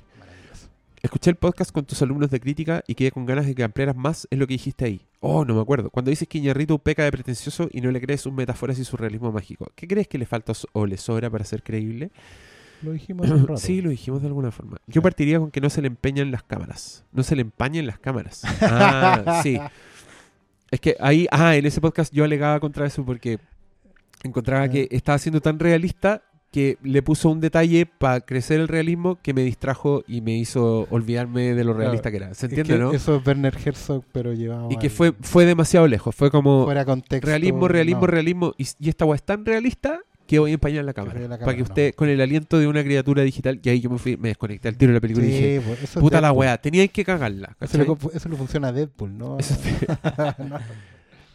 Escuché el podcast con tus alumnos de crítica y quedé con ganas de que ampliaras más en lo que dijiste ahí. Oh, no me acuerdo. Cuando dices que Iñárritu peca de pretencioso y no le crees sus metáforas y su realismo mágico, ¿qué crees que le falta o le sobra para ser creíble?
Lo dijimos un rato.
Sí, lo dijimos de alguna forma. Yo partiría con que no se le empeñan las cámaras. No se le empañen las cámaras. Ah, sí. Es que ahí, ah, en ese podcast yo alegaba contra eso porque encontraba
Ah.
que estaba siendo tan realista que le puso un detalle para crecer el realismo que me distrajo y me hizo olvidarme de lo realista que era. ¿Se
Es
entiende,
que
no?
Eso es Werner Herzog, pero llevado
Y que
al-
fue, fue demasiado lejos. Fue como
fuera contexto.
realismo, realismo,
no.
realismo. Y, y esta weá es tan realista que voy a empañar la cámara.
la
para que
cámara,
usted, con el aliento de una criatura digital, y ahí yo me fui, me desconecté al tiro de la película y dije,
Sí, pues,
puta la weá, teníais que cagarla.
Eso le, eso le funciona a Deadpool, ¿no?
Eso es-
No.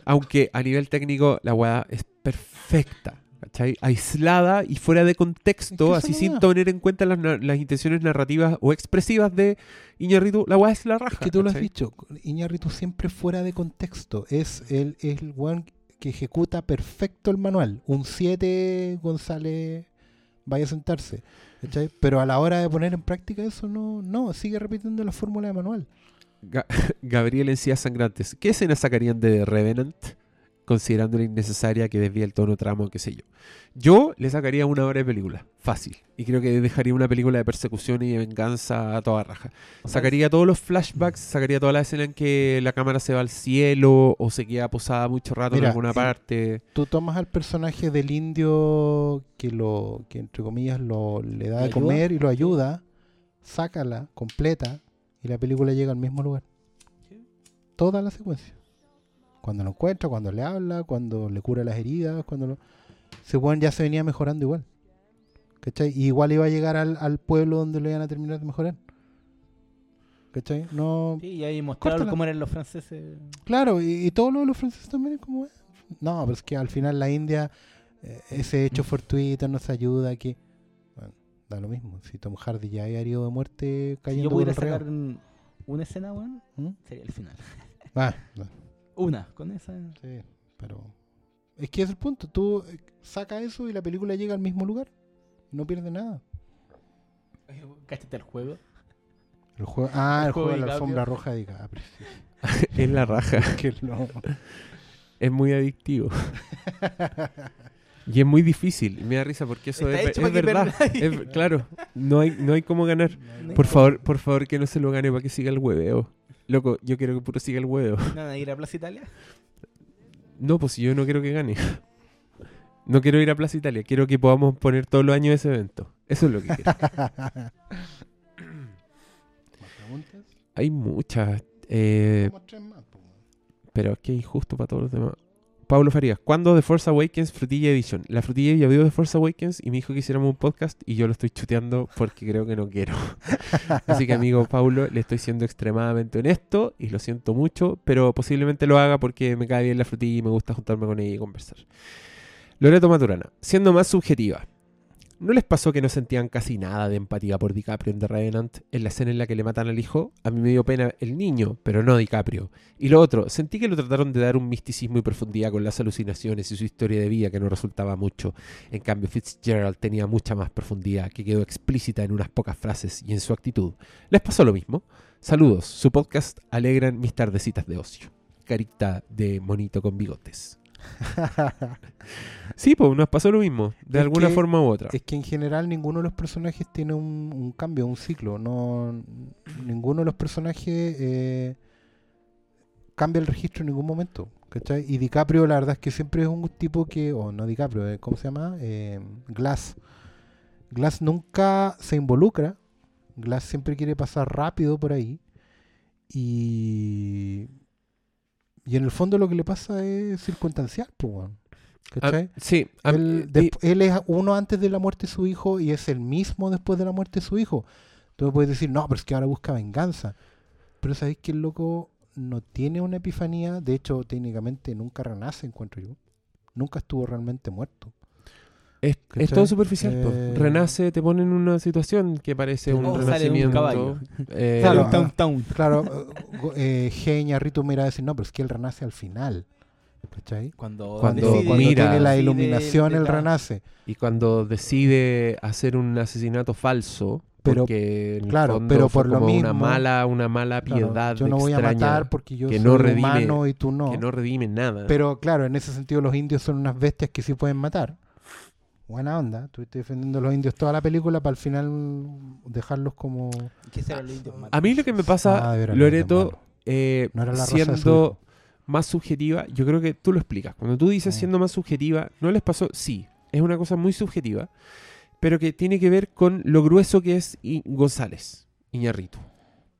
Aunque a nivel técnico la weá es perfecta. ¿cachai? Aislada y fuera de contexto,
Es
así
que
sin tener en cuenta las, intenciones narrativas o expresivas de Iñárritu, la weá es la raja.
Es que tú lo has dicho, Iñárritu siempre fuera de contexto. Es el, es el weón que ejecuta perfecto el manual. Un 7 González vaya a sentarse. ¿cachai? Pero a la hora de poner en práctica eso no, no, sigue repitiendo la fórmula de manual.
Ga- Gabriel Encías Sangrantes. ¿Qué escena sacarían de Revenant? Considerando la innecesaria que desvía el tono tramo, qué sé yo. Yo le sacaría una hora de película, fácil. Y creo que dejaría una película de persecución y de venganza a toda raja. Sacaría todos los flashbacks, sacaría toda la escena en que la cámara se va al cielo o se queda posada mucho rato
Mira,
en alguna parte.
Tú tomas al personaje del indio que lo que entre comillas lo le da
¿Lo
de comer y lo ayuda, sácala completa y la película llega al mismo lugar. Toda la secuencia. Cuando lo encuentra, cuando le habla, cuando le cura las heridas, cuando lo... Ese weón ya se venía mejorando igual. ¿Cachai? Y igual iba a llegar al, al pueblo donde lo iban a terminar de mejorar. ¿Cachai? No...
Sí, y ahí mostraron
Córtala.
cómo eran los franceses.
Claro, y, y todo lo de los franceses también es como... eh, No, pero es que al final la India, eh, ese hecho fortuito nos ayuda que... Da lo mismo. Si Tom Hardy ya había herido de muerte
Si
cayendo
yo
por
pudiera sacar un- una escena, weón,
¿Mm?
sería el final.
Ah, no,
Una, con esa.
sí, pero... Es que es el punto. Tú eh, saca eso y la película llega al mismo lugar. No pierde nada.
Cáchate el juego.
El juego, ah,
El
el juego
juego
de la
DiCaprio.
alfombra roja de DiCaprio. sí.
es la raja.
Que no.
Es muy adictivo. Y es muy difícil. Me da risa porque eso
Está
es, es verdad. Es- claro, no hay, no hay cómo ganar.
No hay
Por favor, por favor, que no se lo gane para que siga el hueveo. Loco, yo quiero que puro siga el hueveo.
¿No van a ir a Plaza Italia?
No, pues si yo no quiero que gane. No quiero ir a Plaza Italia, quiero que podamos poner todos los años ese evento. Eso es lo que quiero.
¿Más preguntas?
Hay muchas, eh, pero es que es injusto para todos los demás. Pablo Farías, ¿cuándo The Force Awakens Frutilla Edition? La Frutilla ya vio The Force Awakens y me dijo que hiciéramos un podcast y yo lo estoy chuteando porque creo que no quiero. Así que amigo Paulo, le estoy siendo extremadamente honesto y lo siento mucho, pero posiblemente lo haga porque me cae bien la frutilla y me gusta juntarme con ella y conversar. Loreto Maturana, siendo más subjetiva, ¿no les pasó que no sentían casi nada de empatía por DiCaprio en The Revenant en la escena en la que le matan al hijo? A mí me dio pena el niño, pero no DiCaprio. Y lo otro, sentí que lo trataron de dar un misticismo y profundidad con las alucinaciones y su historia de vida que no resultaba mucho. En cambio, Fitzgerald tenía mucha más profundidad que quedó explícita en unas pocas frases y en su actitud. ¿Les pasó lo mismo? Saludos, su podcast alegran mis tardecitas de ocio. Carita de monito con bigotes. Sí, pues nos pasó lo mismo, de
Es
alguna
que-
forma u otra.
Es que en general ninguno de los personajes tiene un, un cambio, un ciclo. No, ninguno de los personajes eh, cambia el registro en ningún momento. ¿cachai? Y DiCaprio, la verdad es que siempre es un tipo que, o no DiCaprio, eh, ¿cómo se llama? Eh, Glass. Glass nunca se involucra. Glass siempre quiere pasar rápido por ahí. Y, y en el fondo lo que le pasa es circunstancial, pues.
Ah,
¿cachai?
sí,
él,
y-
desp- él es uno antes de la muerte de su hijo y es el mismo después de la muerte de su hijo. Tú puedes decir, no, pero es que ahora busca venganza. Pero sabéis que el loco no tiene una epifanía. De hecho, técnicamente nunca renace, encuentro yo. Nunca estuvo realmente muerto.
Es, es todo superficial.
Eh,
Renace, te pone en una situación que parece un
O sale de un
renacimiento.
caballo.
eh,
Claro,
Sale un town town.
Claro, eh, eh, Genia, Rito me irá a decir, no, pero es que él renace al final. ¿Cachai?
Cuando,
Cuando-
Cuando, cuando
mira,
tiene la
decide
iluminación, él renace.
y cuando decide hacer un asesinato falso,
Pero-
porque en el
claro,
fondo
pero
fue
por lo
como una
mismo-
mala, una mala
Claro,
piedad
yo no voy a matar porque yo
que
soy
no redime-
humano y tú no.
que no redime nada.
Pero claro, en ese sentido los indios son unas bestias que sí pueden matar. Buena onda. Estuviste defendiendo a los indios toda la película para al final dejarlos como.
A mí lo que me pasa,
Ah, veras,
Loreto, eh,
No era
siendo más subjetiva, yo creo que tú lo explicas. Cuando tú dices
Ah.
siendo más subjetiva, ¿no les pasó? Sí, es una cosa muy subjetiva, pero que tiene que ver con lo grueso que es I- González, Iñarritu.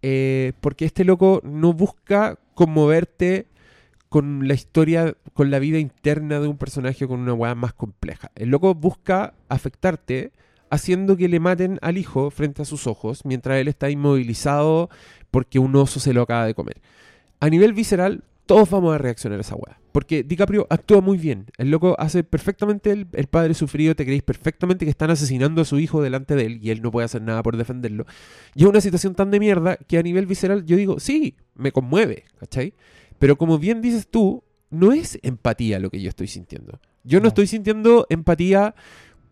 Eh, porque este loco no busca conmoverte con la historia, con la vida interna de un personaje con una weá más compleja. El loco busca afectarte haciendo que le maten al hijo frente a sus ojos mientras él está inmovilizado porque un oso se lo acaba de comer. A nivel visceral, todos vamos a reaccionar a esa weá. Porque DiCaprio actúa muy bien. El loco hace perfectamente el, el padre sufrido. Te creéis perfectamente que están asesinando a su hijo delante de él y él no puede hacer nada por defenderlo. Y es una situación tan de mierda que a nivel visceral yo digo, sí, me conmueve, ¿cachai? Pero como bien dices tú, no es empatía lo que yo estoy sintiendo. Yo no,
No.
estoy sintiendo empatía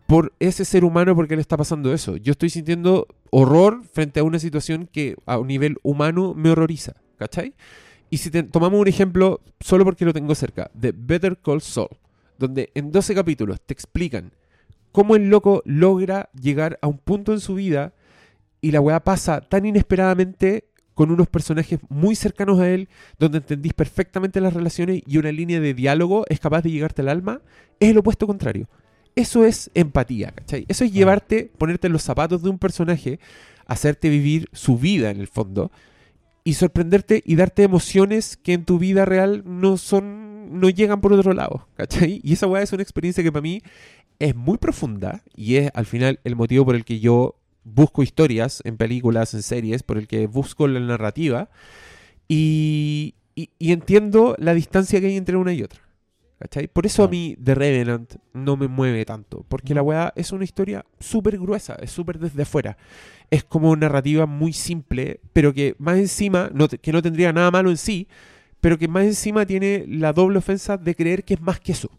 por ese ser humano porque le está pasando eso. Yo estoy sintiendo horror frente a una situación que a un nivel humano me horroriza, ¿cachai? Y si te- tomamos un ejemplo, solo porque lo tengo cerca, de Better Call Saul, donde en 12 capítulos te explican cómo el loco logra llegar a un punto en su vida y la weá pasa tan inesperadamente con unos personajes muy cercanos a él, donde entendís perfectamente las relaciones y una línea de diálogo es capaz de llegarte al alma, es el opuesto contrario. Eso es empatía, ¿cachai? Eso es llevarte, ponerte en los zapatos de un personaje, hacerte vivir su vida en el fondo y sorprenderte y darte emociones que en tu vida real no son, no llegan por otro lado, ¿cachai? Y esa weá es una experiencia que para mí es muy profunda y es al final el motivo por el que yo busco historias en películas, en series, por el que busco la narrativa y, y- y entiendo la distancia que hay entre una y otra. ¿Cachai? Por eso a mí The Revenant no me mueve tanto, porque la weá es una historia súper gruesa, es súper desde afuera. Es como una narrativa muy simple, pero que más encima, no te- que no tendría nada malo en sí, pero que más encima tiene la doble ofensa de creer que es más que eso.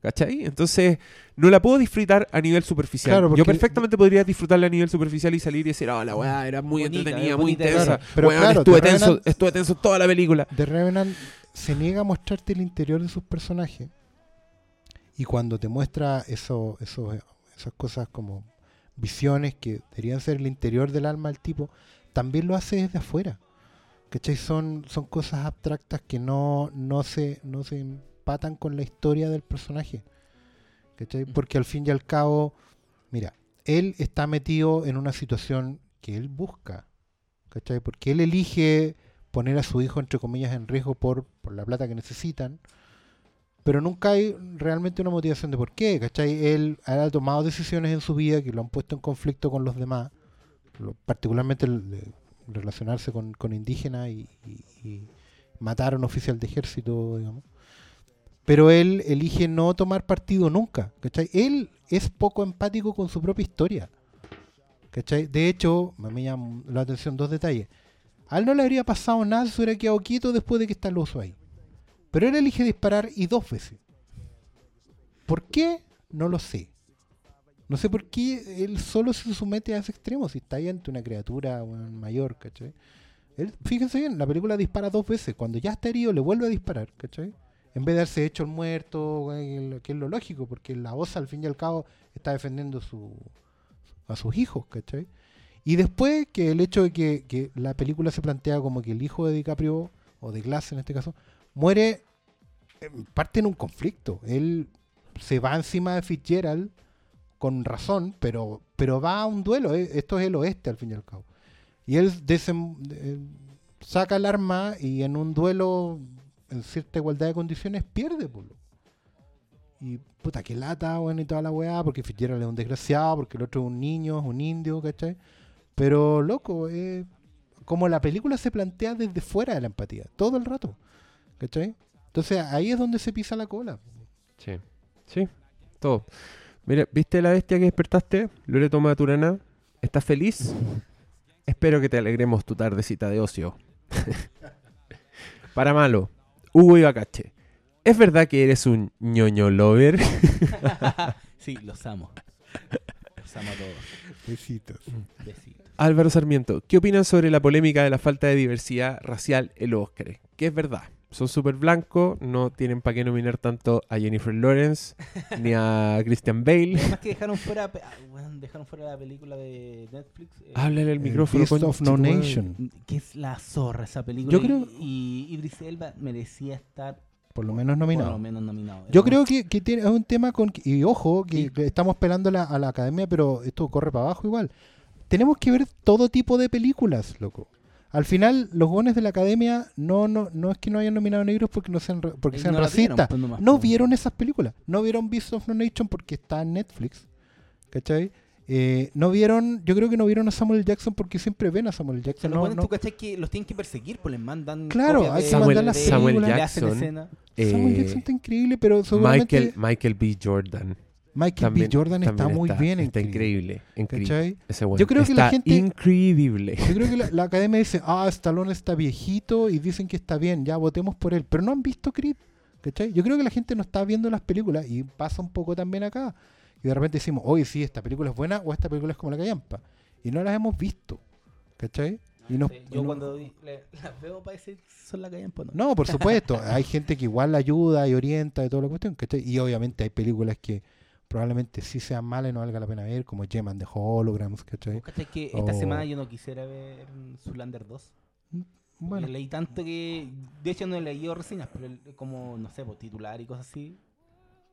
¿Cachai? Entonces, no la puedo disfrutar a nivel superficial.
Claro,
Yo perfectamente podría disfrutarla a nivel superficial y salir y decir, ah, la weá era muy
Bonita,
entretenida, muy
bonita,
intensa.
claro. Pero claro,
estuve
The
tenso,
Revenant-
estuve tenso toda la película.
The Revenant se niega a mostrarte el interior de sus personajes. Y cuando te muestra eso, eso, esas cosas como visiones que deberían ser el interior del alma del tipo, también lo hace desde afuera. ¿Cachai? Son, son cosas abstractas que no, no, se, no se empatan con la historia del personaje. ¿Cachai? Porque al fin y al cabo, mira, él está metido en una situación que él busca. ¿Cachai? Porque él elige poner a su hijo, entre comillas, en riesgo por, por la plata que necesitan. Pero nunca hay realmente una motivación de por qué, ¿cachai? Él ha tomado decisiones en su vida que lo han puesto en conflicto con los demás, lo- particularmente el de relacionarse con, con indígenas y, y- y matar a un oficial de ejército, digamos. Pero él elige no tomar partido nunca, ¿cachai? Él es poco empático con su propia historia, ¿cachai? De hecho, me llaman la atención dos detalles. A él no le habría pasado nada si hubiera quedado quieto después de que está el oso ahí. Pero él elige disparar y dos veces. ¿Por qué? No lo sé. No sé por qué él solo se somete a ese extremo si está ahí ante una criatura mayor, ¿cachai? Él, fíjense bien, la película dispara dos veces. Cuando ya está herido, le vuelve a disparar, ¿cachai? En vez de darse hecho el muerto, que es lo lógico, porque la osa al fin y al cabo está defendiendo su, a sus hijos, ¿cachai? Y después que el hecho de que, la película se plantea como que el hijo de DiCaprio, o de Glass en este caso, muere en parte en un conflicto. Él se va encima de Fitzgerald con razón, pero, pero va a un duelo. eh, Esto es el oeste al fin y al cabo. Y él desem- eh, saca el arma y en un duelo en cierta igualdad de condiciones pierde. Por y puta, que lata, bueno, y toda la weá, porque Fitzgerald es un desgraciado, porque el otro es un niño, es un indio, ¿cachai? Pero, loco, eh, como la película se plantea desde fuera de la empatía, todo el rato, ¿cachai? Entonces ahí es donde se pisa la cola.
Sí, sí, todo. Mira, ¿viste la bestia que despertaste? Loreto Maturana, ¿estás feliz? Espero que te alegremos tu tardecita de ocio. Para malo, Hugo Ibacache. ¿Es verdad que eres un ñoño lover?
Sí, los amo. Los amo a todos.
Besitos.
Besitos.
Álvaro Sarmiento, ¿qué opinan sobre la polémica de la falta de diversidad racial en los Óscares? ¿Qué es verdad? Son súper blancos, no tienen para qué nominar tanto a Jennifer Lawrence ni a Christian Bale.
Además que dejaron fuera, ah, dejaron fuera la película de Netflix. eh,
Háblale al
El
micrófono.
Beast of No. Nation.
que es la zorra esa película.
Yo creo-
Y, y Idris Elba merecía estar
Por lo menos
por
nominado.
lo menos nominado.
Yo creo que, que tiene, es un tema con... Y ojo, que,
Sí.
estamos pelando la- a la academia, pero esto corre para abajo igual. Tenemos que ver todo tipo de películas, loco. Al final, los gones de la academia no, no, no es que no hayan nominado negros porque, no sean, ra- porque sean
no la vieron,
racistas.
pues,
No
pues.
vieron esas películas. No vieron Beast of No Nation porque está en Netflix. ¿Cachai? Eh, no vieron, yo creo que no vieron a Samuel Jackson porque siempre ven a Samuel
O sea,
Jackson. No,
buenos,
no-
tú cachai que los tienen que perseguir, pues les mandan.
Claro, hay que mandar
Samuel
le hacen
Jackson.
escena.
Samuel
Eh,
Jackson está increíble, pero seguramente
Michael, Michael B. Jordan.
Michael
También,
B. Jordan está muy bien.
Está
increíble,
increíble. Ese
Yo creo que la
está
gente-
increíble.
Yo creo que la, la academia dice, ah, Stallone está viejito y dicen que está bien, ya votemos por él. Pero no han visto Creed, ¿cachai? Yo creo que la gente no está viendo las películas y pasa un poco también acá. Y de repente decimos, oye, sí, esta película es buena o esta película es como la callampa. Y no las hemos visto, ¿cachai? Y nos-
Sí,
y
Yo
no-
cuando las veo parece que son la callan, pues no.
No, por supuesto. hay gente que igual la ayuda y orienta y toda la cuestión, ¿cachai? Y obviamente hay películas que probablemente sí sean malas y no valga la pena ver, como Gem and the Holograms, ¿cachai?
¿Vos cachai que esta
O-
semana yo no quisiera ver Zulander 2?
Bueno,
Porque leí tanto que. De hecho, no he leído reseñas, pero el- como, no sé, pues, titular y cosas así.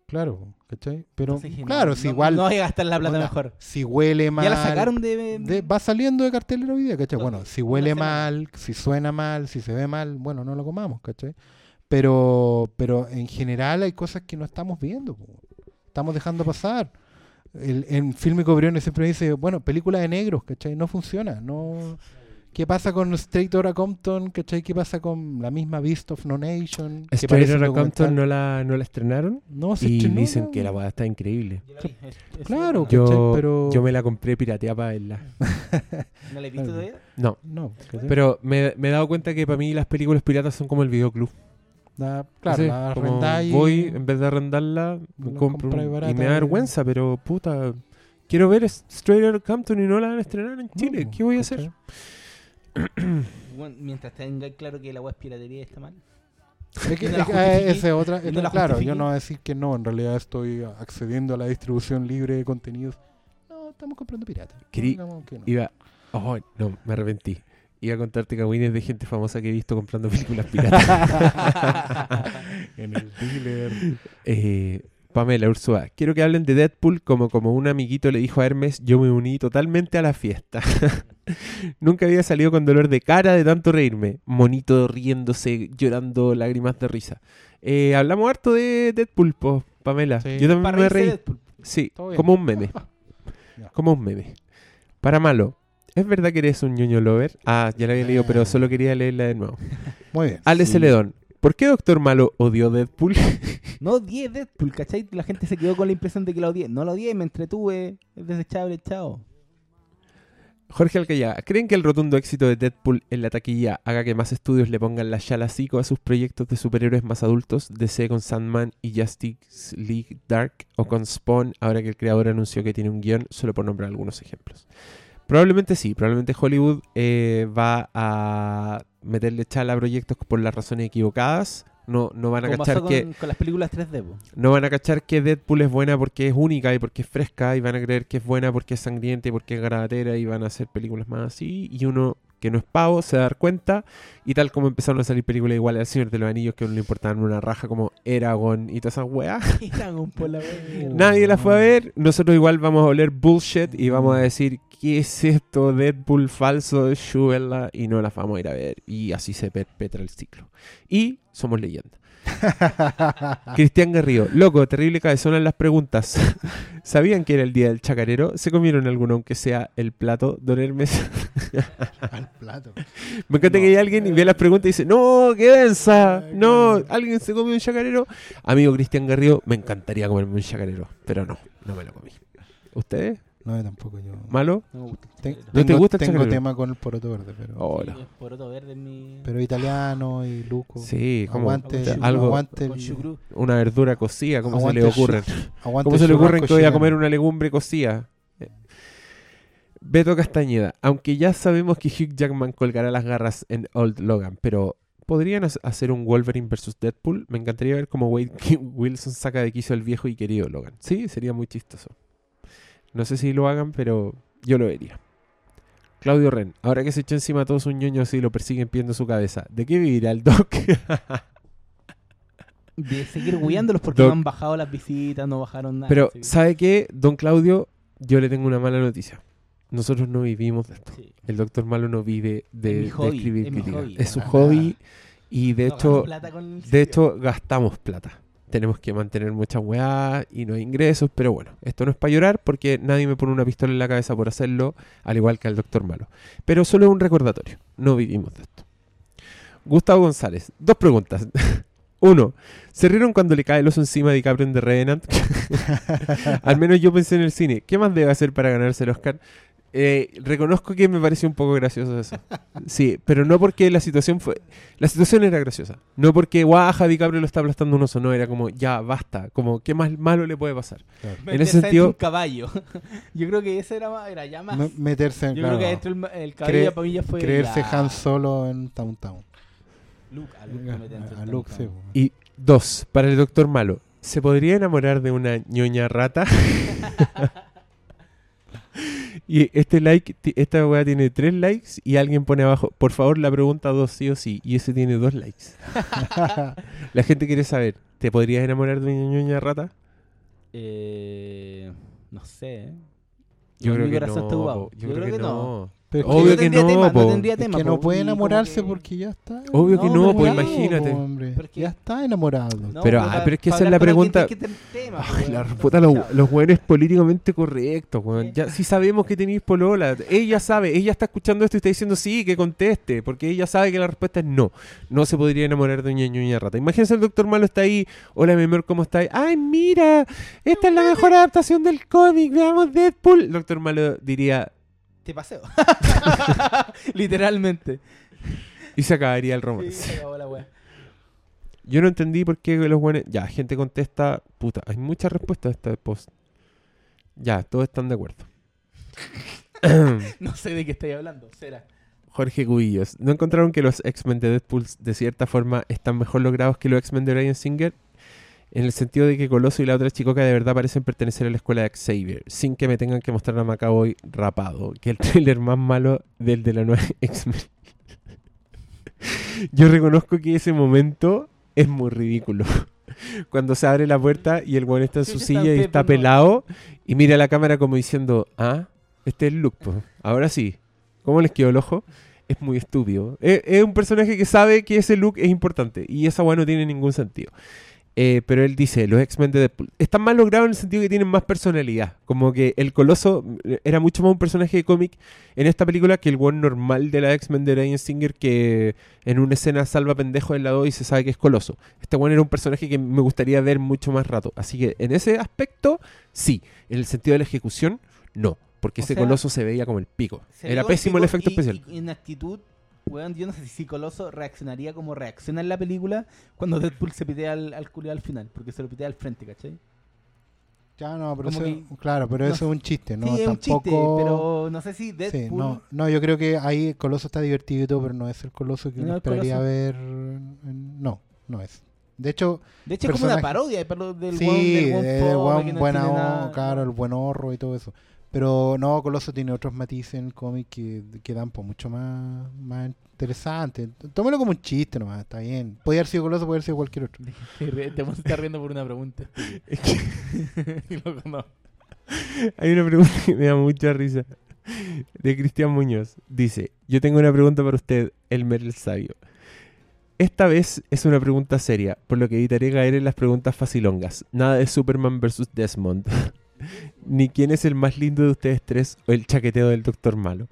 claro, ¿cachai? Pero
Entonces dije, no,
claro, si
no-
igual...
No voy a gastar la plata
onda,
mejor.
Si huele mal...
Ya la sacaron de.
de- va saliendo de cartelera hoy día, ¿cachai? Bueno, si huele mal, si suena mal, si se ve mal, bueno, no lo comamos, ¿cachai? Pero, pero en general hay cosas que no estamos viendo, po. Estamos dejando pasar. El, en Filmico Briones siempre dice, bueno, película de negros, ¿cachai? No funciona, no... ¿Qué pasa con Straight Outta Compton? ¿Cachai? ¿Qué pasa con la misma Beast of No Nation?
Straight Outta Compton no la, no la estrenaron.
No, se
Y
estrenó,
dicen
¿no?
que la weá está increíble.
Claro.
Yo,
pero-
yo me la compré pirateada para verla.
¿No la he visto todavía?
No,
No, ¿cachai?
pero me, me he dado cuenta que para mí las películas piratas son como el videoclub.
Da- claro,
Sí,
la
como
arrendáis-
voy, en vez de arrendarla, me compro un- y me da
y-
vergüenza, pero puta, quiero ver Straight Outta Compton y no la van a estrenar en Chile.
No,
¿Qué voy a hacer?
Bueno, mientras tenga claro que la web piratería está mal.
Es que,
no
eh,
justifiqué,
esa es otra,
y no la
claro, yo no voy a decir que no, en realidad estoy accediendo a la distribución libre de contenidos. No, estamos comprando pirata.
Querí-
Digamos que no.
Iba, oh, no, me arrepentí. Iba a contarte cagüines de gente famosa que he visto comprando películas piratas.
en el dealer.
Eh, Pamela Ursúa, quiero que hablen de Deadpool como, como un amiguito le dijo a Hermes, yo me uní totalmente a la fiesta. Nunca había salido con dolor de cara de tanto reírme. Monito riéndose, llorando lágrimas de risa. Eh, hablamos harto de Deadpool, po, Pamela.
Sí.
Yo también
Para
me reí.
de Deadpool.
Sí, como un meme. Como un meme. Para malo, ¿es verdad que eres un ñoño lover? Ah, ya la había leído, pero solo quería leerla de nuevo.
Muy bien.
Ale
Sí.
Celedón, ¿por qué Doctor Malo odió Deadpool?
No odié Deadpool, ¿cachai? La gente se quedó con la impresión de que lo odié. No lo odié, me entretuve. Es desechable, chao.
Jorge Alcayaga, ¿creen que el rotundo éxito de Deadpool en la taquilla haga que más estudios le pongan la chalacico a sus proyectos de superhéroes más adultos? DC con Sandman y Justice League Dark o con Spawn, ahora que el creador anunció que tiene un guion, solo por nombrar algunos ejemplos. Probablemente sí, probablemente Hollywood eh, va a meterle chala a proyectos por las razones equivocadas. No, no van a
Como
cachar
pasó
que
con, las películas 3D, po.
no van a cachar que Deadpool es buena porque es única y porque es fresca y van a creer que es buena porque es sangrienta y porque es garabatera y van a hacer películas más así y uno que no es pavo se va a dar cuenta y tal como empezaron a salir películas iguales al Señor de los Anillos que a uno le importaban una raja como Eragon y todas esas weas
Eragon por la
nadie la fue a ver nosotros igual vamos a oler bullshit y vamos a decir ¿qué es esto? Deadpool falso de Shuvela y no las vamos a ir a ver y así se perpetra el ciclo y somos leyenda Cristian Garrido, loco, terrible cabezona en las preguntas. ¿Sabían que era el día del chacarero? ¿Se comieron alguno, aunque sea el plato? Don Hermes.
Al plato.
Me encanta que hay alguien y ve las preguntas y dice, no, qué densa. No, ¿alguien se comió un chacarero? Amigo Cristian Garrido, me encantaría comerme un chacarero, pero no, no me lo comí. ¿Ustedes?
No, yo tampoco yo.
¿Malo?
No me gusta el
Te-
chacarero.
¿No te
tengo-
gusta el
Tengo
chacarero?
tema con el poroto verde, pero.
Hola.
Sí, es poroto verde mi...
Pero italiano y luco.
Sí, como
Aguante,
Con
algo,
aguante, el-
una verdura cocida, ¿cómo se le
el
ocurre?
aguante
¿Cómo
el
se le ocurre
churrasco
que voy a comer una legumbre cocida? Beto Castañeda, aunque ya sabemos que Hugh Jackman colgará las garras en Old Logan, pero podrían ha- hacer un Wolverine versus Deadpool. Me encantaría ver cómo Wade Wilson saca de quicio al viejo y querido Logan. Sí, sería muy chistoso. No sé si lo hagan, pero yo lo vería. Claudio Ren, ahora que se echó encima a todos un ñoño así y lo persiguen pidiendo su cabeza, ¿de qué vivirá el Doc?
De seguir huyéndolos porque
Doc.
no han bajado las visitas, no bajaron nada.
pero. ¿sabe qué? Don Claudio, yo le tengo una mala noticia. Nosotros no vivimos de esto.
Sí.
El Doctor Malo no vive de,
Es
escribir
es hobby.
Es su hobby y de
No
hecho, de
sitio.
hecho gastamos plata. Tenemos que mantener mucha weá y no hay ingresos, pero bueno, esto no es para llorar porque nadie me pone una pistola en la cabeza por hacerlo, al igual que al Doctor Malo. Pero solo es un recordatorio, no vivimos de esto. Gustavo González, dos preguntas. Uno, ¿se rieron cuando le cae el oso encima a DiCaprio en The Revenant? Al menos yo pensé en el cine. ¿Qué más debe hacer para ganarse el Oscar? Eh, reconozco que me pareció un poco gracioso eso. Sí, pero no porque la situación fue... La situación era graciosa. No porque guaja DiCaprio lo está aplastando un oso. No, era como, ya, basta. Como, ¿qué más malo le puede pasar? en ese sentido-
un caballo. Yo creo que ese era, era ya más.
Me- meterse en
Yo
claro,
creo que adentro el, el caballo
Cre-
para mí ya fue.
creerse
ya-
Han Solo en Town Town.
Luke, a Luke mete dentro
A Luke, sí.
Y dos, para el Doctor Malo. ¿Se podría enamorar de una ñoña rata? y este like, esta weá tiene tres likes y alguien pone abajo, por favor la pregunta dos sí o sí, y ese tiene dos likes. La gente quiere saber, ¿te podrías enamorar de una ñoña rata?
Eh, no sé.
Yo creo que no. Yo, creo, que, no.
Pero
Obvio
no
que
tendría
no,
tema,
po.
no tendría
Es
tema.
que no puede enamorarse
que-
porque ya está.
Obvio que
No,
pues imagínate.
po, hombre.
Pero es que-
Ya está enamorado.
No,
Pero, ah, pero es que esa es la pregunta-
que tema,
Ay, la puta, los, los buenos políticamente correctos, weón.
Sí.
Ya, si sabemos que tenéis polola. Ella sabe, ella está escuchando esto y está diciendo sí, que conteste, porque ella sabe que la respuesta es no. No se podría enamorar de una ñoña rata. Imagínense el doctor Malo está ahí. Hola, mi amor, ¿cómo estáis? Ay, mira, esta es la mejor adaptación del cómic. Veamos Deadpool. El doctor Malo diría
Te paseo. Literalmente.
y se acabaría el
Sí,
romance.
se acabó la wea.
Yo no entendí por qué los buenos. Ya, gente contesta. Puta, hay muchas respuestas a este post. Ya, todos están de acuerdo.
No sé de qué estáis hablando. Será.
Jorge Cubillos. ¿No encontraron que los X-Men de Deadpool de cierta forma están mejor logrados que los X-Men de Brian Singer? En el sentido de que Coloso y la otra chicoca de verdad parecen pertenecer a la escuela de Xavier, sin que me tengan que mostrar a Macaboy rapado, que el tráiler más malo del de la nueva X-Men. Yo reconozco que ese momento es muy ridículo. Cuando se abre la puerta y el weón está en su
sí,
silla y está pelado y mira a la cámara como diciendo, ah, este es el look, po. ahora sí. ¿Cómo les quedó el ojo? Es muy estúpido. Es, es un personaje que sabe que ese look es importante y esa weá no tiene ningún sentido. Eh, pero él dice, los X-Men de Deadpool están más logrados en el sentido que tienen más personalidad. Como que el Coloso eh, era mucho más un personaje de cómic en esta película que el one normal de la X-Men de Brian Singer que en una escena salva pendejos en la 2 y se sabe que es Coloso. Este one era un personaje que me gustaría ver mucho más rato. Así que en ese aspecto, sí. En el sentido de la ejecución, no. Porque
O
ese
sea,
Coloso se veía como el pico. Era pésimo el efecto
y-
especial.
y en actitud, weón, yo no sé si Coloso reaccionaría como reacciona en la película cuando Deadpool se pitea al, al culiao al final, porque se lo pitea al frente, ¿cachai?
Ya no, pero eso,
que-
claro, pero
no
eso es un chiste, ¿no?
sí, es un
Tampoco...
chiste, pero no sé si
Sí,
Deadpool...
no, no, yo creo que ahí Coloso está divertido y todo, pero no es el Coloso que
No,
uno
el
esperaría
Coloso.
ver. No, no es. De hecho,
de hecho, es como una parodia del del
sí,
weón
de
fome
weón
que no
buena
entiende
o-
nada.
claro, el buen horro y todo eso. Pero no, Coloso tiene otros matices en el cómic que, que dan pues, mucho más, más interesante. Tómalo como un chiste nomás, está bien. Podría haber sido Coloso, podría haber sido cualquier otro.
Te vamos a estar riendo por una pregunta. No.
Hay una pregunta que me da mucha risa. De Cristian Muñoz. Dice, yo tengo una pregunta para usted, Elmer el Sabio. Esta vez es una pregunta seria, por lo que evitaré caer en las preguntas facilongas. Nada de Superman versus Desmond. Ni quién es el más lindo de ustedes tres o el chaqueteo del Doctor Malo.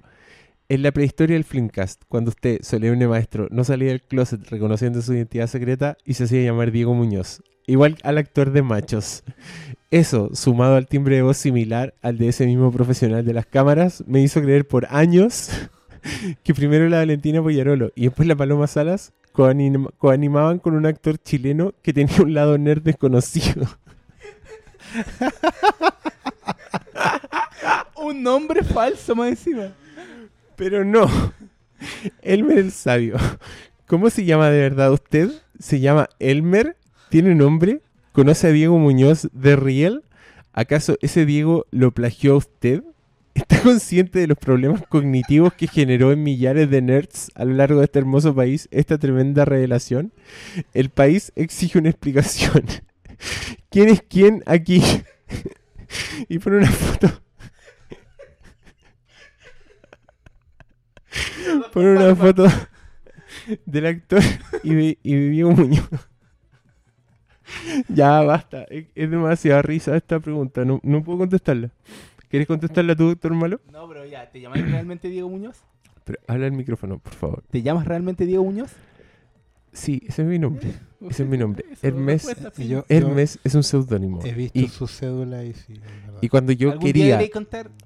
En la prehistoria del Filmcast, cuando usted, solemne maestro, no salía del closet reconociendo su identidad secreta y se hacía llamar Diego Muñoz, igual al actor de Machos. Eso, sumado al timbre de voz similar al de ese mismo profesional de las cámaras, me hizo creer por años que primero la Valentina Poyarolo y después la Paloma Salas coanim- coanimaban con un actor chileno que tenía un lado nerd desconocido.
Un nombre falso más encima.
Pero no. Elmer el Sabio. ¿Cómo se llama de verdad usted? ¿Se llama Elmer? ¿Tiene nombre? ¿Conoce a Diego Muñoz de Riel? ¿Acaso ese Diego lo plagió a usted? ¿Está consciente de los problemas cognitivos que generó en millares de nerds a lo largo de este hermoso país esta tremenda revelación? El país exige una explicación. ¿Quién es quién aquí? y pone una foto. pone una foto del actor y, y Diego Muñoz. ya, basta. Es, es demasiada risa esta pregunta. No, no puedo contestarla. ¿Quieres contestarla tú, doctor Malo?
No, pero ya, ¿te llamas realmente Diego Muñoz?
Pero habla el micrófono, por favor.
¿Te llamas realmente Diego Muñoz?
Sí, ese es mi nombre. Ese es mi nombre. Hermes,
yo, yo
Hermes es un seudónimo.
he visto
Y,
su cédula y sí,
y cuando yo
¿Algún día
quería,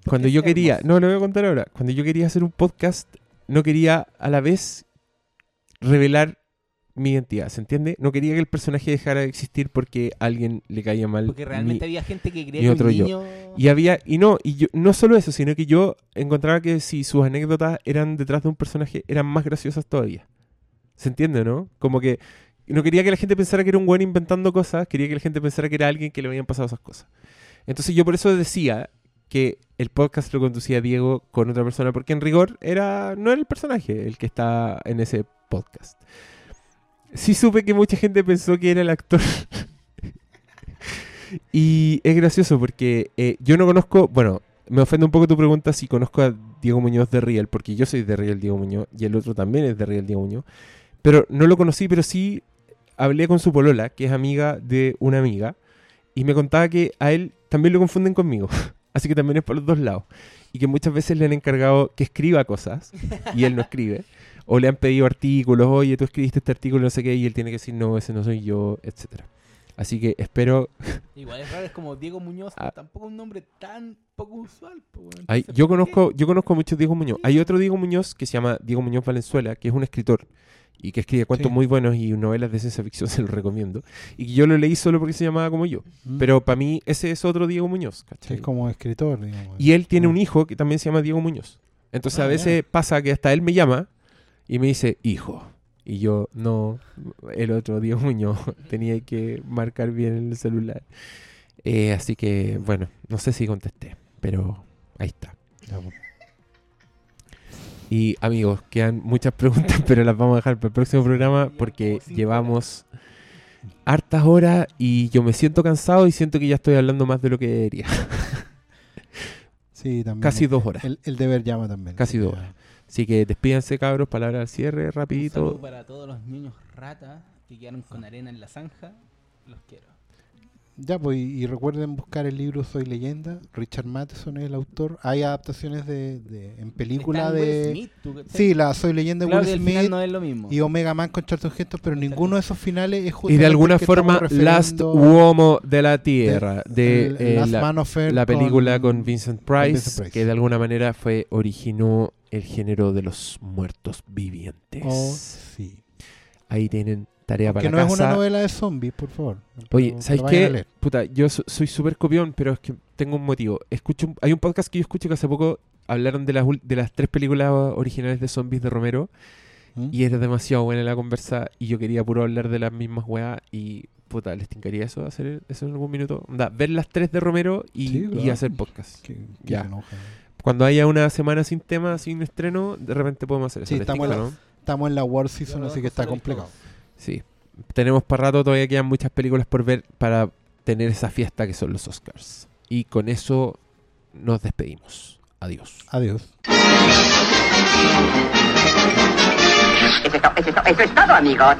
cuando yo
es
quería, no lo voy a contar ahora. Cuando yo quería hacer un podcast, no quería a la vez revelar mi identidad, ¿se entiende? No quería que el personaje dejara de existir porque a alguien le caía mal.
Porque realmente
mi-
había gente que creía
y
que
otro
un
yo.
niño...
Y había, y no, y yo, no solo eso, sino que yo encontraba que si sus anécdotas eran detrás de un personaje, eran más graciosas todavía. ¿Se entiende, no? Como que no quería que la gente pensara que era un buen inventando cosas, quería que la gente pensara que era alguien que le habían pasado esas cosas. Entonces yo por eso decía que el podcast lo conducía Diego con otra persona, porque en rigor era no era el personaje el que está en ese podcast. Sí supe que mucha gente pensó que era el actor. y es gracioso porque eh, yo no conozco, bueno, me ofende un poco tu pregunta si conozco a Diego Muñoz de Riel, porque yo soy de Riel Diego Muñoz y el otro también es de Riel Diego Muñoz. Pero no lo conocí, pero sí hablé con su polola, que es amiga de una amiga, y me contaba que a él también lo confunden conmigo. Así que también es por los dos lados. Y que muchas veces le han encargado que escriba cosas y él no escribe. O le han pedido artículos, oye, tú escribiste este artículo, no sé qué, y él tiene que decir, no, ese no soy yo, etcétera. Así que espero...
Igual es raro, es como Diego Muñoz,
Ah.
tampoco un nombre tan poco usual.
Hay-
Entonces,
yo conozco yo conozco muchos Diego Muñoz. Hay otro Diego Muñoz que se llama Diego Muñoz Valenzuela, que es un escritor y que escribe cuentos
Sí.
muy buenos y novelas de ciencia ficción, se los recomiendo. Y que yo lo leí solo porque se llamaba como yo.
Mm.
Pero para mí ese es otro Diego Muñoz,
Sí,
¿cachai?
es como escritor, digamos.
Y él tiene
Mm.
un hijo que también se llama Diego Muñoz. Entonces
Ah,
a veces pasa que hasta él me llama y me dice, hijo. Y yo, no, el otro Diego Muñoz, tenía que marcar bien en el celular. Eh, así que, bueno, no sé si contesté, pero ahí está. Y amigos, quedan muchas preguntas, pero las vamos a dejar para el próximo programa porque llevamos hartas horas y yo me siento cansado y siento que ya estoy hablando más de lo que debería.
Sí, también.
Casi dos horas.
El, el deber llama también.
Casi dos horas. Así que despídanse cabros, palabras al cierre,
Un saludo
rapidito.
para todos los niños ratas que quedaron con arena en la zanja. Los quiero.
Ya, pues, y y recuerden buscar el libro Soy Leyenda. Richard Matheson es el autor. Hay adaptaciones de, de- en película de...
Smith.
Sí, la Soy Leyenda de
Claro
Will
el
Smith
final no es lo mismo.
y Omega Man con Charlton Heston, pero ninguno de esos finales es
Y
justamente
de alguna
el
forma, Last Uomo de la Tierra, de
el-
eh,
Last
la,
Man of Earth
la película con, Vincent, Price,
Vincent Price.
que de alguna manera fue originó el género de los muertos vivientes.
Oh, sí.
Ahí tienen tarea
Que no es una novela de zombies, por favor.
Oye, ¿sabes qué? Puta, yo so- soy súper copión, pero es que tengo un motivo. Escucho, un- hay un podcast que yo escucho que hace poco hablaron de las, ul- de las tres películas originales de zombies de Romero
¿Mm?
y era demasiado buena la conversa y yo quería puro hablar de las mismas weas y puta, les tincaría eso, hacer eso en algún minuto. Onda, ver las tres de Romero y,
Sí,
y
claro.
hacer podcast. Ya.
enoja.
Cuando haya una semana sin tema, sin estreno, de repente podemos hacer eso.
Sí,
¿Les
estamos
tinca,
en la-
no?
Estamos en la War Season, así que está complicado.
todo.
Sí. Tenemos para rato, todavía quedan muchas películas por ver para tener esa fiesta que son los Oscars. Y con eso nos despedimos. Adiós.
Adiós.
Eso es, to- eso es to- eso es todo, amigos.